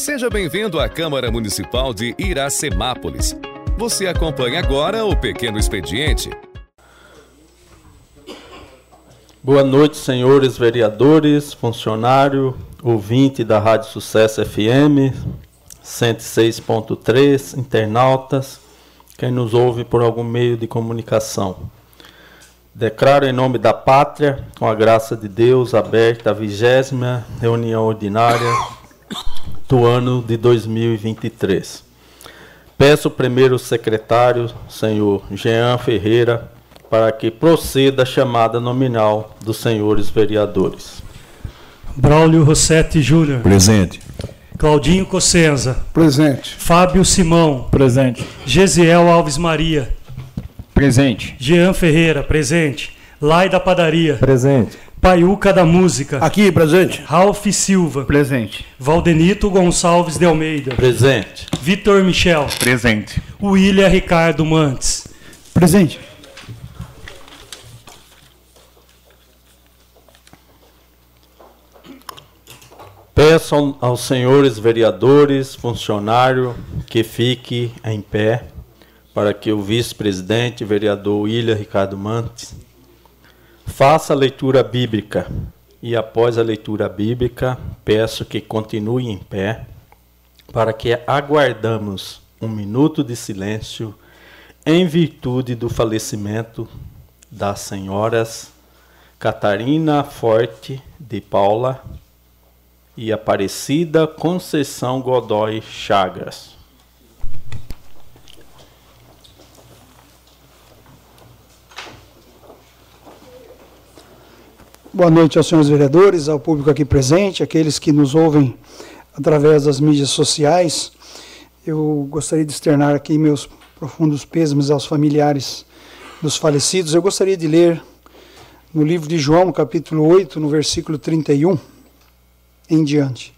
Seja bem-vindo à Câmara Municipal de Iracemápolis. Você acompanha agora o Pequeno Expediente. Boa noite, senhores vereadores, funcionário, ouvinte da Rádio Sucesso FM 106.3, internautas, quem nos ouve por algum meio de comunicação. Declaro em nome da pátria, com a graça de Deus, aberta a vigésima reunião ordinária do ano de 2023. Peço ao primeiro secretário, senhor Jean Ferreira, para que proceda a chamada nominal dos senhores vereadores. Braulio Rossetti Júnior. Presente. Claudinho Cossenza. Presente. Fábio Simão. Presente. Gesiel Alves Maria. Presente. Jean Ferreira, presente. Lai da Padaria. Presente. Paiuca da Música. Aqui, presente. Ralph Silva. Presente. Valdenito Gonçalves de Almeida. Presente. Vitor Michel. Presente. William Ricardo Mantes. Presente. Peço aos senhores vereadores, funcionário, que fique em pé para que o vice-presidente, vereador William Ricardo Mantes, faça a leitura bíblica. E após a leitura bíblica, peço que continue em pé para que aguardamos um minuto de silêncio em virtude do falecimento das senhoras Catarina Forte de Paula e Aparecida Conceição Godoy Chagas. Boa noite aos senhores vereadores, ao público aqui presente, aqueles que nos ouvem através das mídias sociais. Eu gostaria de externar aqui meus profundos pêsames aos familiares dos falecidos. Eu gostaria de ler no livro de João, capítulo 8, no versículo 31 em diante.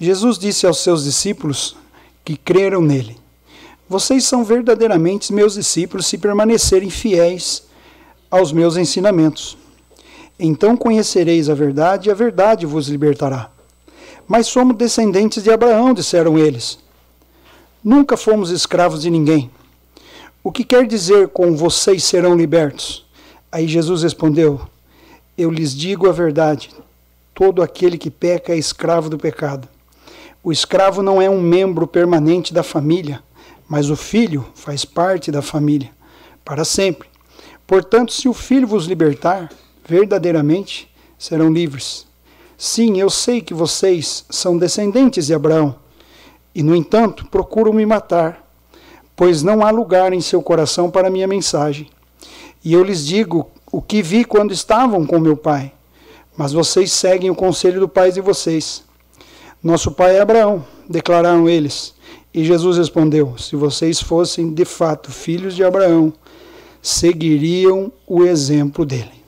Jesus disse aos seus discípulos que creram nele: Vocês são verdadeiramente meus discípulos se permanecerem fiéis aos meus ensinamentos. Então conhecereis a verdade, e a verdade vos libertará. Mas somos descendentes de Abraão, disseram eles. Nunca fomos escravos de ninguém. O que quer dizer com vocês serão libertos? Aí Jesus respondeu: Eu lhes digo a verdade. Todo aquele que peca é escravo do pecado. O escravo não é um membro permanente da família, mas o filho faz parte da família para sempre. Portanto, se o filho vos libertar, verdadeiramente serão livres. Sim, eu sei que vocês são descendentes de Abraão, e no entanto procuram me matar, pois não há lugar em seu coração para minha mensagem. E eu lhes digo o que vi quando estavam com meu pai, mas vocês seguem o conselho do pai de vocês. Nosso pai é Abraão, declararam eles. E Jesus respondeu: Se vocês fossem de fato filhos de Abraão, seguiriam o exemplo dele.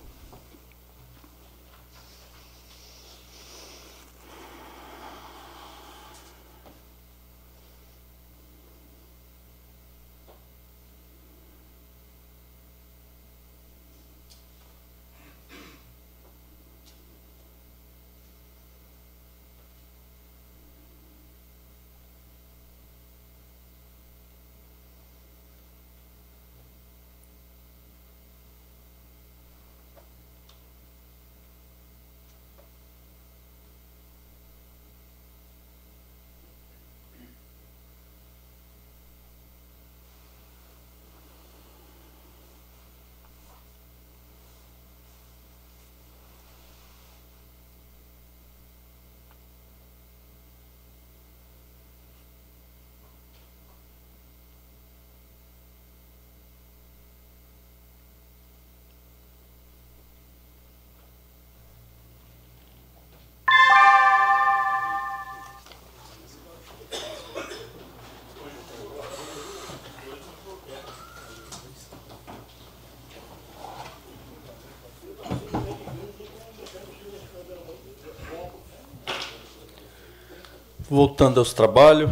Voltando aos trabalhos,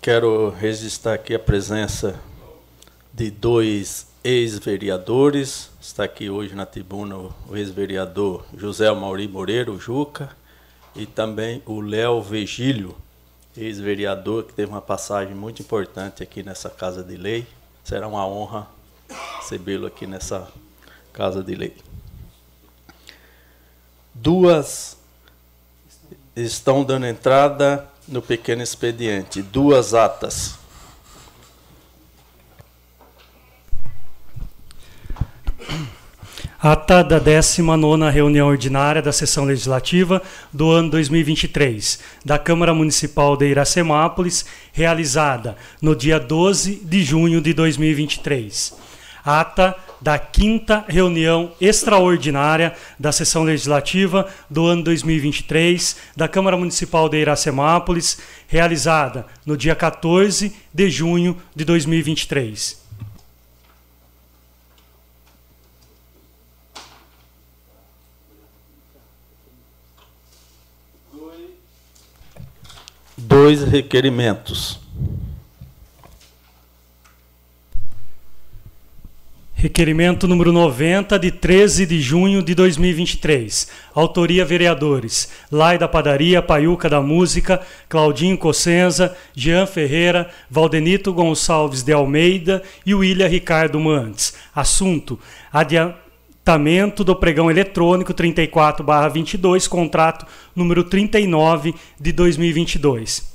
quero registrar aqui a presença de dois ex-vereadores. Está aqui hoje na tribuna o ex-vereador José Mauri Moreira, o Juca, e também o Léo Vigílio, ex-vereador, que teve uma passagem muito importante aqui nessa Casa de Lei. Será uma honra recebê-lo aqui nessa Casa de Lei. Duas estão dando entrada no pequeno expediente, duas atas. Ata da 19ª reunião ordinária da sessão legislativa do ano 2023 da Câmara Municipal de Iracemápolis, realizada no dia 12 de junho de 2023. Ata da quinta reunião extraordinária da sessão legislativa do ano 2023 da Câmara Municipal de Iracemápolis, realizada no dia 14 de junho de 2023. Dois requerimentos. Requerimento número 90, de 13 de junho de 2023. Autoria vereadores: Lai da Padaria, Paiuca da Música, Claudinho Cossenza, Jean Ferreira, Valdenito Gonçalves de Almeida e William Ricardo Mantes. Assunto: adiantamento do pregão eletrônico 34/22, contrato número 39 de 2022.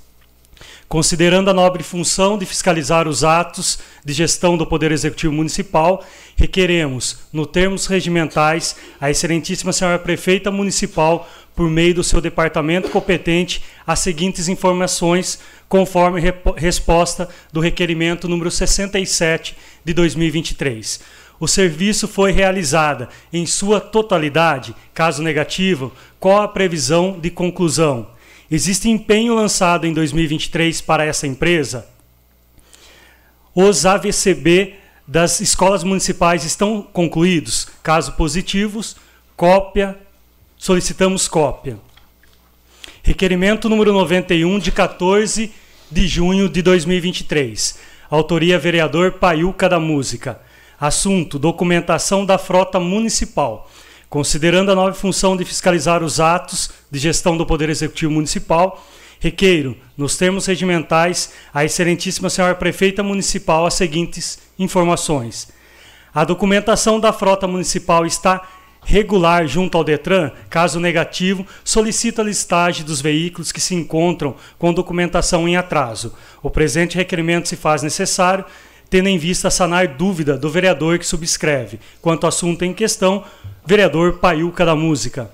Considerando a nobre função de fiscalizar os atos de gestão do Poder Executivo Municipal, requeremos, no termos regimentais, a Excelentíssima Senhora Prefeita Municipal, por meio do seu departamento competente, as seguintes informações, conforme resposta do requerimento número 67 de 2023. O serviço foi realizado em sua totalidade, caso negativo, qual a previsão de conclusão? Existe empenho lançado em 2023 para essa empresa? Os AVCB das escolas municipais estão concluídos? Caso positivos, cópia, solicitamos cópia. Requerimento número 91 de 14 de junho de 2023. Autoria vereador Paiuca da Música. Assunto: documentação da frota municipal. Considerando a nova função de fiscalizar os atos de gestão do Poder Executivo Municipal, requeiro, nos termos regimentais, à Excelentíssima Senhora Prefeita Municipal as seguintes informações. A documentação da frota municipal está regular junto ao Detran, caso negativo, solicita a listagem dos veículos que se encontram com documentação em atraso. O presente requerimento se faz necessário, tendo em vista sanar dúvida do vereador que subscreve. Quanto ao assunto em questão, vereador Paiuca da Música.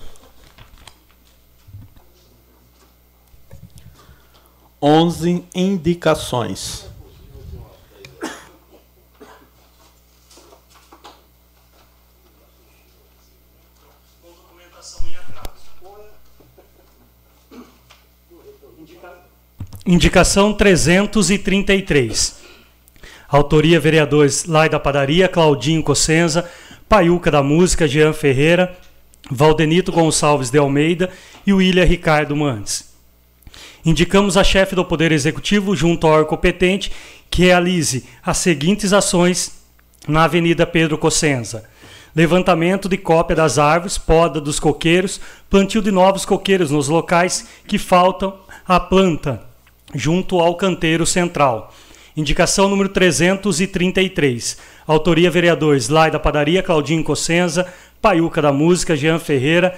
Onze indicações. Indicação 333. Autoria vereadores Lai da Padaria, Claudinho Cossenza, Paiuca da Música, Jean Ferreira, Valdenito Gonçalves de Almeida e William Ricardo Mantes. Indicamos a chefe do Poder Executivo, junto ao órgão competente, que realize as seguintes ações na Avenida Pedro Cossenza. Levantamento de cópia das árvores, poda dos coqueiros, plantio de novos coqueiros nos locais que faltam a planta, junto ao canteiro central. Indicação número 333. Autoria vereadores Lai da Padaria, Claudinho Cossenza, Paiuca da Música, Jean Ferreira,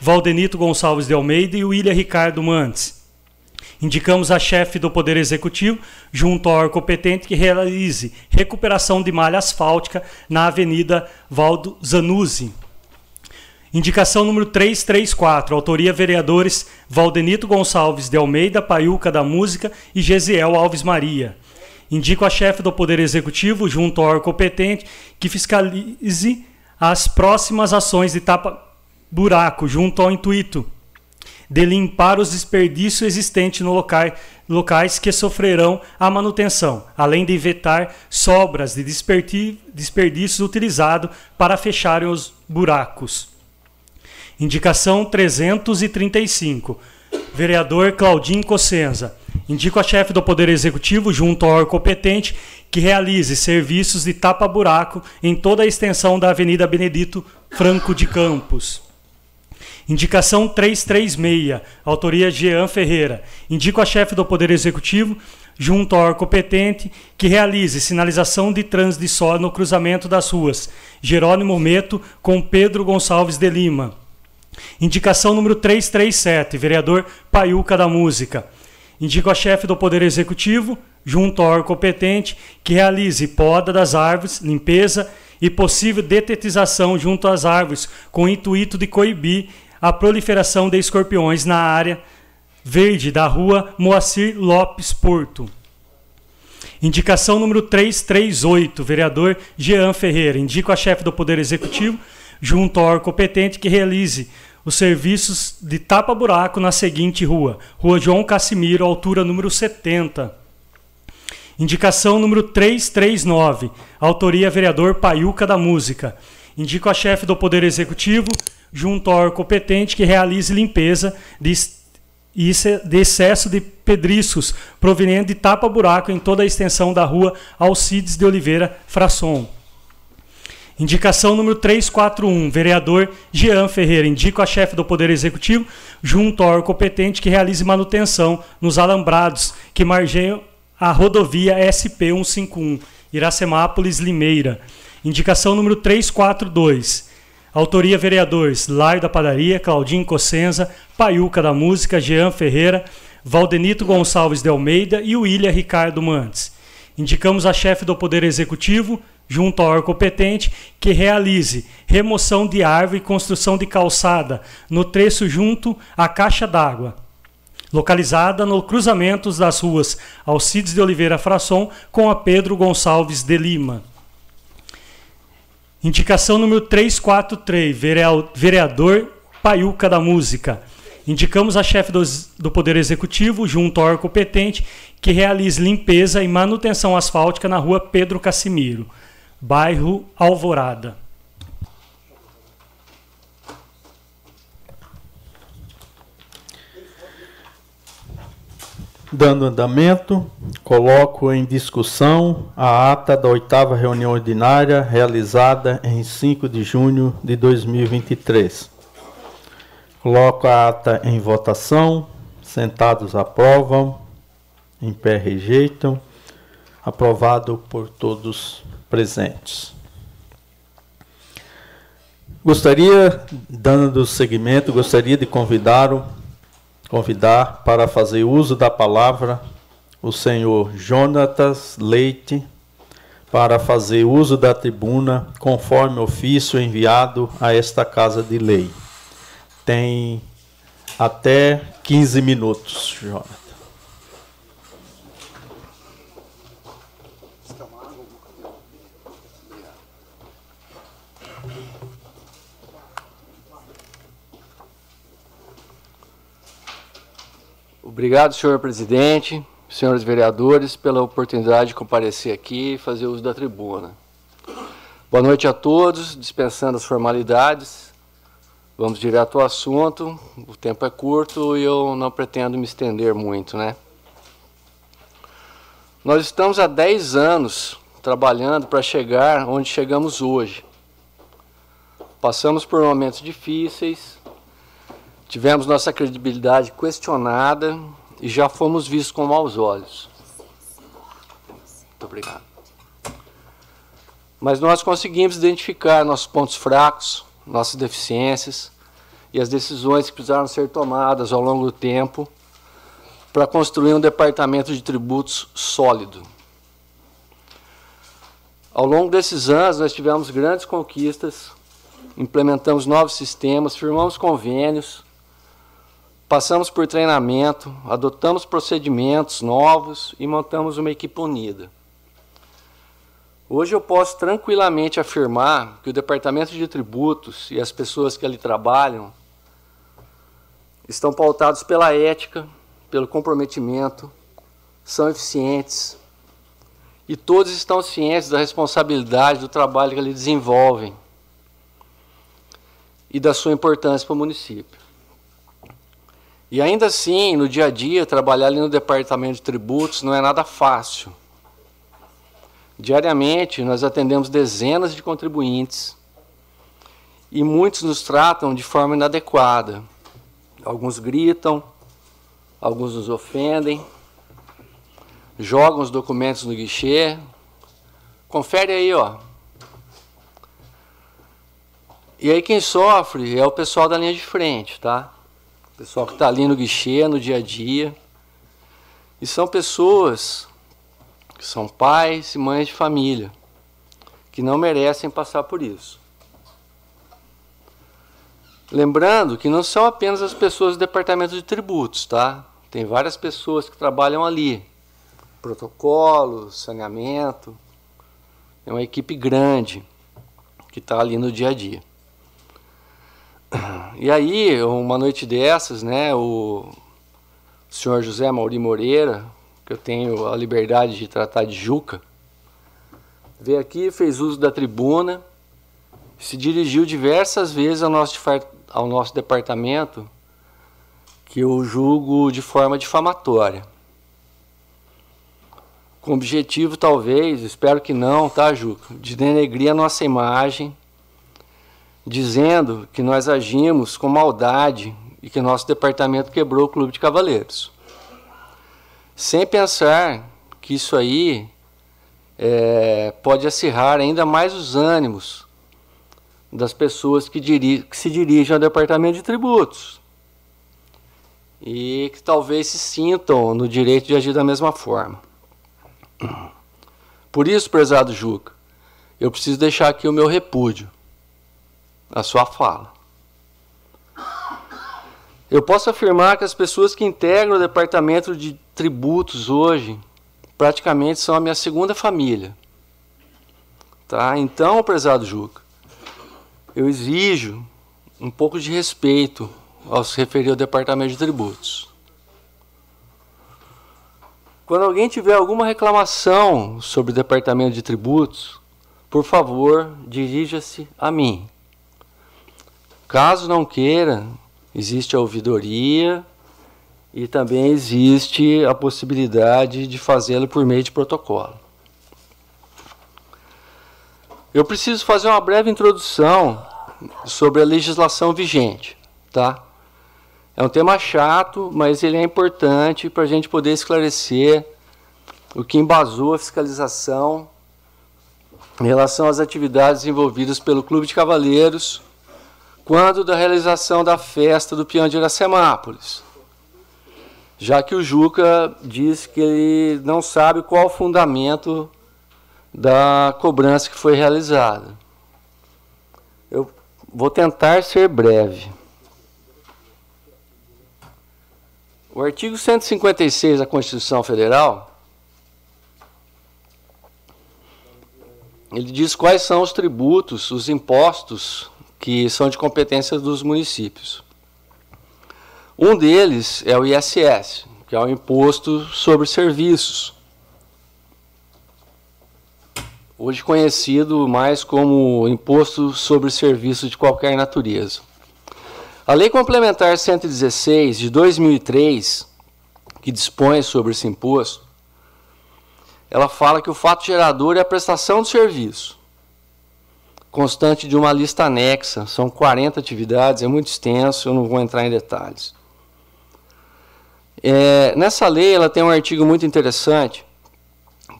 Valdenito Gonçalves de Almeida e William Ricardo Mantes. Indicamos a chefe do Poder Executivo, junto ao competente, que realize recuperação de malha asfáltica na Avenida Valdo Zanuzzi. Indicação número 334, autoria vereadores Valdenito Gonçalves de Almeida, Paiuca da Música e Gesiel Alves Maria. Indico a chefe do Poder Executivo, junto ao órgão competente, que fiscalize as próximas ações de tapa-buraco, junto ao intuito de limpar os desperdícios existentes no local, locais que sofrerão a manutenção, além de evitar sobras de desperdícios utilizados para fecharem os buracos. Indicação 335. Vereador Claudinho Cossenza Indico a chefe do Poder Executivo, junto ao órgão competente, que realize serviços de tapa-buraco em toda a extensão da Avenida Benedito Franco de Campos. Indicação 336, autoria Jean Ferreira. Indico a chefe do Poder Executivo, junto ao órgão competente, que realize sinalização de trânsito de solo no cruzamento das ruas Jerônimo Meto com Pedro Gonçalves de Lima. Indicação número 337, vereador Paiuca da Música. Indico a chefe do Poder Executivo, junto ao órgão competente, que realize poda das árvores, limpeza e possível detetização junto às árvores, com o intuito de coibir a proliferação de escorpiões na área verde da rua Moacir Lopes Porto. Indicação número 338, vereador Jean Ferreira. Indico a chefe do Poder Executivo, junto ao órgão competente, que realize os serviços de tapa-buraco na seguinte rua: Rua João Cassimiro, altura número 70. Indicação número 339, autoria vereador Paiuca da Música. Indico a chefe do Poder Executivo, junto ao competente, que realize limpeza de, de excesso de pedriscos proveniente de tapa-buraco em toda a extensão da rua Alcides de Oliveira Frasson. Indicação número 341, vereador Jean Ferreira. Indico a chefe do Poder Executivo, junto ao competente, que realize manutenção nos alambrados que margeiam a rodovia SP 151, Iracemápolis, Limeira. Indicação número 342. Autoria vereadores Laio da Padaria, Claudinho Cossenza, Paiuca da Música, Jean Ferreira, Valdenito Gonçalves de Almeida e William Ricardo Mantes. Indicamos a chefe do Poder Executivo, junto ao órgão competente, que realize remoção de árvore e construção de calçada no trecho junto à caixa d'água, localizada no cruzamento das ruas Alcides de Oliveira Frasson com a Pedro Gonçalves de Lima. Indicação número 343, vereador Paiuca da Música. Indicamos a chefe do, Poder Executivo, junto ao órgão competente, que realize limpeza e manutenção asfáltica na rua Pedro Cassimiro, bairro Alvorada. Dando andamento, coloco em discussão a ata da oitava reunião ordinária realizada em 5 de junho de 2023. Coloco a ata em votação. Sentados aprovam, em pé rejeitam. Aprovado por todos presentes. Gostaria, dando seguimento, gostaria de convidar convidar para fazer uso da palavra o senhor Jonatas Leite para fazer uso da tribuna conforme ofício enviado a esta Casa de Lei. Tem até 15 minutos, Jonatas. Obrigado, senhor presidente, senhores vereadores, pela oportunidade de comparecer aqui e fazer uso da tribuna. Boa noite a todos, dispensando as formalidades. Vamos direto ao assunto. O tempo é curto e eu não pretendo me estender muito, né? Nós estamos há 10 anos trabalhando para chegar onde chegamos hoje. Passamos por momentos difíceis, Tivemos nossa credibilidade questionada e já fomos vistos com maus olhos. Muito obrigado. Mas nós conseguimos identificar nossos pontos fracos, nossas deficiências e as decisões que precisaram ser tomadas ao longo do tempo para construir um departamento de tributos sólido. Ao longo desses anos, nós tivemos grandes conquistas, implementamos novos sistemas, firmamos convênios, Passamos por treinamento, adotamos procedimentos novos e montamos uma equipe unida. Hoje eu posso tranquilamente afirmar que o Departamento de Tributos e as pessoas que ali trabalham estão pautados pela ética, pelo comprometimento, são eficientes e todos estão cientes da responsabilidade do trabalho que eles desenvolvem e da sua importância para o município. E ainda assim, no dia a dia, trabalhar ali no departamento de tributos não é nada fácil. Diariamente, nós atendemos dezenas de contribuintes e muitos nos tratam de forma inadequada. Alguns gritam, alguns nos ofendem, jogam os documentos no guichê. Confere aí, ó. E aí quem sofre é o pessoal da linha de frente, tá? Pessoal que está ali no guichê, no dia a dia. E são pessoas que são pais e mães de família, que não merecem passar por isso. Lembrando que não são apenas as pessoas do departamento de tributos, tá? Tem várias pessoas que trabalham ali. Protocolo, saneamento. É uma equipe grande que está ali no dia a dia. E aí, uma noite dessas, né, o senhor José Mauri Moreira, que eu tenho a liberdade de tratar de Juca, veio aqui, fez uso da tribuna, se dirigiu diversas vezes ao nosso, ao nosso departamento, que eu julgo de forma difamatória. Com objetivo, talvez, espero que não, tá, Juca? De denegrir a nossa imagem dizendo que nós agimos com maldade e que nosso departamento quebrou o Clube de Cavaleiros. Sem pensar que isso aí é, pode acirrar ainda mais os ânimos das pessoas que, que se dirigem ao departamento de tributos e que talvez se sintam no direito de agir da mesma forma. Por isso, prezado Juca, eu preciso deixar aqui o meu repúdio a sua fala. Eu posso afirmar que as pessoas que integram o departamento de tributos hoje praticamente são a minha segunda família. Tá? Então, prezado Juca, eu exijo um pouco de respeito ao se referir ao departamento de tributos. Quando alguém tiver alguma reclamação sobre o departamento de tributos, por favor, dirija-se a mim. Caso não queira, existe a ouvidoria e também existe a possibilidade de fazê-lo por meio de protocolo. Eu preciso fazer uma breve introdução sobre a legislação vigente, tá? É um tema chato, mas ele é importante para a gente poder esclarecer o que embasou a fiscalização em relação às atividades envolvidas pelo Clube de Cavaleiros quando da realização da festa do peão de Iracemápolis. Já que o Juca diz que ele não sabe qual o fundamento da cobrança que foi realizada. Eu vou tentar ser breve. O artigo 156 da Constituição Federal ele diz quais são os tributos, os impostos que são de competência dos municípios. Um deles é o ISS, que é o Imposto sobre Serviços, hoje conhecido mais como Imposto sobre Serviços de qualquer natureza. A Lei Complementar 116 de 2003, que dispõe sobre esse imposto, ela fala que o fato gerador é a prestação do serviço constante de uma lista anexa. São 40 atividades, é muito extenso, eu não vou entrar em detalhes. É, nessa lei, ela tem um artigo muito interessante,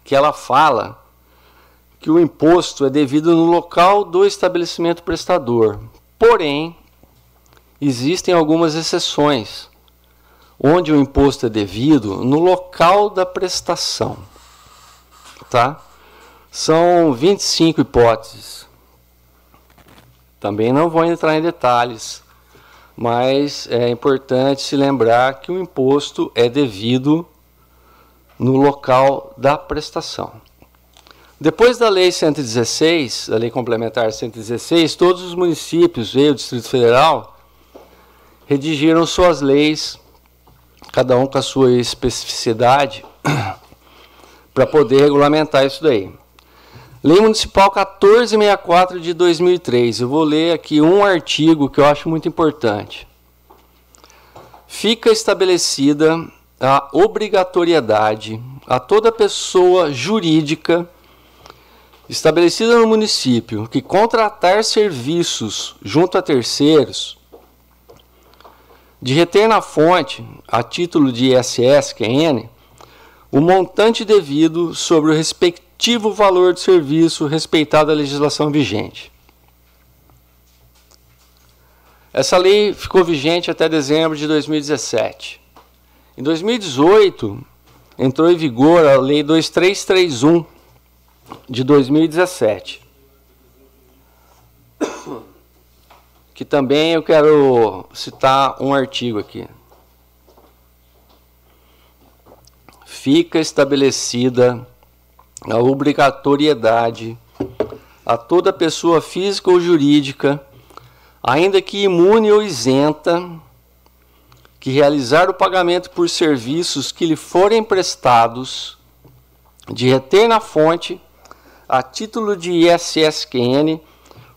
que ela fala que o imposto é devido no local do estabelecimento prestador. Porém, existem algumas exceções, onde o imposto é devido no local da prestação. Tá? São 25 hipóteses. Também não vou entrar em detalhes, mas é importante se lembrar que o imposto é devido no local da prestação. Depois da Lei 116, da Lei Complementar 116, todos os municípios e o Distrito Federal redigiram suas leis, cada um com a sua especificidade, para poder regulamentar isso daí. Lei Municipal 1464 de 2003. Eu vou ler aqui um artigo que eu acho muito importante. Fica estabelecida a obrigatoriedade a toda pessoa jurídica estabelecida no município que contratar serviços junto a terceiros, de reter na fonte, a título de ISS, que é o montante devido sobre o respectivo valor de serviço respeitado a legislação vigente. Essa lei ficou vigente até dezembro de 2017. Em 2018, entrou em vigor a Lei 2331 de 2017. Que também eu quero citar um artigo aqui. Fica estabelecida a obrigatoriedade a toda pessoa física ou jurídica ainda que imune ou isenta, que realizar o pagamento por serviços que lhe forem prestados, de reter na fonte, a título de ISSQN,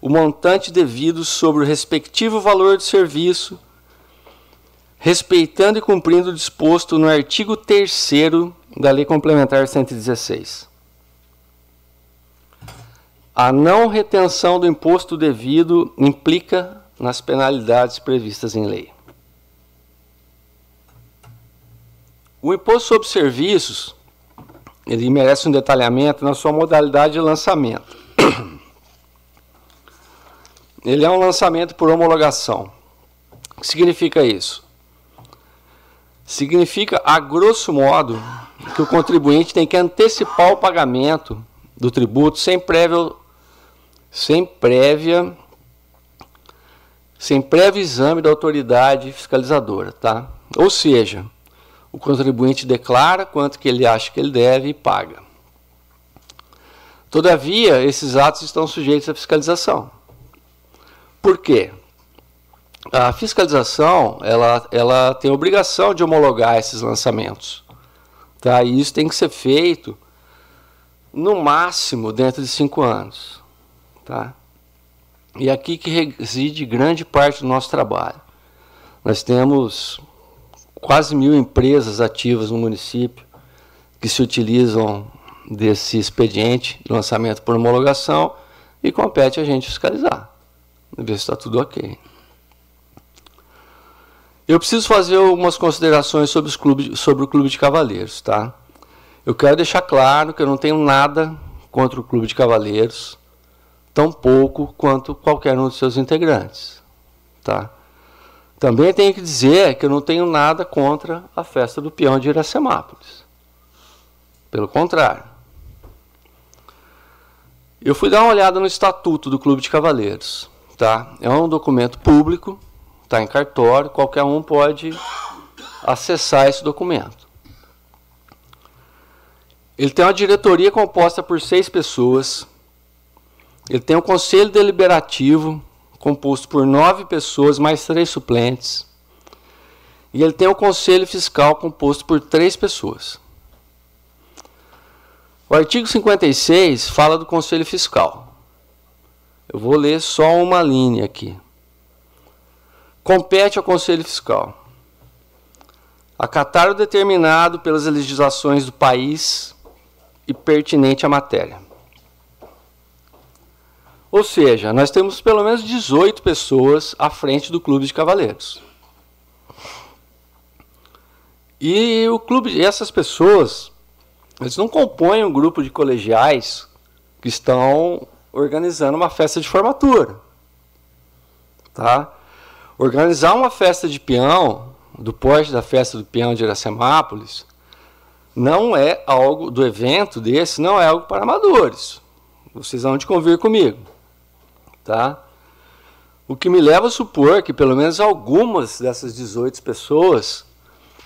o montante devido sobre o respectivo valor de serviço, respeitando e cumprindo o disposto no artigo 3 da Lei Complementar 116. A não retenção do imposto devido implica nas penalidades previstas em lei. O imposto sobre serviços, ele merece um detalhamento na sua modalidade de lançamento. Ele é um lançamento por homologação. O que significa isso? Significa, a grosso modo, que o contribuinte tem que antecipar o pagamento do tributo sem prévia, sem prévia sem prévio exame da autoridade fiscalizadora, tá? Ou seja, o contribuinte declara quanto que ele acha que ele deve e paga. Todavia, esses atos estão sujeitos à fiscalização. Por quê? A fiscalização ela, ela tem a obrigação de homologar esses lançamentos. Tá? E isso tem que ser feito no máximo dentro de cinco anos. Tá? E aqui que reside grande parte do nosso trabalho. Nós temos quase mil empresas ativas no município que se utilizam desse expediente de lançamento por homologação e compete a gente fiscalizar, ver se está tudo ok. Eu preciso fazer algumas considerações sobre, clubes, sobre o Clube de Cavaleiros. Tá? Eu quero deixar claro que eu não tenho nada contra o Clube de Cavaleiros tão pouco quanto qualquer um dos seus integrantes. Tá? Também tenho que dizer que eu não tenho nada contra a festa do peão de Iracemápolis. Pelo contrário. Eu fui dar uma olhada no estatuto do Clube de Cavaleiros. Tá? É um documento público, está em cartório, qualquer um pode acessar esse documento. Ele tem uma diretoria composta por seis pessoas, ele tem um conselho deliberativo composto por nove pessoas mais três suplentes. E ele tem um conselho fiscal composto por três pessoas. O artigo 56 fala do conselho fiscal. Eu vou ler só uma linha aqui. Compete ao conselho fiscal acatar o determinado pelas legislações do país e pertinente à matéria. Ou seja, nós temos pelo menos 18 pessoas à frente do clube de cavaleiros. E o clube, essas pessoas, eles não compõem um grupo de colegiais que estão organizando uma festa de formatura. Tá? Organizar uma festa de peão, do porte da festa do peão de Iracemápolis, não é algo do evento desse, não é algo para amadores. Vocês vão de convir comigo. Tá? O que me leva a supor que pelo menos algumas dessas 18 pessoas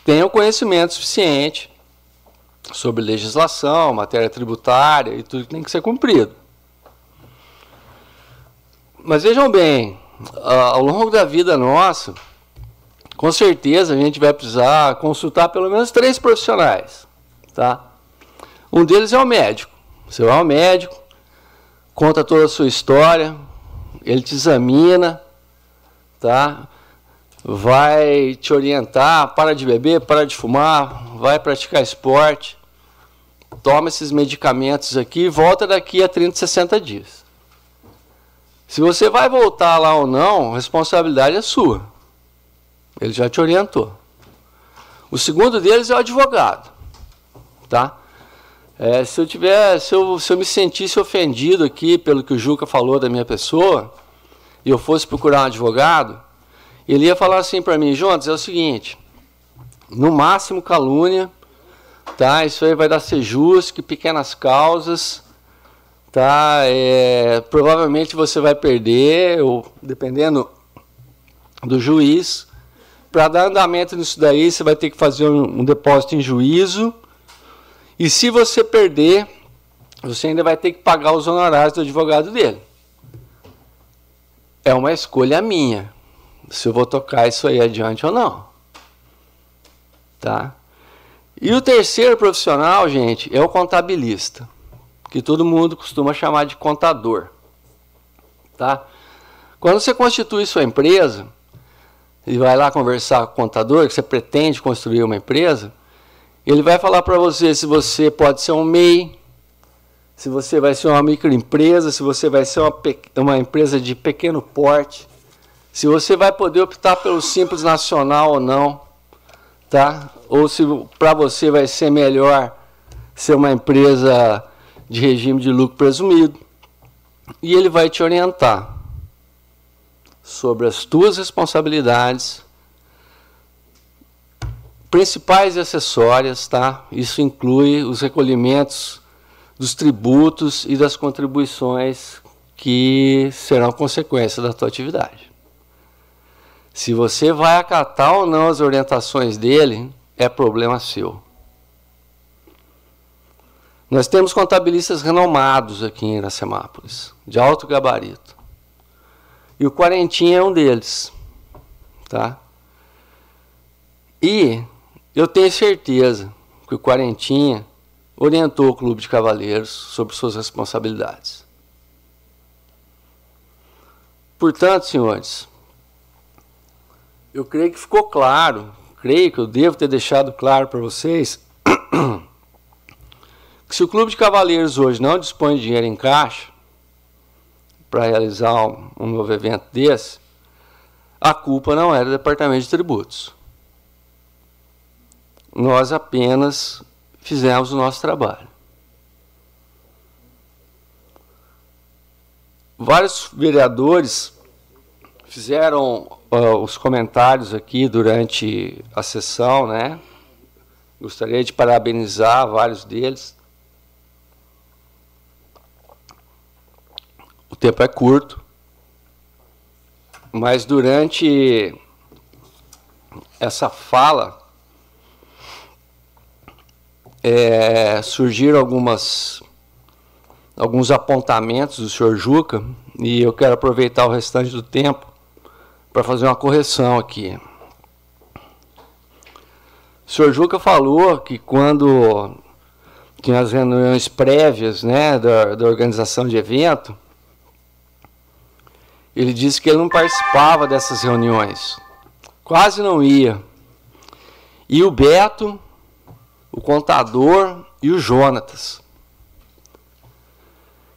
tenham conhecimento suficiente sobre legislação, matéria tributária e tudo que tem que ser cumprido. Mas vejam bem, ao longo da vida nossa, com certeza a gente vai precisar consultar pelo menos três profissionais. Tá? Um deles é o médico. Você vai ao médico, conta toda a sua história, ele te examina, tá? Vai te orientar, para de beber, para de fumar, vai praticar esporte, toma esses medicamentos aqui e volta daqui a 30, 60 dias. Se você vai voltar lá ou não, a responsabilidade é sua. Ele já te orientou. O segundo deles é o advogado. Tá? É, se eu tiver, se eu, se eu me sentisse ofendido aqui pelo que o Juca falou da minha pessoa, e eu fosse procurar um advogado, ele ia falar assim para mim, Jonas, é o seguinte, no máximo calúnia, tá? Isso aí vai dar ser justo, que pequenas causas, tá? É, provavelmente você vai perder, ou dependendo do juiz, para dar andamento nisso daí, você vai ter que fazer um, um depósito em juízo. E se você perder, você ainda vai ter que pagar os honorários do advogado dele. É uma escolha minha, se eu vou tocar isso aí adiante ou não. Tá? E o terceiro profissional, gente, é o contabilista, que todo mundo costuma chamar de contador. Tá? Quando você constitui sua empresa e vai lá conversar com o contador, que você pretende construir uma empresa, ele vai falar para você se você pode ser um MEI, se você vai ser uma microempresa, se você vai ser uma, uma empresa de pequeno porte, se você vai poder optar pelo Simples Nacional ou não, tá? ou se para você vai ser melhor ser uma empresa de regime de lucro presumido. E ele vai te orientar sobre as tuas responsabilidades principais e acessórias, tá? Isso inclui os recolhimentos dos tributos e das contribuições que serão consequência da tua atividade. Se você vai acatar ou não as orientações dele, é problema seu. Nós temos contabilistas renomados aqui em Iracemápolis, de alto gabarito. E o Quarentinha é um deles. Tá? E eu tenho certeza que o Quarentinha orientou o Clube de Cavaleiros sobre suas responsabilidades. Portanto, senhores, eu creio que ficou claro creio que eu devo ter deixado claro para vocês que se o Clube de Cavaleiros hoje não dispõe de dinheiro em caixa para realizar um, um novo evento desse, a culpa não é do Departamento de Tributos. Nós apenas fizemos o nosso trabalho. Vários vereadores fizeram uh, os comentários aqui durante a sessão, né? Gostaria de parabenizar vários deles. O tempo é curto, mas durante essa fala é, surgiram algumas alguns apontamentos do senhor Juca e eu quero aproveitar o restante do tempo para fazer uma correção aqui. O senhor Juca falou que quando tinha as reuniões prévias né, da, da organização de evento, ele disse que ele não participava dessas reuniões, quase não ia. E o Beto, o contador e o Jonatas.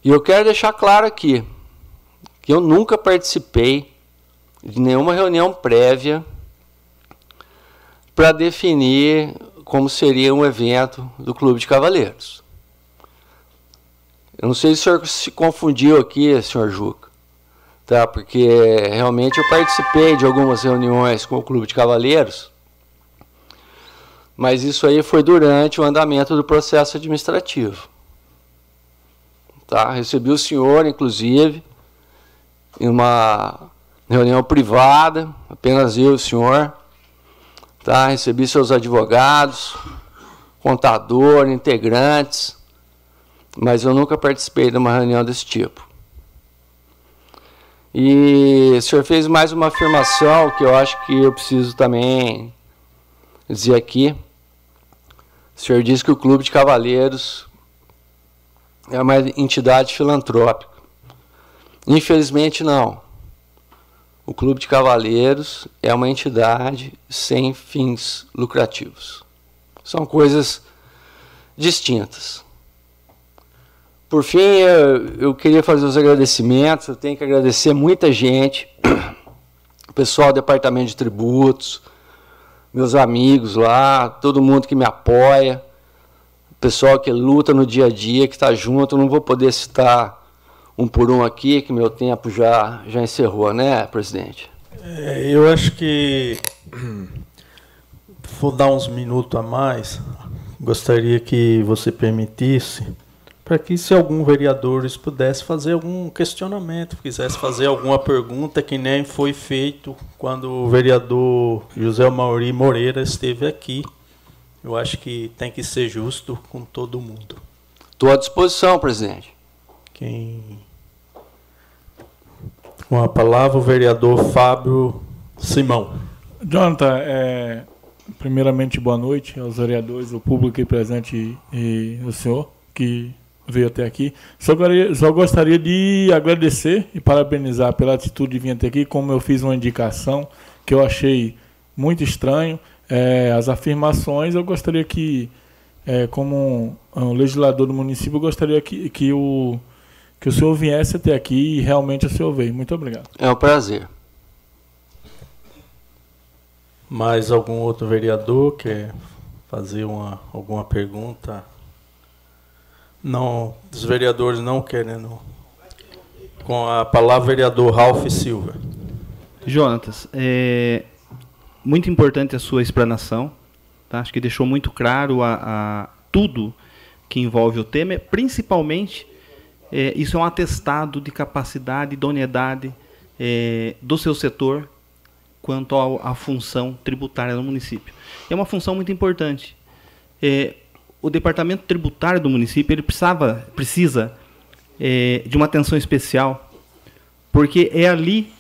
E eu quero deixar claro aqui que eu nunca participei de nenhuma reunião prévia para definir como seria um evento do Clube de Cavaleiros. Eu não sei se o senhor se confundiu aqui, senhor Juca, tá? porque realmente eu participei de algumas reuniões com o Clube de Cavaleiros, mas isso aí foi durante o andamento do processo administrativo. Tá? Recebi o senhor, inclusive, em uma reunião privada, apenas eu e o senhor. Tá? Recebi seus advogados, contador, integrantes, mas eu nunca participei de uma reunião desse tipo. E o senhor fez mais uma afirmação que eu acho que eu preciso também dizer aqui. O senhor disse que o Clube de Cavaleiros é uma entidade filantrópica. Infelizmente, não. O Clube de Cavaleiros é uma entidade sem fins lucrativos. São coisas distintas. Por fim, eu, eu queria fazer os agradecimentos. Eu tenho que agradecer muita gente, o pessoal do Departamento de Tributos, meus amigos lá, todo mundo que me apoia, pessoal que luta no dia a dia, que está junto. Não vou poder citar um por um aqui, que meu tempo já, já encerrou, né, presidente? É, eu acho que vou dar uns minutos a mais. Gostaria que você permitisse para que se algum vereador pudesse fazer algum questionamento, quisesse fazer alguma pergunta que nem foi feito quando o vereador José Mauri Moreira esteve aqui. Eu acho que tem que ser justo com todo mundo. Estou à disposição, presidente. Quem com a palavra o vereador Fábio Simão. Jonathan, é, primeiramente boa noite aos vereadores, o público aqui presente e, e o senhor que veio até aqui. Só, só, gostaria de agradecer e parabenizar pela atitude de vir até aqui, como eu fiz uma indicação que eu achei muito estranho. É, as afirmações, eu gostaria que, é, como um, um, legislador do município, eu gostaria que, que, o, que o senhor viesse até aqui e realmente o senhor veio. Muito obrigado. É um prazer. Mais algum outro vereador quer fazer uma, alguma pergunta? Não, os vereadores não querendo. Com a palavra, vereador Ralph Silva. Jonatas, é muito importante a sua explanação. Tá? Acho que deixou muito claro a, a tudo que envolve o tema, principalmente é, isso é um atestado de capacidade, idoneidade é, do seu setor quanto à função tributária no município. É uma função muito importante. É, o departamento tributário do município ele precisava, precisa é, de uma atenção especial, porque é ali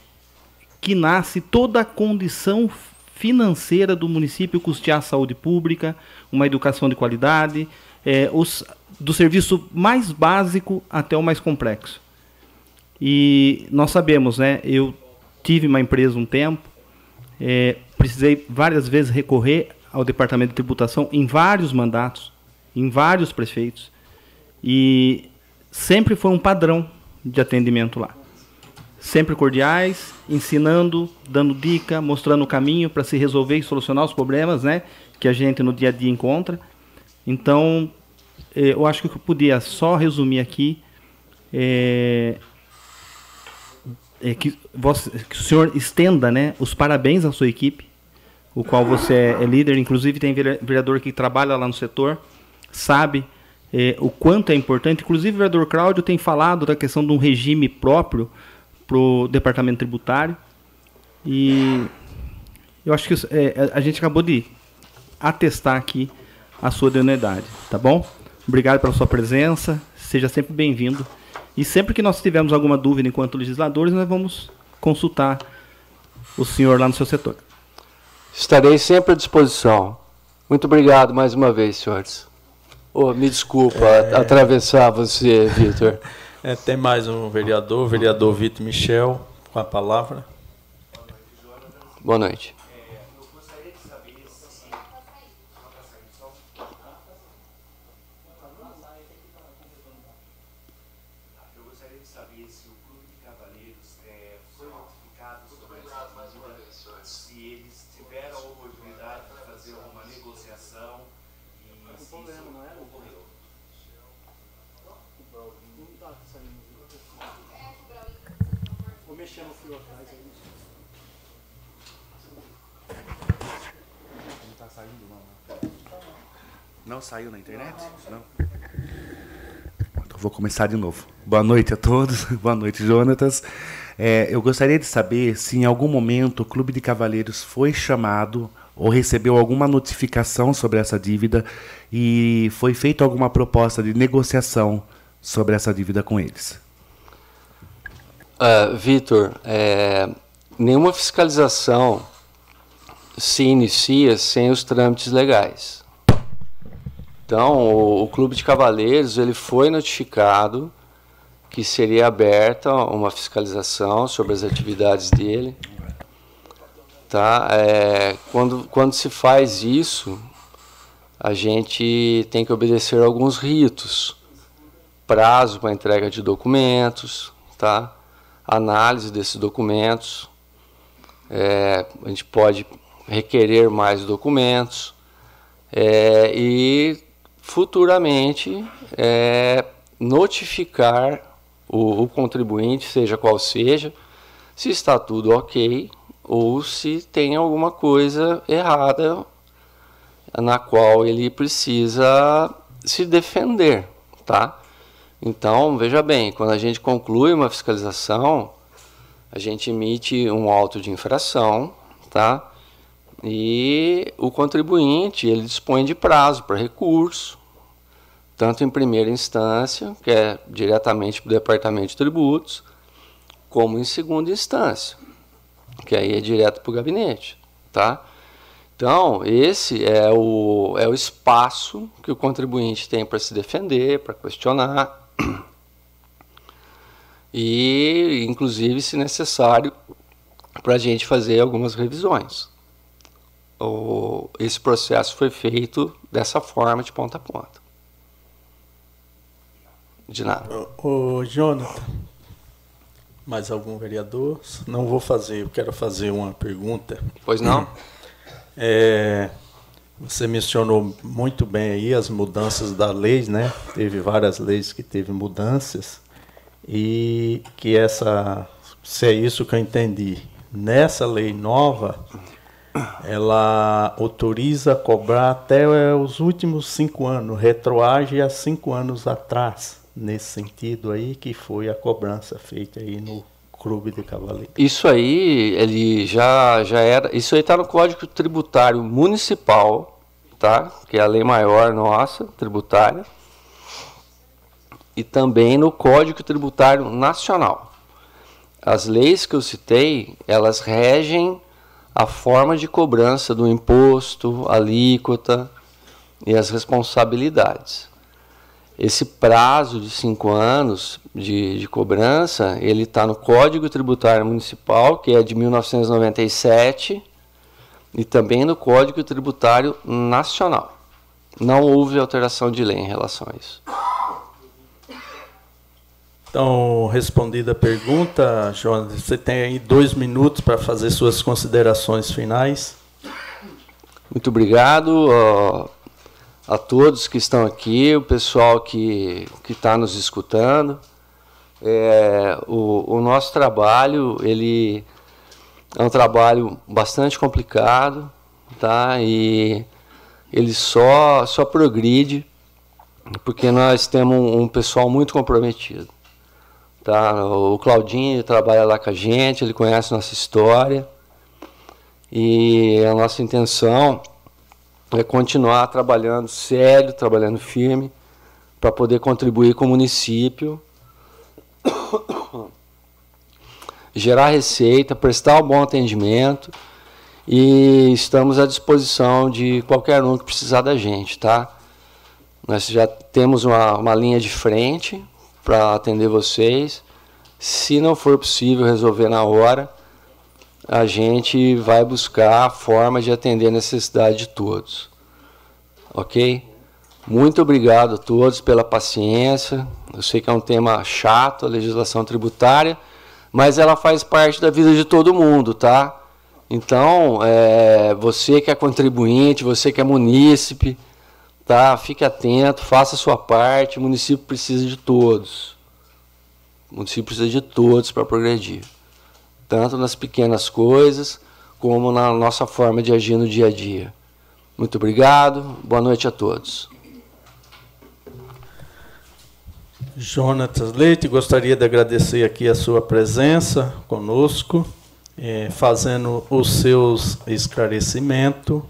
que nasce toda a condição financeira do município custear a saúde pública, uma educação de qualidade, é, os, do serviço mais básico até o mais complexo. E nós sabemos, né? Eu tive uma empresa um tempo, é, precisei várias vezes recorrer ao departamento de tributação em vários mandatos em vários prefeitos. E sempre foi um padrão de atendimento lá. Sempre cordiais, ensinando, dando dica, mostrando o caminho para se resolver e solucionar os problemas né, que a gente no dia a dia encontra. Então, eh, eu acho que eu podia só resumir aqui é, é que, você, que, o senhor estenda né, os parabéns à sua equipe, o qual você é, é líder. Inclusive, tem vereador que trabalha lá no setor sabe é, o quanto é importante. Inclusive, o vereador Cláudio tem falado da questão de um regime próprio para o departamento tributário. E eu acho que é, a gente acabou de atestar aqui a sua idoneidade, tá bom? Obrigado pela sua presença, seja sempre bem-vindo. E sempre que nós tivermos alguma dúvida enquanto legisladores, nós vamos consultar o senhor lá no seu setor. Estarei sempre à disposição. Muito obrigado mais uma vez, senhores. Oh, me desculpa é... atravessar você, Vitor. É, tem mais um vereador, o vereador Vitor Michel, com a palavra. Boa noite. Não saiu na internet? Não. Então vou começar de novo. Boa noite a todos. Boa noite, Jonatas. É, eu gostaria de saber se em algum momento o Clube de Cavaleiros foi chamado ou recebeu alguma notificação sobre essa dívida e foi feita alguma proposta de negociação sobre essa dívida com eles. Uh, Vitor, é, nenhuma fiscalização se inicia sem os trâmites legais. Então, o, o Clube de Cavaleiros ele foi notificado que seria aberta uma fiscalização sobre as atividades dele. Tá? É, quando, quando se faz isso, a gente tem que obedecer alguns ritos. prazo para entrega de documentos, tá? análise desses documentos. É, a gente pode requerer mais documentos é, e futuramente é, notificar o, o contribuinte, seja qual seja, se está tudo ok ou se tem alguma coisa errada na qual ele precisa se defender, tá? Então, veja bem, quando a gente conclui uma fiscalização, a gente emite um auto de infração, tá? E o contribuinte, ele dispõe de prazo para recurso, tanto em primeira instância, que é diretamente para o Departamento de Tributos, como em segunda instância, que aí é direto para o gabinete, tá? Então, esse é o, é o espaço que o contribuinte tem para se defender, para questionar, e, inclusive, se necessário, para a gente fazer algumas revisões. O, esse processo foi feito dessa forma, de ponta a ponta. De nada. Ô, Jonathan, mais algum vereador? Não vou fazer, eu quero fazer uma pergunta. Pois não? É, você mencionou muito bem aí as mudanças da lei, né? Teve várias leis que teve mudanças e que essa, se é isso que eu entendi, nessa lei nova, ela autoriza cobrar até os últimos cinco anos, retroage a cinco anos atrás, nesse sentido aí, que foi a cobrança feita aí no Clube de Cavaleiro. Isso aí, ele já, já era. Isso aí está no Código Tributário Municipal, tá? Que é a lei maior nossa, tributária. E também no Código Tributário Nacional. As leis que eu citei, elas regem a forma de cobrança do imposto, alíquota e as responsabilidades. Esse prazo de cinco anos de, de cobrança, ele está no Código Tributário Municipal, que é de 1997, e também no Código Tributário Nacional. Não houve alteração de lei em relação a isso. Então, respondida a pergunta, Jonas, você tem aí dois minutos para fazer suas considerações finais. Muito obrigado a todos que estão aqui, o pessoal que está nos escutando. É, o, o nosso trabalho ele é um trabalho bastante complicado, tá? E ele só só progride porque nós temos um, um pessoal muito comprometido. Tá? O Claudinho trabalha lá com a gente, ele conhece nossa história. E a nossa intenção é continuar trabalhando sério, trabalhando firme, para poder contribuir com o município, gerar receita, prestar um bom atendimento e estamos à disposição de qualquer um que precisar da gente, tá? Nós já temos uma, uma linha de frente para atender vocês. Se não for possível resolver na hora, a gente vai buscar a forma de atender a necessidade de todos. Ok? Muito obrigado a todos pela paciência. Eu sei que é um tema chato, a legislação tributária, mas ela faz parte da vida de todo mundo, tá? Então, é, você que é contribuinte, você que é munícipe, tá? Fique atento, faça a sua parte. O município precisa de todos. O município precisa de todos para progredir, tanto nas pequenas coisas como na nossa forma de agir no dia a dia. Muito obrigado, boa noite a todos. Jonatas Leite, gostaria de agradecer aqui a sua presença conosco, é, fazendo os seus esclarecimentos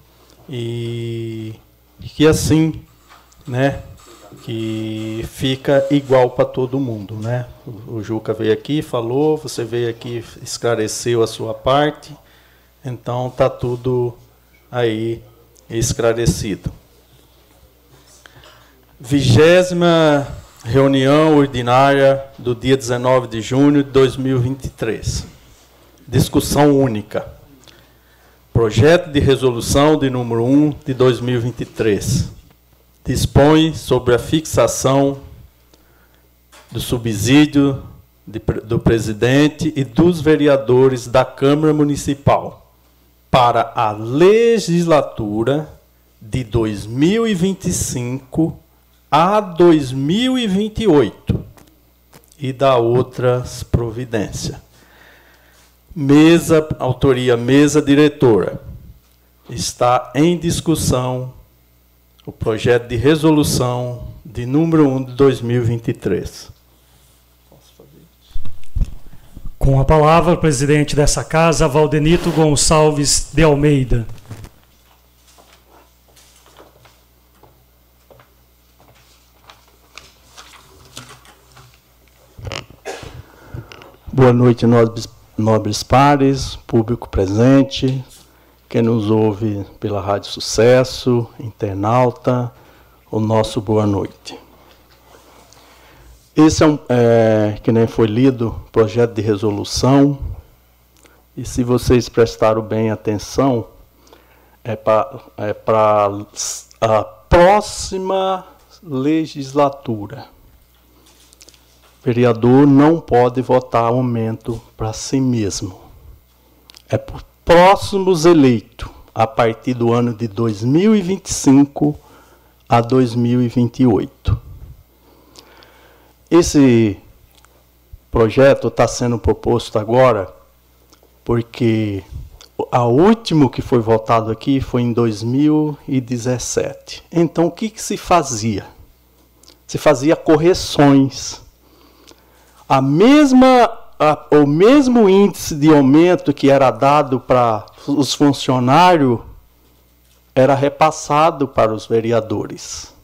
e que assim, né, que fica igual para todo mundo, né? O, o Juca veio aqui, falou, você veio aqui, esclareceu a sua parte, então tá tudo aí esclarecido. Vigésima reunião ordinária do dia 19 de junho de 2023. Discussão única. Projeto de resolução de número 1 de 2023 dispõe sobre a fixação do subsídio de, do presidente e dos vereadores da Câmara Municipal para a legislatura de 2025 a 2028 e da outras providências. Mesa, autoria mesa diretora. Está em discussão o projeto de resolução de número 1 de 2023. Com a palavra, o presidente dessa casa, Valdenito Gonçalves de Almeida. Boa noite, nobres, nobres pares, público presente, quem nos ouve pela Rádio Sucesso, internauta, o nosso boa noite. Esse é, um, é, que nem foi lido, projeto de resolução, e se vocês prestaram bem atenção, é para é a próxima legislatura. Vereador não pode votar aumento para si mesmo. É por próximos eleitos, a partir do ano de 2025 a 2028. Esse projeto está sendo proposto agora porque a último que foi votado aqui foi em 2017. Então, o que, que se fazia? Se fazia correções. A mesma a, o mesmo índice de aumento que era dado para os funcionários era repassado para os vereadores.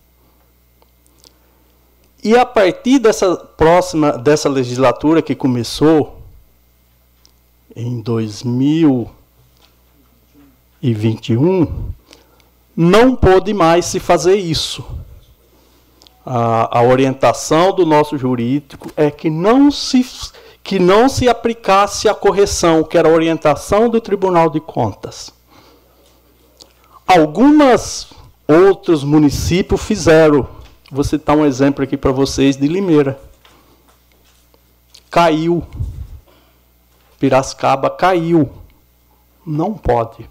E a partir dessa próxima dessa legislatura que começou em 2021, não pôde mais se fazer isso. A, a orientação do nosso jurídico é que não se que não se aplicasse a correção, que era a orientação do Tribunal de Contas. Algumas outros municípios fizeram. Vou citar um exemplo aqui para vocês de Limeira. Caiu. Piracicaba caiu. Não pode.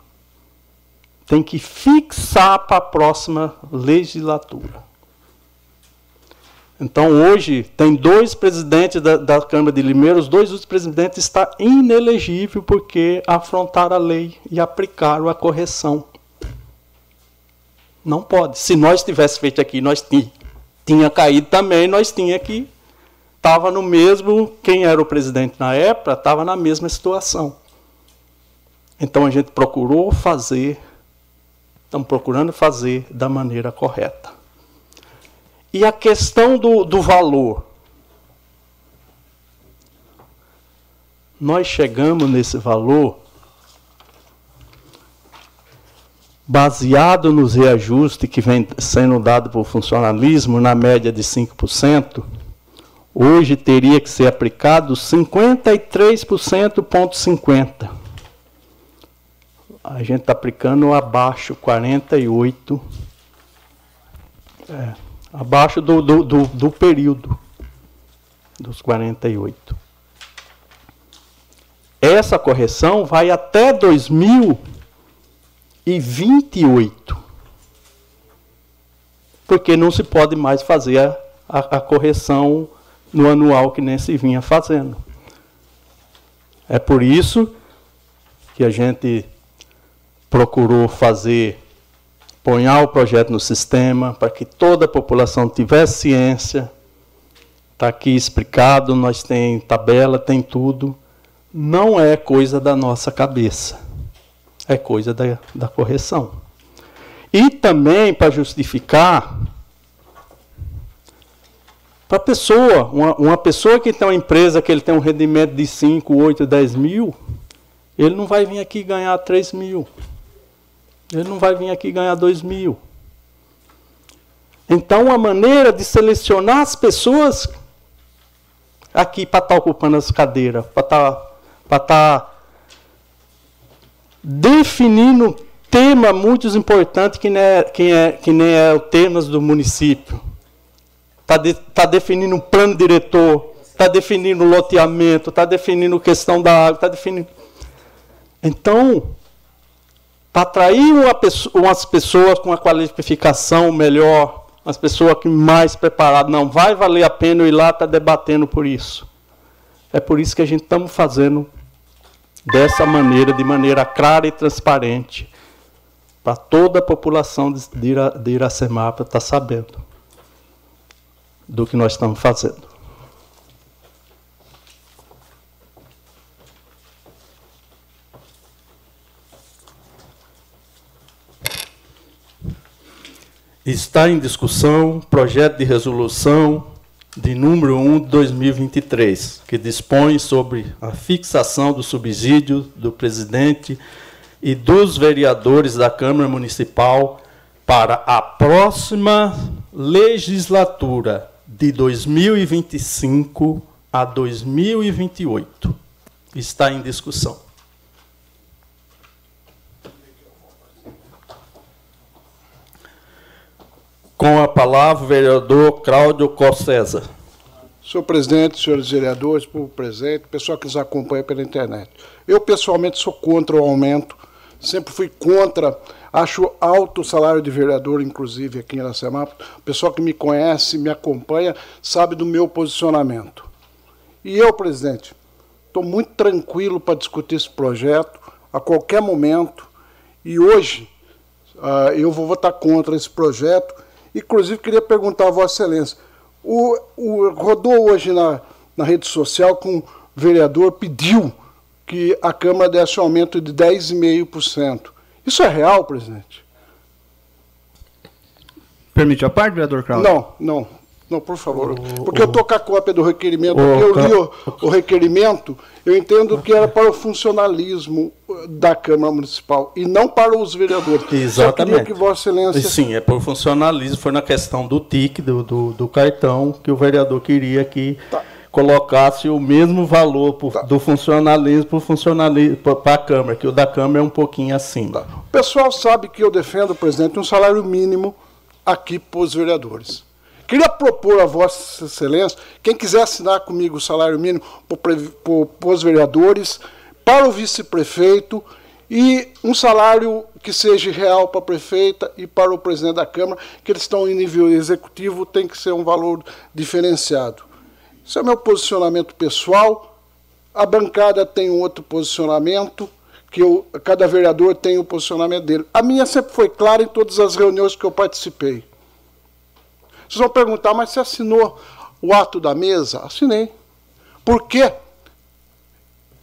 Tem que fixar para a próxima legislatura. Então, hoje, tem dois presidentes da, da Câmara de Limeira, os dois outros presidentes estão inelegíveis porque afrontaram a lei e aplicaram a correção. Não pode. Se nós tivesse feito aqui, nós tinha, tinha caído também, nós tinha que estava no mesmo, quem era o presidente na época, estava na mesma situação. Então a gente procurou fazer, estamos procurando fazer da maneira correta. E a questão do, do valor. Nós chegamos nesse valor baseado nos reajustes que vem sendo dado por funcionalismo, na média de 5%, hoje teria que ser aplicado 53,50%. A gente está aplicando abaixo 48%. É abaixo do, do, do, do período dos 48. Essa correção vai até 2028. Porque não se pode mais fazer a, a, a correção no anual que nem se vinha fazendo. É por isso que a gente procurou fazer ponhar o projeto no sistema para que toda a população tivesse ciência. Está aqui explicado, nós tem tabela, tem tudo. Não é coisa da nossa cabeça, é coisa da, da correção. E também para justificar para a pessoa, uma, uma, pessoa que tem uma empresa que ele tem um rendimento de 5, 8, 10 mil, ele não vai vir aqui ganhar 3 mil. Ele não vai vir aqui ganhar dois mil. Então, a maneira de selecionar as pessoas aqui para estar tá ocupando as cadeiras, para estar tá, tá definindo tema muito importante que, nem é, que, é, que nem é o temas do município. está de, tá definindo um plano diretor, está definindo loteamento, está definindo questão da água, está definindo. Então, para atrair uma pessoa, umas pessoas com a qualificação melhor, as pessoas que mais preparadas, não vai valer a pena eu ir lá estar tá debatendo por isso. É por isso que a gente estamos fazendo dessa maneira, de maneira clara e transparente, para toda a população de Iracemapa estar tá sabendo do que nós estamos fazendo. Está em discussão projeto de resolução de número 1 de 2023, que dispõe sobre a fixação do subsídio do presidente e dos vereadores da Câmara Municipal para a próxima legislatura de 2025 a 2028. Está em discussão. Com a palavra, o vereador Cláudio Cossesa. Senhor presidente, senhores vereadores, povo presente, pessoal que nos acompanha pela internet. Eu, pessoalmente, sou contra o aumento, sempre fui contra, acho alto o salário de vereador, inclusive aqui em Iracemapa. O pessoal que me conhece, me acompanha, sabe do meu posicionamento. E eu, presidente, estou muito tranquilo para discutir esse projeto a qualquer momento. E hoje uh, eu vou votar contra esse projeto Inclusive, queria perguntar a Vossa Excelência: o, o, rodou hoje na, na rede social que um vereador pediu que a Câmara desse um aumento de 10,5%. Isso é real, presidente? Permite a parte, vereador Cláudio? Não, não. Não, por favor. Porque eu estou com a cópia do requerimento, porque eu li o, o, requerimento, eu entendo que era para o funcionalismo da Câmara Municipal e não para os vereadores. Exatamente. que Vossa Excelência. Sim, é por funcionalismo, foi na questão do TIC, do, do, do cartão, que o vereador queria que. Tá colocasse o mesmo valor por, tá. do funcionalismo para funcionalismo a Câmara, que o da Câmara é um pouquinho acima. Tá. O pessoal sabe que eu defendo, presidente, um salário mínimo aqui para os vereadores. Queria propor a Vossa Excelência, quem quiser assinar comigo o salário mínimo para os vereadores, para o vice-prefeito e um salário que seja real para a prefeita e para o presidente da Câmara, que eles estão em nível executivo, tem que ser um valor diferenciado. Esse é o meu posicionamento pessoal. A bancada tem um outro posicionamento, que eu, cada vereador tem o posicionamento dele. A minha sempre foi clara em todas as reuniões que eu participei. Vocês vão perguntar, mas você assinou o ato da mesa? Assinei. Por quê?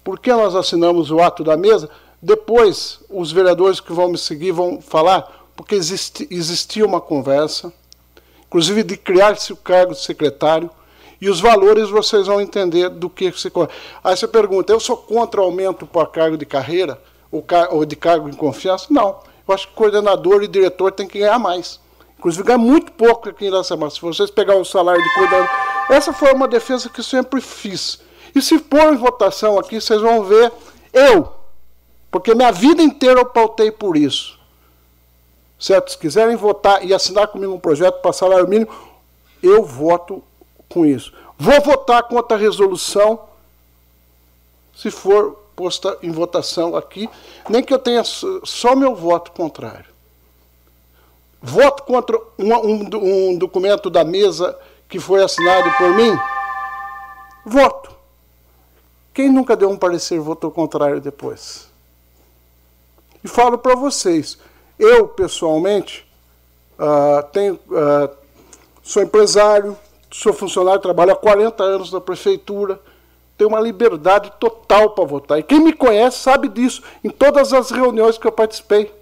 Por que nós assinamos o ato da mesa? Depois, os vereadores que vão me seguir vão falar, porque existia uma conversa, inclusive de criar-se o cargo de secretário, e os valores vocês vão entender do que se. Aí você pergunta, eu sou contra o aumento para cargo de carreira, ou, car ou de cargo em confiança? Não. Eu acho que coordenador e diretor têm que ganhar mais. Inclusive, ganha muito pouco aqui em Iracema. Se vocês pegarem o salário de cuidado. Essa foi uma defesa que sempre fiz. E se pôr em votação aqui, vocês vão ver eu, porque minha vida inteira eu pautei por isso. Certo? Se quiserem votar e assinar comigo um projeto para salário mínimo, eu voto com isso. Vou votar contra a resolução se for posta em votação aqui, nem que eu tenha só meu voto contrário. Voto contra um, um, um documento da mesa que foi assinado por mim? Voto. Quem nunca deu um parecer votou contrário depois? E falo para vocês, eu pessoalmente uh, tenho, uh, sou empresário, sou funcionário, trabalho há 40 anos na prefeitura, tenho uma liberdade total para votar. E quem me conhece sabe disso em todas as reuniões que eu participei.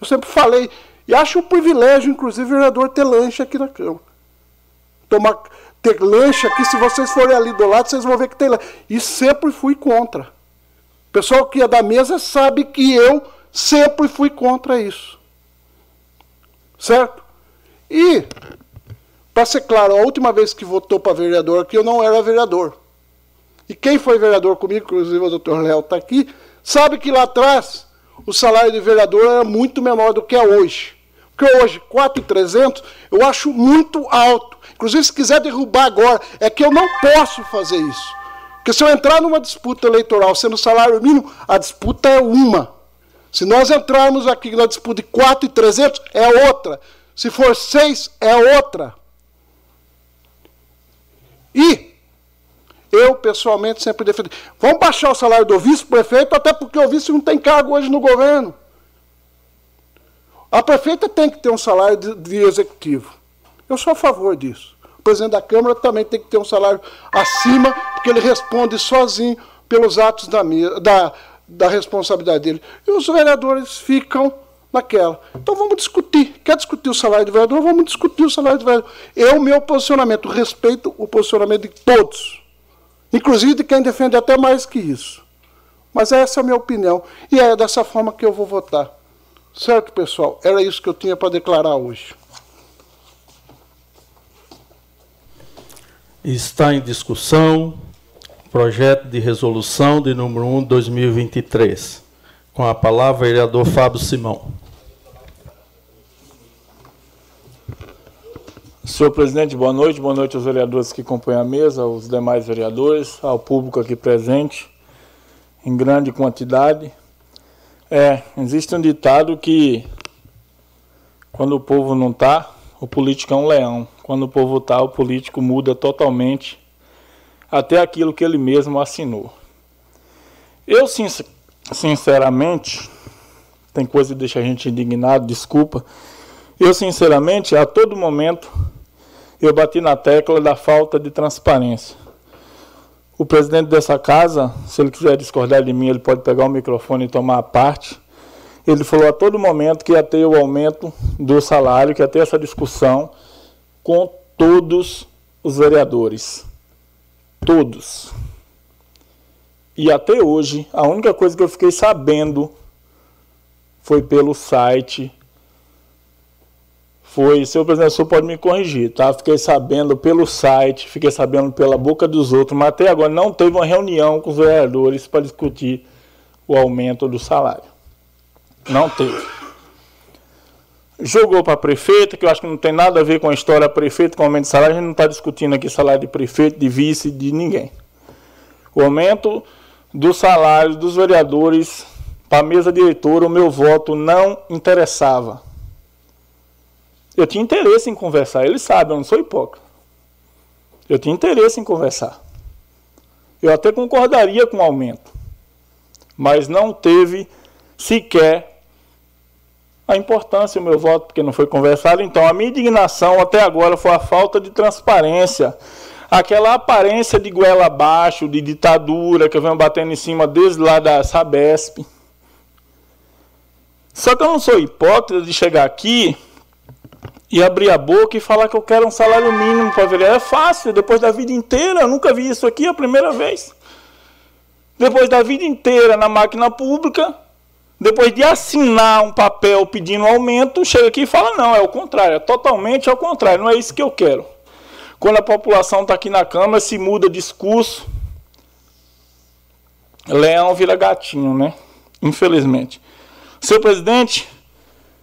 Eu sempre falei, e acho um privilégio, inclusive, o vereador ter lanche aqui na Câmara. Tomar, ter lanche aqui, se vocês forem ali do lado, vocês vão ver que tem lanche. E sempre fui contra. O pessoal que é da mesa sabe que eu sempre fui contra isso. Certo? E, para ser claro, a última vez que votou para vereador aqui, eu não era vereador. E quem foi vereador comigo, inclusive o doutor Léo está aqui, sabe que lá atrás o salário de vereador era muito menor do que é hoje. Porque hoje, 4,300 eu acho muito alto. Inclusive, se quiser derrubar agora, é que eu não posso fazer isso. Porque se eu entrar numa disputa eleitoral sendo salário mínimo, a disputa é uma. Se nós entrarmos aqui na disputa de 4,300, é outra. Se for 6, é outra. E eu, pessoalmente, sempre defendi. Vamos baixar o salário do vice-prefeito, até porque o vice não tem cargo hoje no governo. A prefeita tem que ter um salário de, de executivo. Eu sou a favor disso. O presidente da Câmara também tem que ter um salário acima, porque ele responde sozinho pelos atos da, da, da responsabilidade dele. E os vereadores ficam naquela. Então vamos discutir. Quer discutir o salário do vereador? Vamos discutir o salário do vereador. Eu, meu posicionamento, respeito o posicionamento de todos. Inclusive de quem defende até mais que isso. Mas essa é a minha opinião. E é dessa forma que eu vou votar. Certo, pessoal? Era isso que eu tinha para declarar hoje. Está em discussão projeto de resolução de número 1 de 2023. Com a palavra, o vereador Fábio Simão. Senhor presidente, boa noite. Boa noite aos vereadores que compõem a mesa, aos demais vereadores, ao público aqui presente, em grande quantidade. É, existe um ditado que quando o povo não está, o político é um leão. Quando o povo está, o político muda totalmente até aquilo que ele mesmo assinou. Eu, sinceramente, tem coisa que deixa a gente indignado, desculpa. Eu, sinceramente, a todo momento, eu bati na tecla da falta de transparência. O presidente dessa casa, se ele quiser discordar de mim, ele pode pegar o microfone e tomar a parte. Ele falou a todo momento que ia ter o aumento do salário, que ia ter essa discussão com todos os vereadores. Todos. E até hoje, a única coisa que eu fiquei sabendo foi pelo site foi, senhor presidente, o senhor pode me corrigir, tá? Fiquei sabendo pelo site, fiquei sabendo pela boca dos outros, mas até agora não teve uma reunião com os vereadores para discutir o aumento do salário. Não teve. Jogou para a prefeita, que eu acho que não tem nada a ver com a história prefeito com aumento de salário, a gente não está discutindo aqui salário de prefeito, de vice, de ninguém. O aumento do salário dos vereadores para a mesa diretora, o meu voto não interessava. Eu tinha interesse em conversar, eles sabem, eu não sou hipócrita. Eu tinha interesse em conversar. Eu até concordaria com o aumento, mas não teve sequer a importância o meu voto, porque não foi conversado. Então, a minha indignação até agora foi a falta de transparência. Aquela aparência de goela abaixo, de ditadura, que eu venho batendo em cima desde lá da Sabesp. Só que eu não sou hipócrita de chegar aqui e abrir a boca e falar que eu quero um salário mínimo para vereador. É fácil, depois da vida inteira, eu nunca vi isso aqui, é a primeira vez. Depois da vida inteira na máquina pública, depois de assinar um papel pedindo aumento, chega aqui e fala: não, é o contrário, é totalmente ao contrário, não é isso que eu quero. Quando a população está aqui na Câmara, se muda discurso, leão vira gatinho, né? Infelizmente. Senhor presidente,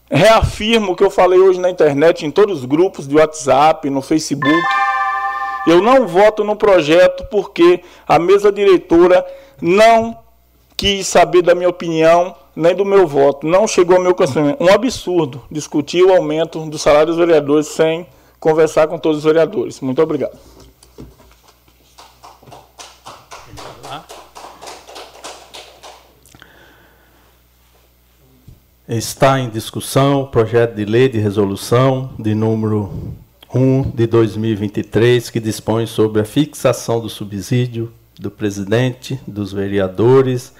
reafirmo o que eu falei hoje na internet, em todos os grupos de WhatsApp, no Facebook. Eu não voto no projeto porque a mesa diretora não quis saber da minha opinião nem do meu voto. Não chegou ao meu conhecimento. Um absurdo discutir o aumento do salário dos vereadores sem conversar com todos os vereadores. Muito obrigado. Está em discussão o projeto de lei de resolução de número 1 de 2023, que dispõe sobre a fixação do subsídio do presidente, dos vereadores,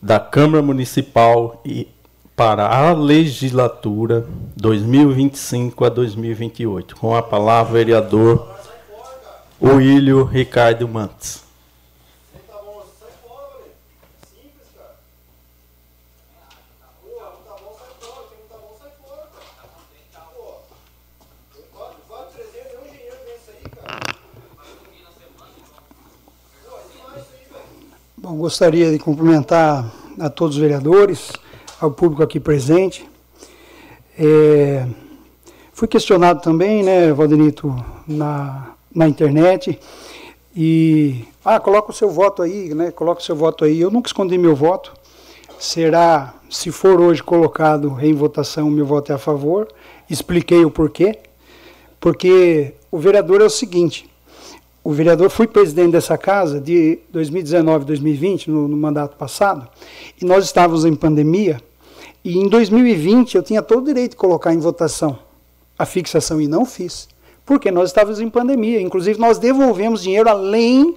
da Câmara Municipal e para a legislatura 2025 a 2028. Com a palavra, vereador William Ricardo Mantes. Bom, gostaria de cumprimentar a todos os vereadores, ao público aqui presente. É, Fui questionado também, né, Valdenito, na, na internet. E, ah, coloca o seu voto aí, né? Coloca o seu voto aí. Eu nunca escondi meu voto. Será, se for hoje colocado em votação, meu voto é a favor. Expliquei o porquê. Porque o vereador é o seguinte: o vereador fui presidente dessa casa de 2019 2020, no, no mandato passado, e nós estávamos em pandemia. E em 2020 eu tinha todo o direito de colocar em votação a fixação e não fiz. Porque nós estávamos em pandemia. Inclusive, nós devolvemos dinheiro além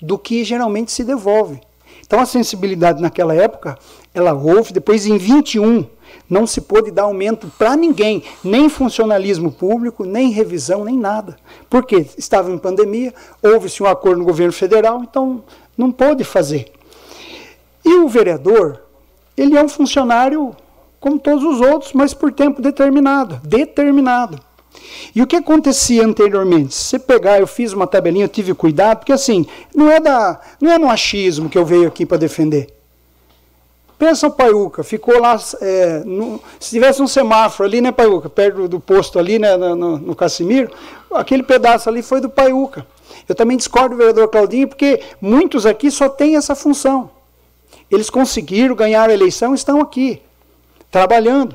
do que geralmente se devolve. Então, a sensibilidade naquela época, ela houve. Depois, em 21, não se pôde dar aumento para ninguém, nem funcionalismo público, nem revisão, nem nada. Por quê? Estava em pandemia, houve-se um acordo no governo federal, então não pôde fazer. E o vereador, ele é um funcionário como todos os outros, mas por tempo determinado. Determinado. E o que acontecia anteriormente? Se você pegar, eu fiz uma tabelinha, eu tive cuidado, porque assim, não é, da, não é no achismo que eu veio aqui para defender. Pensa Paiuca, ficou lá, é, no, se tivesse um semáforo ali, né, Paiuca, perto do posto ali, né, no, no Cassimiro, aquele pedaço ali foi do Paiuca. Eu também discordo do vereador Claudinho, porque muitos aqui só têm essa função. Eles conseguiram ganhar a eleição, estão aqui trabalhando.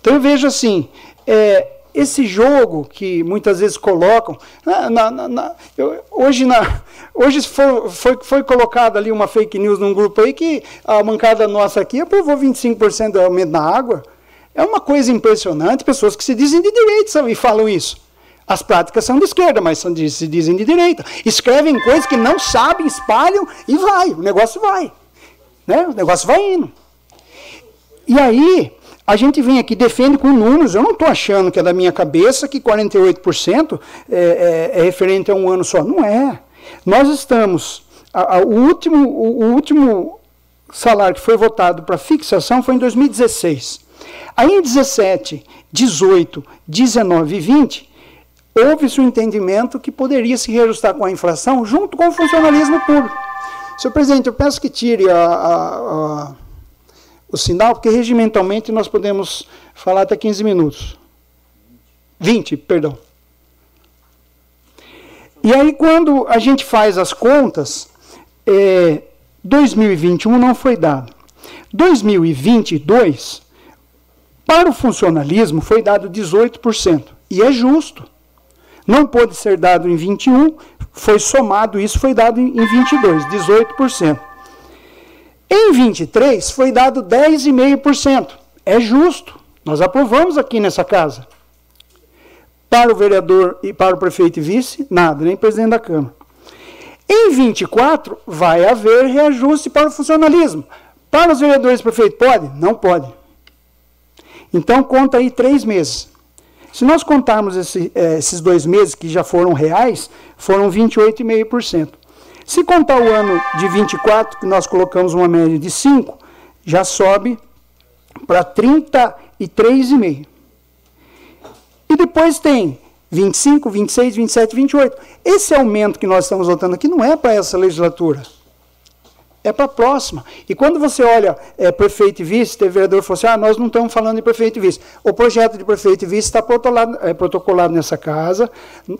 Então eu vejo assim, é, esse jogo que muitas vezes colocam, na, na, na, eu, hoje, hoje foi, foi, foi colocada ali uma fake news num grupo aí que a mancada nossa aqui aprovou 25% de aumento na água. É uma coisa impressionante, pessoas que se dizem de direita e falam isso. As práticas são de esquerda, mas são de, se dizem de direita. Escrevem coisas que não sabem, espalham e vai, o negócio vai. Né? O negócio vai indo. E aí, a gente vem aqui, defende com números, eu não estou achando que é da minha cabeça que 48% é, é, é referente a um ano só. Não é. Nós estamos. A, a, o, último, o, o último salário que foi votado para fixação foi em 2016. Aí em 17, 18, 19 e 20, houve-se um entendimento que poderia se reajustar com a inflação junto com o funcionalismo público. Senhor presidente, eu peço que tire a, a, a o sinal, porque regimentalmente nós podemos falar até 15 minutos. 20, perdão. E aí, quando a gente faz as contas, é, 2021 não foi dado. 2022, para o funcionalismo, foi dado 18%. E é justo. Não pôde ser dado em 21, foi somado, isso foi dado em 22, 18%. Em 23 foi dado 10,5%. É justo. Nós aprovamos aqui nessa casa. Para o vereador e para o prefeito e vice, nada, nem presidente da Câmara. Em 24 vai haver reajuste para o funcionalismo. Para os vereadores e prefeito, pode? Não pode. Então conta aí três meses. Se nós contarmos esse, eh, esses dois meses que já foram reais, foram 28,5%. Se contar o ano de 24, que nós colocamos uma média de 5, já sobe para 33,5. E depois tem 25, 26, 27, 28. Esse aumento que nós estamos votando aqui não é para essa legislatura. É para a próxima. E quando você olha é, prefeito e vice, teve vereador falou assim: ah, nós não estamos falando de prefeito e vice. O projeto de prefeito e vice está protocolado, é, protocolado nessa casa,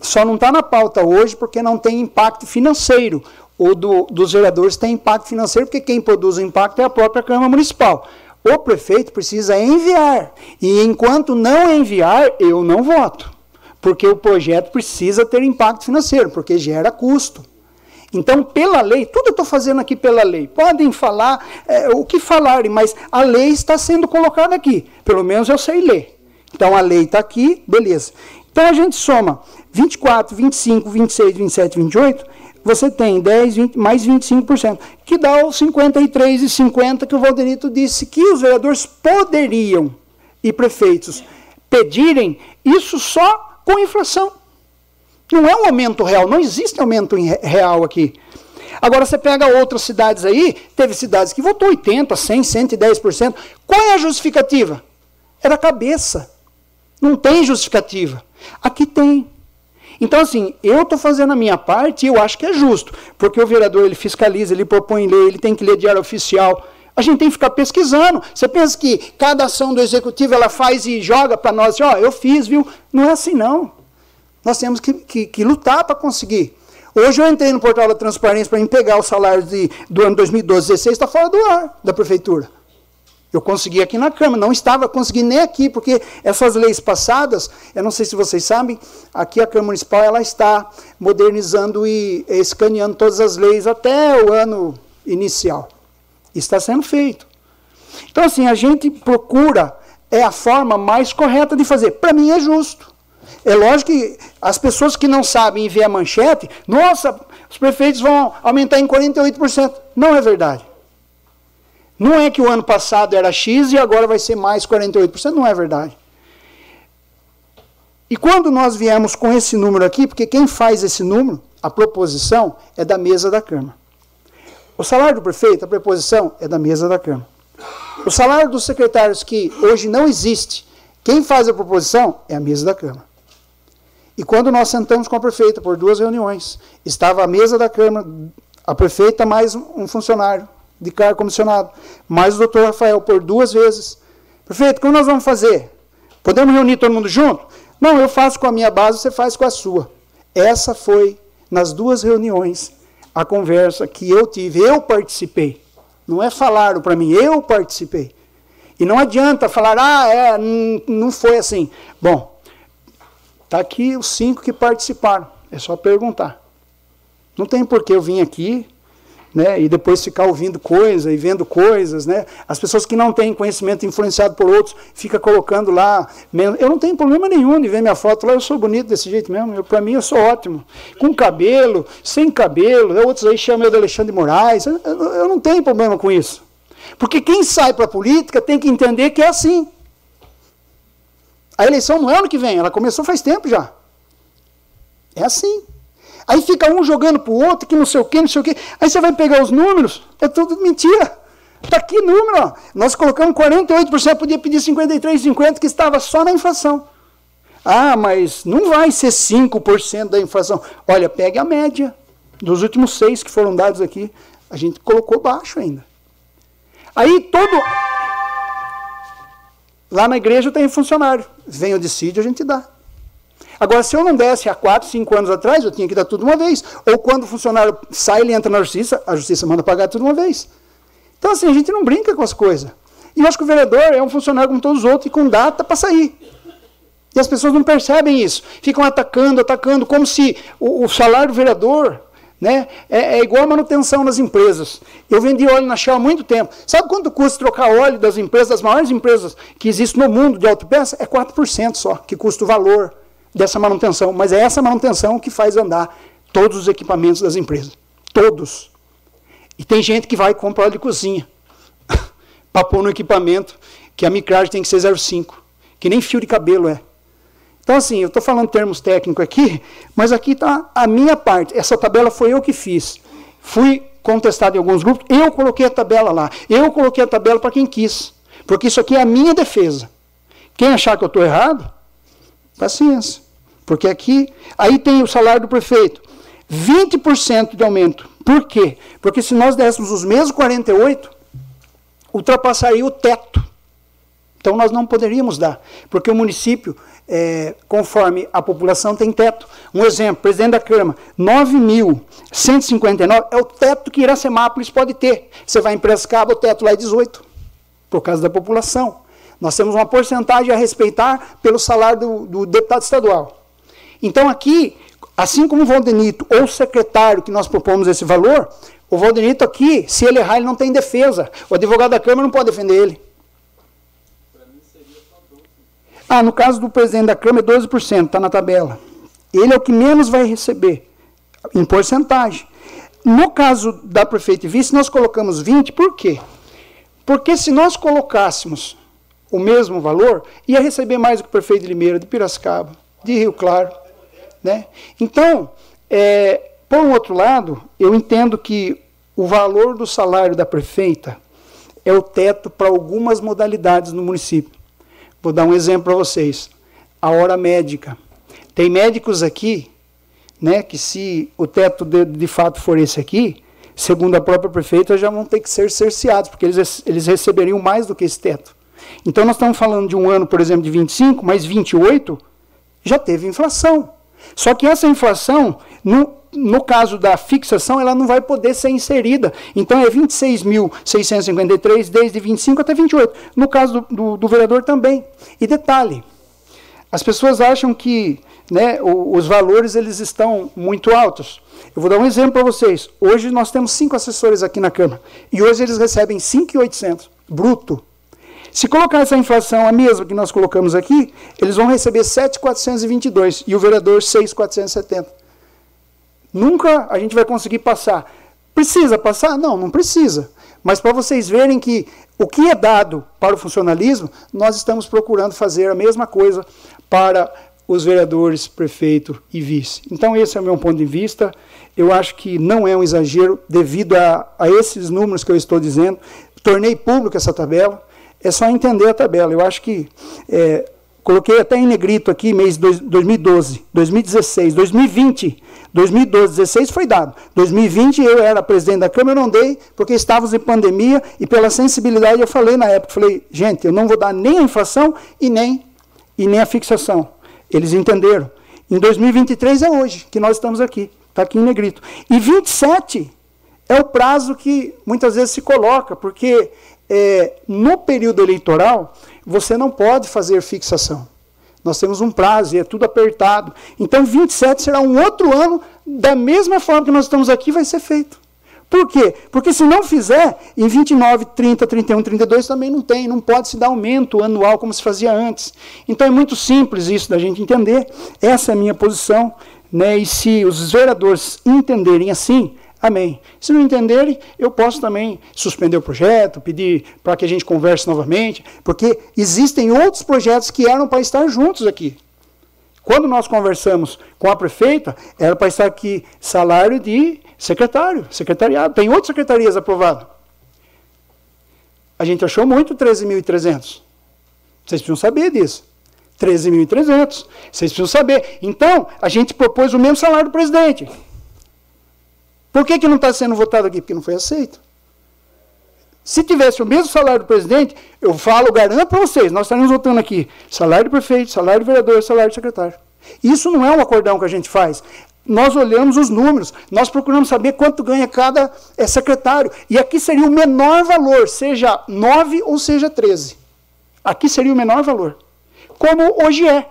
só não está na pauta hoje porque não tem impacto financeiro. O do, dos vereadores tem impacto financeiro, porque quem produz o impacto é a própria Câmara Municipal. O prefeito precisa enviar. E enquanto não enviar, eu não voto. Porque o projeto precisa ter impacto financeiro, porque gera custo. Então, pela lei, tudo eu estou fazendo aqui pela lei. Podem falar é, o que falarem, mas a lei está sendo colocada aqui. Pelo menos eu sei ler. Então, a lei está aqui, beleza. Então, a gente soma 24, 25, 26, 27, 28, você tem 10, 20, mais 25%, que dá os 53,50 que o Valderito disse que os vereadores poderiam e prefeitos pedirem isso só com inflação. Não é um aumento real, não existe aumento real aqui. Agora você pega outras cidades aí, teve cidades que votou 80, 100, 110%. Qual é a justificativa? É da cabeça. Não tem justificativa. Aqui tem. Então, assim, eu estou fazendo a minha parte e eu acho que é justo, porque o vereador ele fiscaliza, ele propõe lei, ele tem que ler diário oficial. A gente tem que ficar pesquisando. Você pensa que cada ação do executivo ela faz e joga para nós, ó, oh, eu fiz, viu? Não é assim, não. Nós temos que, que, que lutar para conseguir. Hoje eu entrei no portal da transparência para pegar o salário de, do ano 2012, 16, está fora do ar da prefeitura. Eu consegui aqui na Câmara, não estava conseguindo nem aqui, porque essas leis passadas, eu não sei se vocês sabem, aqui a Câmara Municipal ela está modernizando e escaneando todas as leis até o ano inicial. Está sendo feito. Então, assim, a gente procura, é a forma mais correta de fazer. Para mim é justo. É lógico que as pessoas que não sabem ver a manchete, nossa, os prefeitos vão aumentar em 48%. Não é verdade. Não é que o ano passado era X e agora vai ser mais 48%. Não é verdade. E quando nós viemos com esse número aqui, porque quem faz esse número, a proposição, é da mesa da Câmara. O salário do prefeito, a preposição, é da mesa da Câmara. O salário dos secretários, que hoje não existe, quem faz a proposição é a mesa da Câmara. E quando nós sentamos com a prefeita por duas reuniões, estava a mesa da Câmara, a prefeita mais um funcionário, de cargo comissionado, mais o doutor Rafael por duas vezes. Prefeito, como nós vamos fazer? Podemos reunir todo mundo junto? Não, eu faço com a minha base, você faz com a sua. Essa foi, nas duas reuniões, a conversa que eu tive. Eu participei. Não é falaram para mim, eu participei. E não adianta falar, ah, é, não foi assim. Bom, está aqui os cinco que participaram. É só perguntar. Não tem por que eu vir aqui né, e depois ficar ouvindo coisas e vendo coisas, né? As pessoas que não têm conhecimento influenciado por outros, fica colocando lá. Eu não tenho problema nenhum de ver minha foto lá, eu sou bonito desse jeito mesmo. Para mim eu sou ótimo. Com cabelo, sem cabelo, outros aí chamam eu de Alexandre Moraes. Eu, eu não tenho problema com isso. Porque quem sai para a política tem que entender que é assim. A eleição não é ano que vem, ela começou faz tempo já. É assim. Aí fica um jogando para o outro, que não sei o quê, não sei o quê. Aí você vai pegar os números, é tudo mentira. Está aqui número. Ó. Nós colocamos 48%, podia pedir 53,50%, que estava só na inflação. Ah, mas não vai ser 5% da inflação. Olha, pegue a média dos últimos seis que foram dados aqui. A gente colocou baixo ainda. Aí todo. Lá na igreja tem funcionário. Vem o decídio, a gente dá. Agora, se eu não desse há 4, 5 anos atrás, eu tinha que dar tudo uma vez. Ou quando o funcionário sai, ele entra na justiça, a justiça manda pagar tudo uma vez. Então, assim, a gente não brinca com as coisas. E eu acho que o vereador é um funcionário como todos os outros e com data para sair. E as pessoas não percebem isso. Ficam atacando, atacando, como se o, o salário do vereador né, é, é, igual a manutenção nas empresas. Eu vendi óleo na Shell há muito tempo. Sabe quanto custa trocar óleo das empresas, das maiores empresas que existem no mundo de autopeça? É 4% só, que custa o valor dessa manutenção, mas é essa manutenção que faz andar todos os equipamentos das empresas. Todos. E tem gente que vai comprar óleo de cozinha para pôr no equipamento que a micragem tem que ser 0,5, que nem fio de cabelo é. Então, assim, eu estou falando termos técnicos aqui, mas aqui está a minha parte. Essa tabela foi eu que fiz. Fui contestado em alguns grupos, eu coloquei a tabela lá. Eu coloquei a tabela para quem quis. Porque isso aqui é a minha defesa. Quem achar que eu estou errado, paciência. Porque aqui, aí tem o salário do prefeito. 20% de aumento. Por quê? Porque se nós dessemos os mesmos 48, ultrapassaria o teto. Então nós não poderíamos dar, porque o município, é, conforme a população, tem teto. Um exemplo, presidente da Câmara, 9.159 é o teto que Iracemápolis pode ter. Você vai em Prescaba, o teto lá é 18, por causa da população. Nós temos uma porcentagem a respeitar pelo salário do, do deputado estadual. Então aqui, assim como o Valdenito ou o secretário que nós propomos esse valor, o Valdenito aqui, se ele errar, ele não tem defesa. O advogado da Câmara não pode defender ele. Ah, no caso do presidente da Câmara é 12%, está na tabela. Ele é o que menos vai receber, em porcentagem. No caso da prefeita e vice, nós colocamos 20, por quê? Porque se nós colocássemos o mesmo valor, ia receber mais do que o prefeito de Limeira, de Piracicaba, de Rio Claro, né? Então, é, por um outro lado, eu entendo que o valor do salário da prefeita é o teto para algumas modalidades no município. Vou dar um exemplo para vocês. A hora médica. Tem médicos aqui, né, que se o teto de, de fato for esse aqui, segundo a própria prefeita, já vão ter que ser cerceados, porque eles, eles receberiam mais do que esse teto. Então, nós estamos falando de um ano, por exemplo, de 25, mais 28, já teve inflação. Só que essa inflação, no, no caso da fixação, ela não vai poder ser inserida. Então é 26.653 desde 25 até 28. No caso do, do, do, vereador também. E detalhe, as pessoas acham que né, os valores eles estão muito altos. Eu vou dar um exemplo para vocês. Hoje nós temos cinco assessores aqui na Câmara. E hoje eles recebem 5.800 bruto. Se colocar essa inflação a mesma que nós colocamos aqui, eles vão receber 7,422 e o vereador 6,470. Nunca a gente vai conseguir passar. Precisa passar? Não, não precisa. Mas para vocês verem que o que é dado para o funcionalismo, nós estamos procurando fazer a mesma coisa para os vereadores, prefeito e vice. Então, esse é o meu ponto de vista. Eu acho que não é um exagero devido a, a esses números que eu estou dizendo. Tornei público essa tabela. É só entender a tabela. Eu acho que é, coloquei até em negrito aqui, mês de 2012, 2016, 2020. 2012, 2016 foi dado. 2020 eu era presidente da Câmara, não dei, porque estávamos em pandemia e pela sensibilidade eu falei na época, falei, gente, eu não vou dar nem a inflação e nem, e nem a fixação. Eles entenderam. Em 2023 é hoje que nós estamos aqui. Está aqui em negrito. E 27 é o prazo que muitas vezes se coloca, porque é, no período eleitoral, você não pode fazer fixação. Nós temos um prazo e é tudo apertado. Então, 27 será um outro ano, da mesma forma que nós estamos aqui, vai ser feito. Por quê? Porque se não fizer, em 29, 30, 31, 32 também não tem, não pode se dar aumento anual como se fazia antes. Então é muito simples isso da gente entender. Essa é a minha posição. Né? E se os vereadores entenderem assim, Amém. Se não entenderem, eu posso também suspender o projeto, pedir para que a gente converse novamente, porque existem outros projetos que eram para estar juntos aqui. Quando nós conversamos com a prefeita, era para estar aqui salário de secretário, secretariado. Tem outras secretarias aprovadas. A gente achou muito 13.300. Vocês precisam saber disso. 13.300. Vocês precisam saber. Então, a gente propôs o mesmo salário do presidente. Por que, que não está sendo votado aqui? Porque não foi aceito. Se tivesse o mesmo salário do presidente, eu falo, garanto para vocês, nós estaríamos votando aqui salário do prefeito, salário do vereador, salário do secretário. Isso não é um acordão que a gente faz. Nós olhamos os números, nós procuramos saber quanto ganha cada é, secretário. E aqui seria o menor valor, seja 9 ou seja 13. Aqui seria o menor valor. Como hoje é.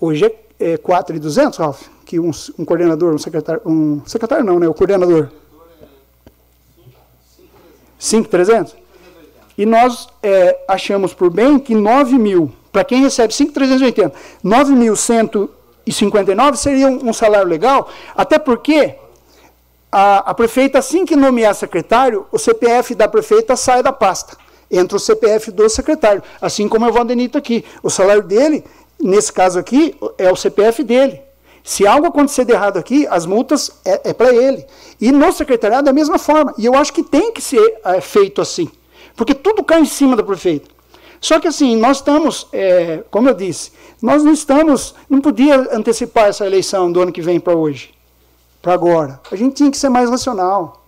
Hoje é, é 4,200, Ralf? Que um, um coordenador, um secretário, um secretário não, né? O coordenador. 5,300? E nós é, achamos por bem que 9 mil, para quem recebe 5,380, 9.159 seria um, um salário legal, até porque a, a prefeita, assim que nomear secretário, o CPF da prefeita sai da pasta. Entra o CPF do secretário, assim como é o Valdenito aqui. O salário dele, nesse caso aqui, é o CPF dele. Se algo acontecer de errado aqui, as multas é, é para ele. E no secretariado da mesma forma. E eu acho que tem que ser é, feito assim. Porque tudo cai em cima do prefeito. Só que assim, nós estamos, é, como eu disse, nós não estamos, não podia antecipar essa eleição do ano que vem para hoje, para agora. A gente tinha que ser mais racional.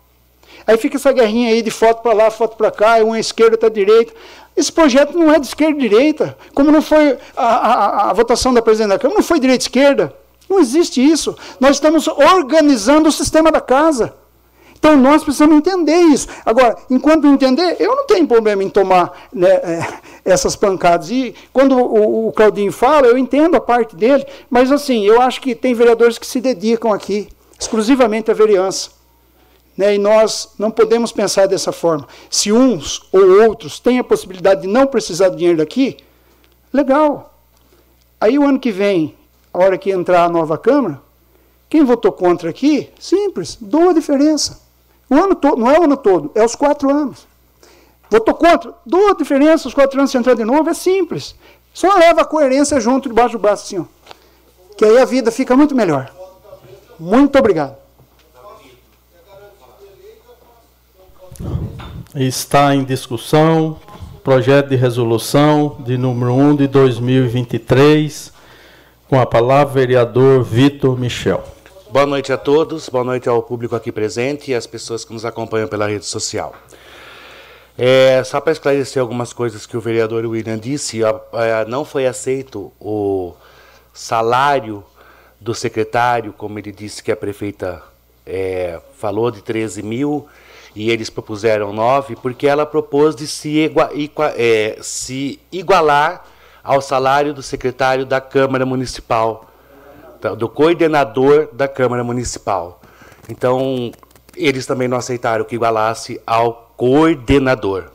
Aí fica essa guerrinha aí de foto para lá, foto para cá, uma esquerda, outra direita. Esse projeto não é de esquerda e direita, como não foi a, a, a votação da presidente da Câmara, não foi direita e esquerda. Não existe isso. Nós estamos organizando o sistema da casa. Então nós precisamos entender isso. Agora, enquanto entender, eu não tenho problema em tomar né, é, essas pancadas. E quando o, o, Claudinho fala, eu entendo a parte dele, mas assim, eu acho que tem vereadores que se dedicam aqui exclusivamente à vereança. Né, e nós não podemos pensar dessa forma. Se uns ou outros têm a possibilidade de não precisar de dinheiro daqui, legal. Aí o ano que vem, hora que entrar a nova Câmara, quem votou contra aqui, simples, dou a diferença. O ano todo, não é o ano todo, é os quatro anos. Votou contra, dou a diferença, os quatro anos se entrar de novo, é simples. Só leva a coerência junto debaixo do braço assim, ó. Que aí a vida fica muito melhor. Muito obrigado. Está em discussão projeto de resolução de número 1 de 2023 com a palavra, vereador Vitor Michel. Boa noite a todos, boa noite ao público aqui presente e às pessoas que nos acompanham pela rede social. É, só para esclarecer algumas coisas que o vereador William disse, não foi aceito o salário do secretário, como ele disse que a prefeita é, falou, de 13 mil, e eles propuseram 9, porque ela propôs de se, igua, é, se igualar ao salário do secretário da Câmara Municipal do coordenador da Câmara Municipal. Então, eles também não aceitaram que igualasse ao coordenador,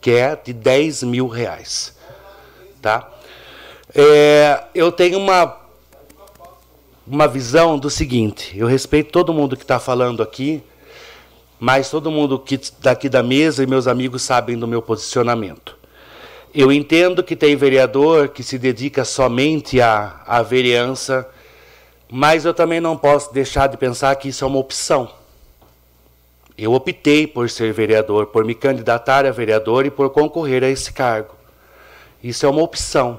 que é de 10 mil reais. Tá? É, eu tenho uma, uma visão do seguinte: eu respeito todo mundo que está falando aqui, mas todo mundo que daqui da mesa e meus amigos sabem do meu posicionamento. Eu entendo que tem vereador que se dedica somente à, à vereança mas eu também não posso deixar de pensar que isso é uma opção. Eu optei por ser vereador, por me candidatar a vereador e por concorrer a esse cargo. Isso é uma opção.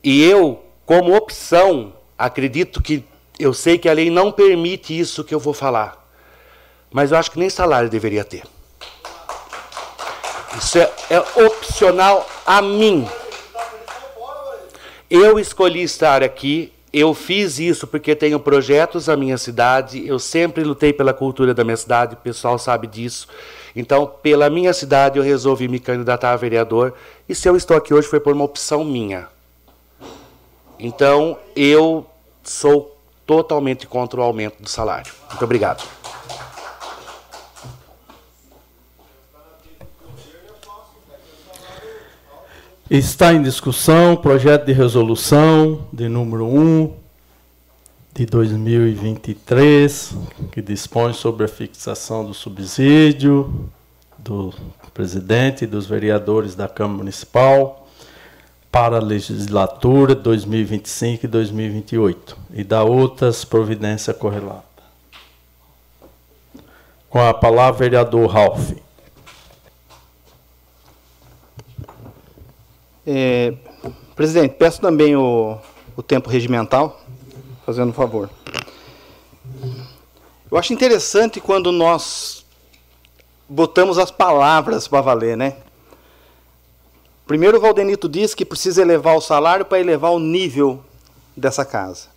E eu, como opção, acredito que eu sei que a lei não permite isso que eu vou falar. Mas eu acho que nem salário deveria ter. Isso é, é opcional a mim. Eu escolhi estar aqui, eu fiz isso porque tenho projetos na minha cidade, eu sempre lutei pela cultura da minha cidade, o pessoal sabe disso. Então, pela minha cidade, eu resolvi me candidatar a vereador. E se eu estou aqui hoje foi por uma opção minha. Então, eu sou totalmente contra o aumento do salário. Muito obrigado. Está em discussão o projeto de resolução de número 1 de 2023, que dispõe sobre a fixação do subsídio do presidente e dos vereadores da Câmara Municipal para a legislatura 2025 e 2028 e da outras providências correlatas. Com a palavra, vereador Ralph. É, presidente, peço também o, o tempo regimental, fazendo um favor. Eu acho interessante quando nós botamos as palavras para valer, né? Primeiro o Valdenito diz que precisa elevar o salário para elevar o nível dessa casa.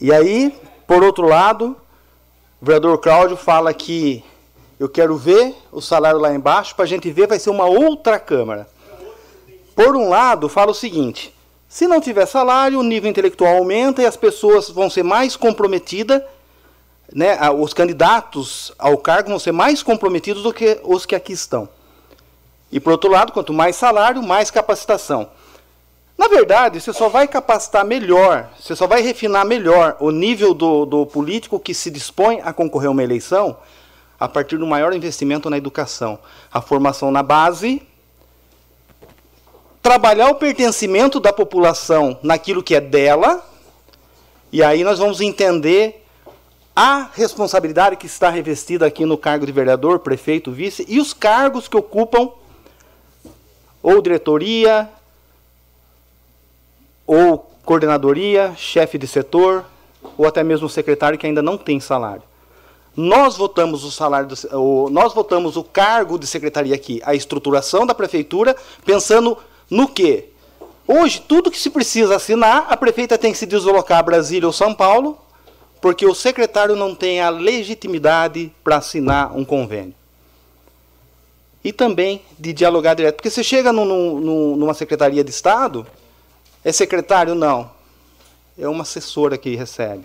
E aí, por outro lado, o vereador Cláudio fala que eu quero ver o salário lá embaixo, para a gente ver, vai ser uma outra Câmara. Por um lado, fala o seguinte: se não tiver salário, o nível intelectual aumenta e as pessoas vão ser mais comprometidas, né, os candidatos ao cargo vão ser mais comprometidos do que os que aqui estão. E por outro lado, quanto mais salário, mais capacitação. Na verdade, você só vai capacitar melhor, você só vai refinar melhor o nível do, do político que se dispõe a concorrer a uma eleição a partir do maior investimento na educação. A formação na base, trabalhar o pertencimento da população naquilo que é dela, e aí nós vamos entender a responsabilidade que está revestida aqui no cargo de vereador, prefeito, vice, e os cargos que ocupam ou diretoria, ou coordenadoria, chefe de setor, ou até mesmo secretário que ainda não tem salário. Nós votamos o salário, do, o, nós votamos o cargo de secretaria aqui, a estruturação da prefeitura, pensando no quê? Hoje, tudo que se precisa assinar, a prefeita tem que se deslocar a Brasília ou São Paulo, porque o secretário não tem a legitimidade para assinar um convênio. E também de dialogar direto. Porque você chega numa secretaria de Estado, é secretário? Não. É uma assessora que recebe.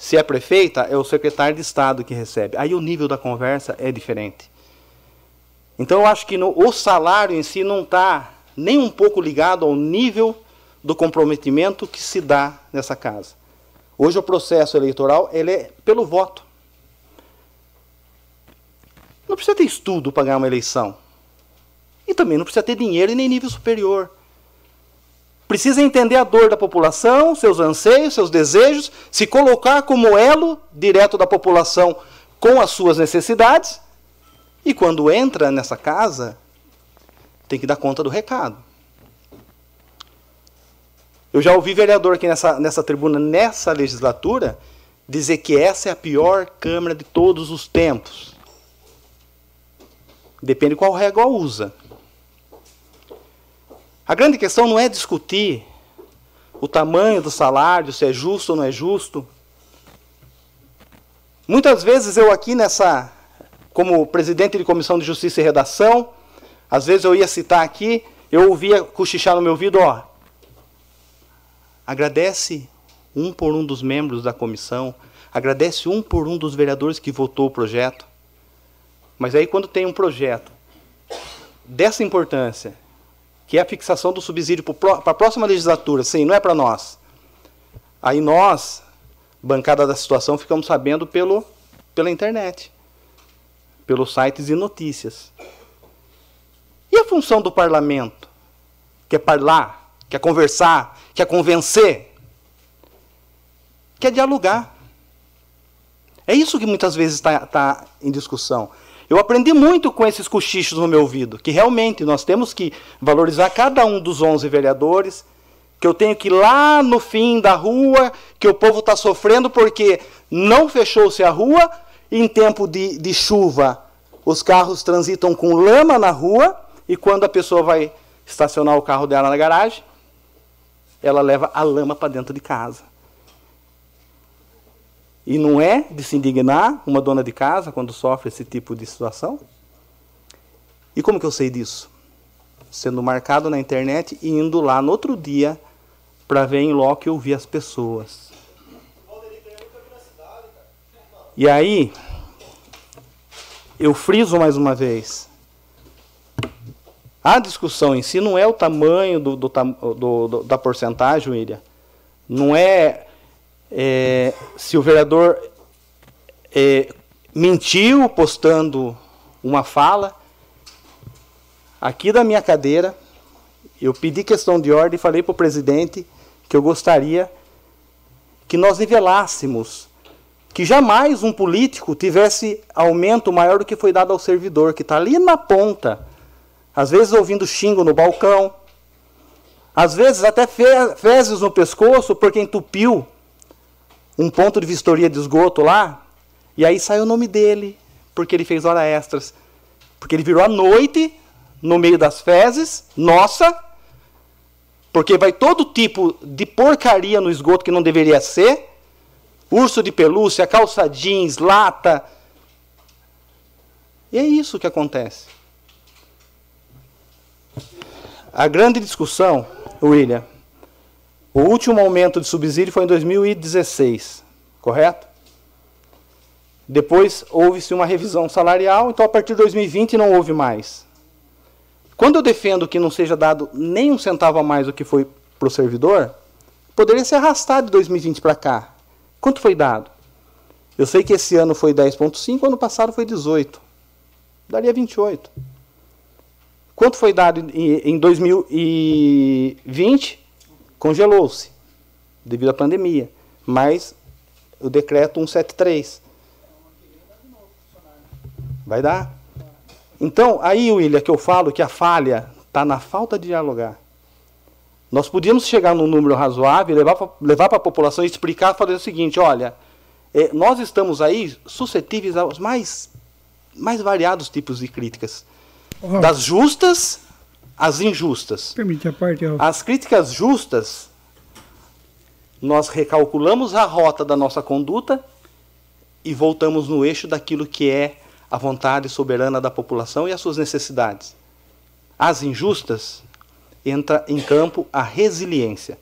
Se é prefeita, é o secretário de Estado que recebe. Aí o nível da conversa é diferente. Então eu acho que no, o salário em si não está nem um pouco ligado ao nível do comprometimento que se dá nessa casa. Hoje o processo eleitoral ele é pelo voto. Não precisa ter estudo para ganhar uma eleição. E também não precisa ter dinheiro e nem nível superior precisa entender a dor da população, seus anseios, seus desejos, se colocar como elo direto da população com as suas necessidades. E quando entra nessa casa, tem que dar conta do recado. Eu já ouvi vereador aqui nessa, nessa tribuna, nessa legislatura, dizer que essa é a pior Câmara de todos os tempos. Depende qual régua usa. A grande questão não é discutir o tamanho do salário, se é justo ou não é justo. Muitas vezes eu aqui nessa, como presidente de comissão de justiça e redação, às vezes eu ia citar aqui, eu ouvia cochichar no meu ouvido, ó, agradece um por um dos membros da comissão, agradece um por um dos vereadores que votou o projeto. Mas aí quando tem um projeto dessa importância, que é a fixação do subsídio para a próxima legislatura, sim, não é para nós. Aí nós, bancada da situação, ficamos sabendo pelo, pela internet, pelos sites e notícias. E a função do parlamento? Que é falar, que é conversar, que é convencer, que é dialogar. É isso que muitas vezes está tá em discussão. Eu aprendi muito com esses cochichos no meu ouvido, que realmente nós temos que valorizar cada um dos 11 vereadores, que eu tenho que ir lá no fim da rua, que o povo está sofrendo porque não fechou-se a rua, em tempo de, de chuva os carros transitam com lama na rua, e quando a pessoa vai estacionar o carro dela na garagem, ela leva a lama para dentro de casa. E não é de se indignar uma dona de casa quando sofre esse tipo de situação? E como que eu sei disso? Sendo marcado na internet e indo lá no outro dia para ver em loco e ouvir as pessoas. E aí, eu friso mais uma vez. A discussão em si não é o tamanho do, do, do, da porcentagem, William. Não é é, se o vereador é, mentiu postando uma fala, aqui da minha cadeira, eu pedi questão de ordem e falei para o presidente que eu gostaria que nós nivelássemos, que jamais um político tivesse aumento maior do que foi dado ao servidor, que está ali na ponta, às vezes ouvindo xingo no balcão, às vezes até fezes no pescoço porque entupiu um ponto de vistoria de esgoto lá, e aí sai o nome dele, porque ele fez hora extras. Porque ele virou à noite, no meio das fezes, nossa, porque vai todo tipo de porcaria no esgoto que não deveria ser, urso de pelúcia, calça jeans, lata. E é isso que acontece. A grande discussão, William, o último aumento de subsídio foi em 2016, correto? Depois houve-se uma revisão salarial, então a partir de 2020 não houve mais. Quando eu defendo que não seja dado nem um centavo a mais do que foi para o servidor, poderia ser arrastado de 2020 para cá. Quanto foi dado? Eu sei que esse ano foi 10,5, ano passado foi 18. Daria 28. Quanto foi dado em 2020? Congelou-se devido à pandemia, mas o decreto 173 vai dar. Então, aí, William, que eu falo que a falha está na falta de dialogar. Nós podíamos chegar num número razoável, levar para a população e explicar, fazer o seguinte, olha, é, nós estamos aí suscetíveis aos mais, mais variados tipos de críticas. Das justas as injustas. Permite a parte. As críticas justas, nós recalculamos a rota da nossa conduta e voltamos no eixo daquilo que é a vontade soberana da população e as suas necessidades. As injustas, entra em campo a resiliência.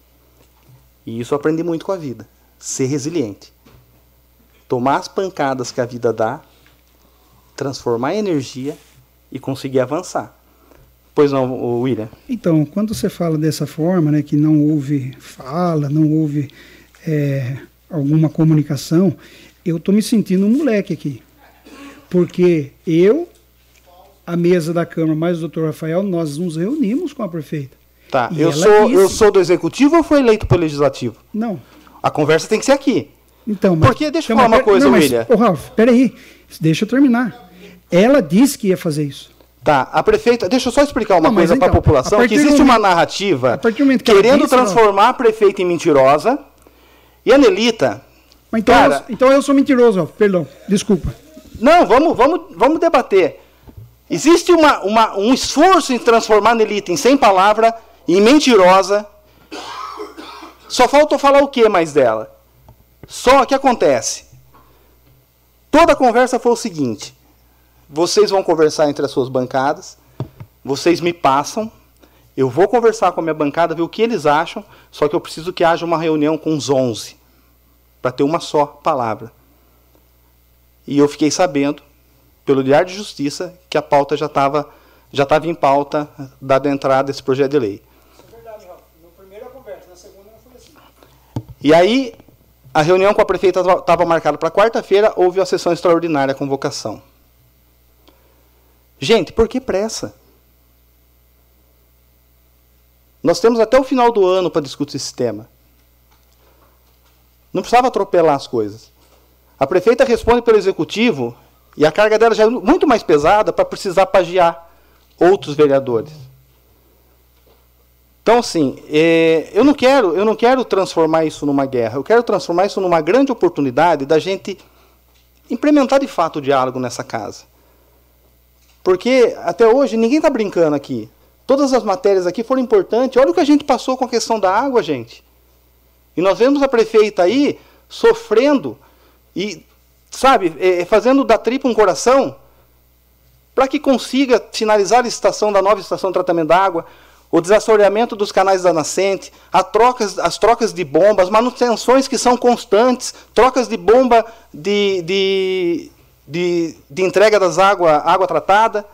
E isso aprendi muito com a vida. Ser resiliente. Tomar as pancadas que a vida dá, transformar em energia e conseguir avançar. Pois não, William. Então, quando você fala dessa forma, né, que não houve fala, não houve é, alguma comunicação, eu estou me sentindo um moleque aqui. Porque eu, a mesa da Câmara, mais o doutor Rafael, nós nos reunimos com a prefeita. Tá, eu sou, disse... eu sou do Executivo ou foi eleito pelo Legislativo? Não. A conversa tem que ser aqui. Então, mas, Porque, deixa eu então, falar uma coisa, não, William. Ô, Ralf, peraí, deixa eu terminar. Ela disse que ia fazer isso. Tá, a prefeita, deixa eu só explicar uma Não, coisa para a então, população, que existe uma narrativa que querendo disse, transformar a prefeita em mentirosa, e a Nelita, Mas então, Cara- eu, então eu sou mentiroso, perdão, desculpa. Não, vamos, vamos, vamos debater. Existe uma, uma- um esforço em transformar a Nelita em sem palavra, em mentirosa. Só falta falar o que mais dela? Só que acontece. Toda a conversa foi o seguinte: vocês vão conversar entre as suas bancadas, vocês me passam, eu vou conversar com a minha bancada, ver o que eles acham, só que eu preciso que haja uma reunião com os 11, para ter uma só palavra. E eu fiquei sabendo, pelo Diário de Justiça, que a pauta já estava já estava em pauta, dada a entrada desse projeto de lei. E aí, a reunião com a prefeita estava marcada para quarta-feira, houve a sessão extraordinária, a convocação. Gente, por que pressa? Nós temos até o final do ano para discutir esse tema. Não precisava atropelar as coisas. A prefeita responde pelo executivo e a carga dela já é muito mais pesada para precisar pagiar outros vereadores. Então, assim, é, eu, não quero, eu não quero transformar isso numa guerra, eu quero transformar isso numa grande oportunidade da gente implementar de fato o diálogo nessa casa. Porque até hoje ninguém está brincando aqui. Todas as matérias aqui foram importantes. Olha o que a gente passou com a questão da água, gente. E nós vemos a prefeita aí sofrendo e, sabe, é, fazendo da tripa um coração para que consiga finalizar a licitação da nova estação de tratamento da água, o desassoreamento dos canais da nascente, trocas, as trocas de bombas, manutenções que são constantes, trocas de bomba de, de, de, de entrega das águas água tratada.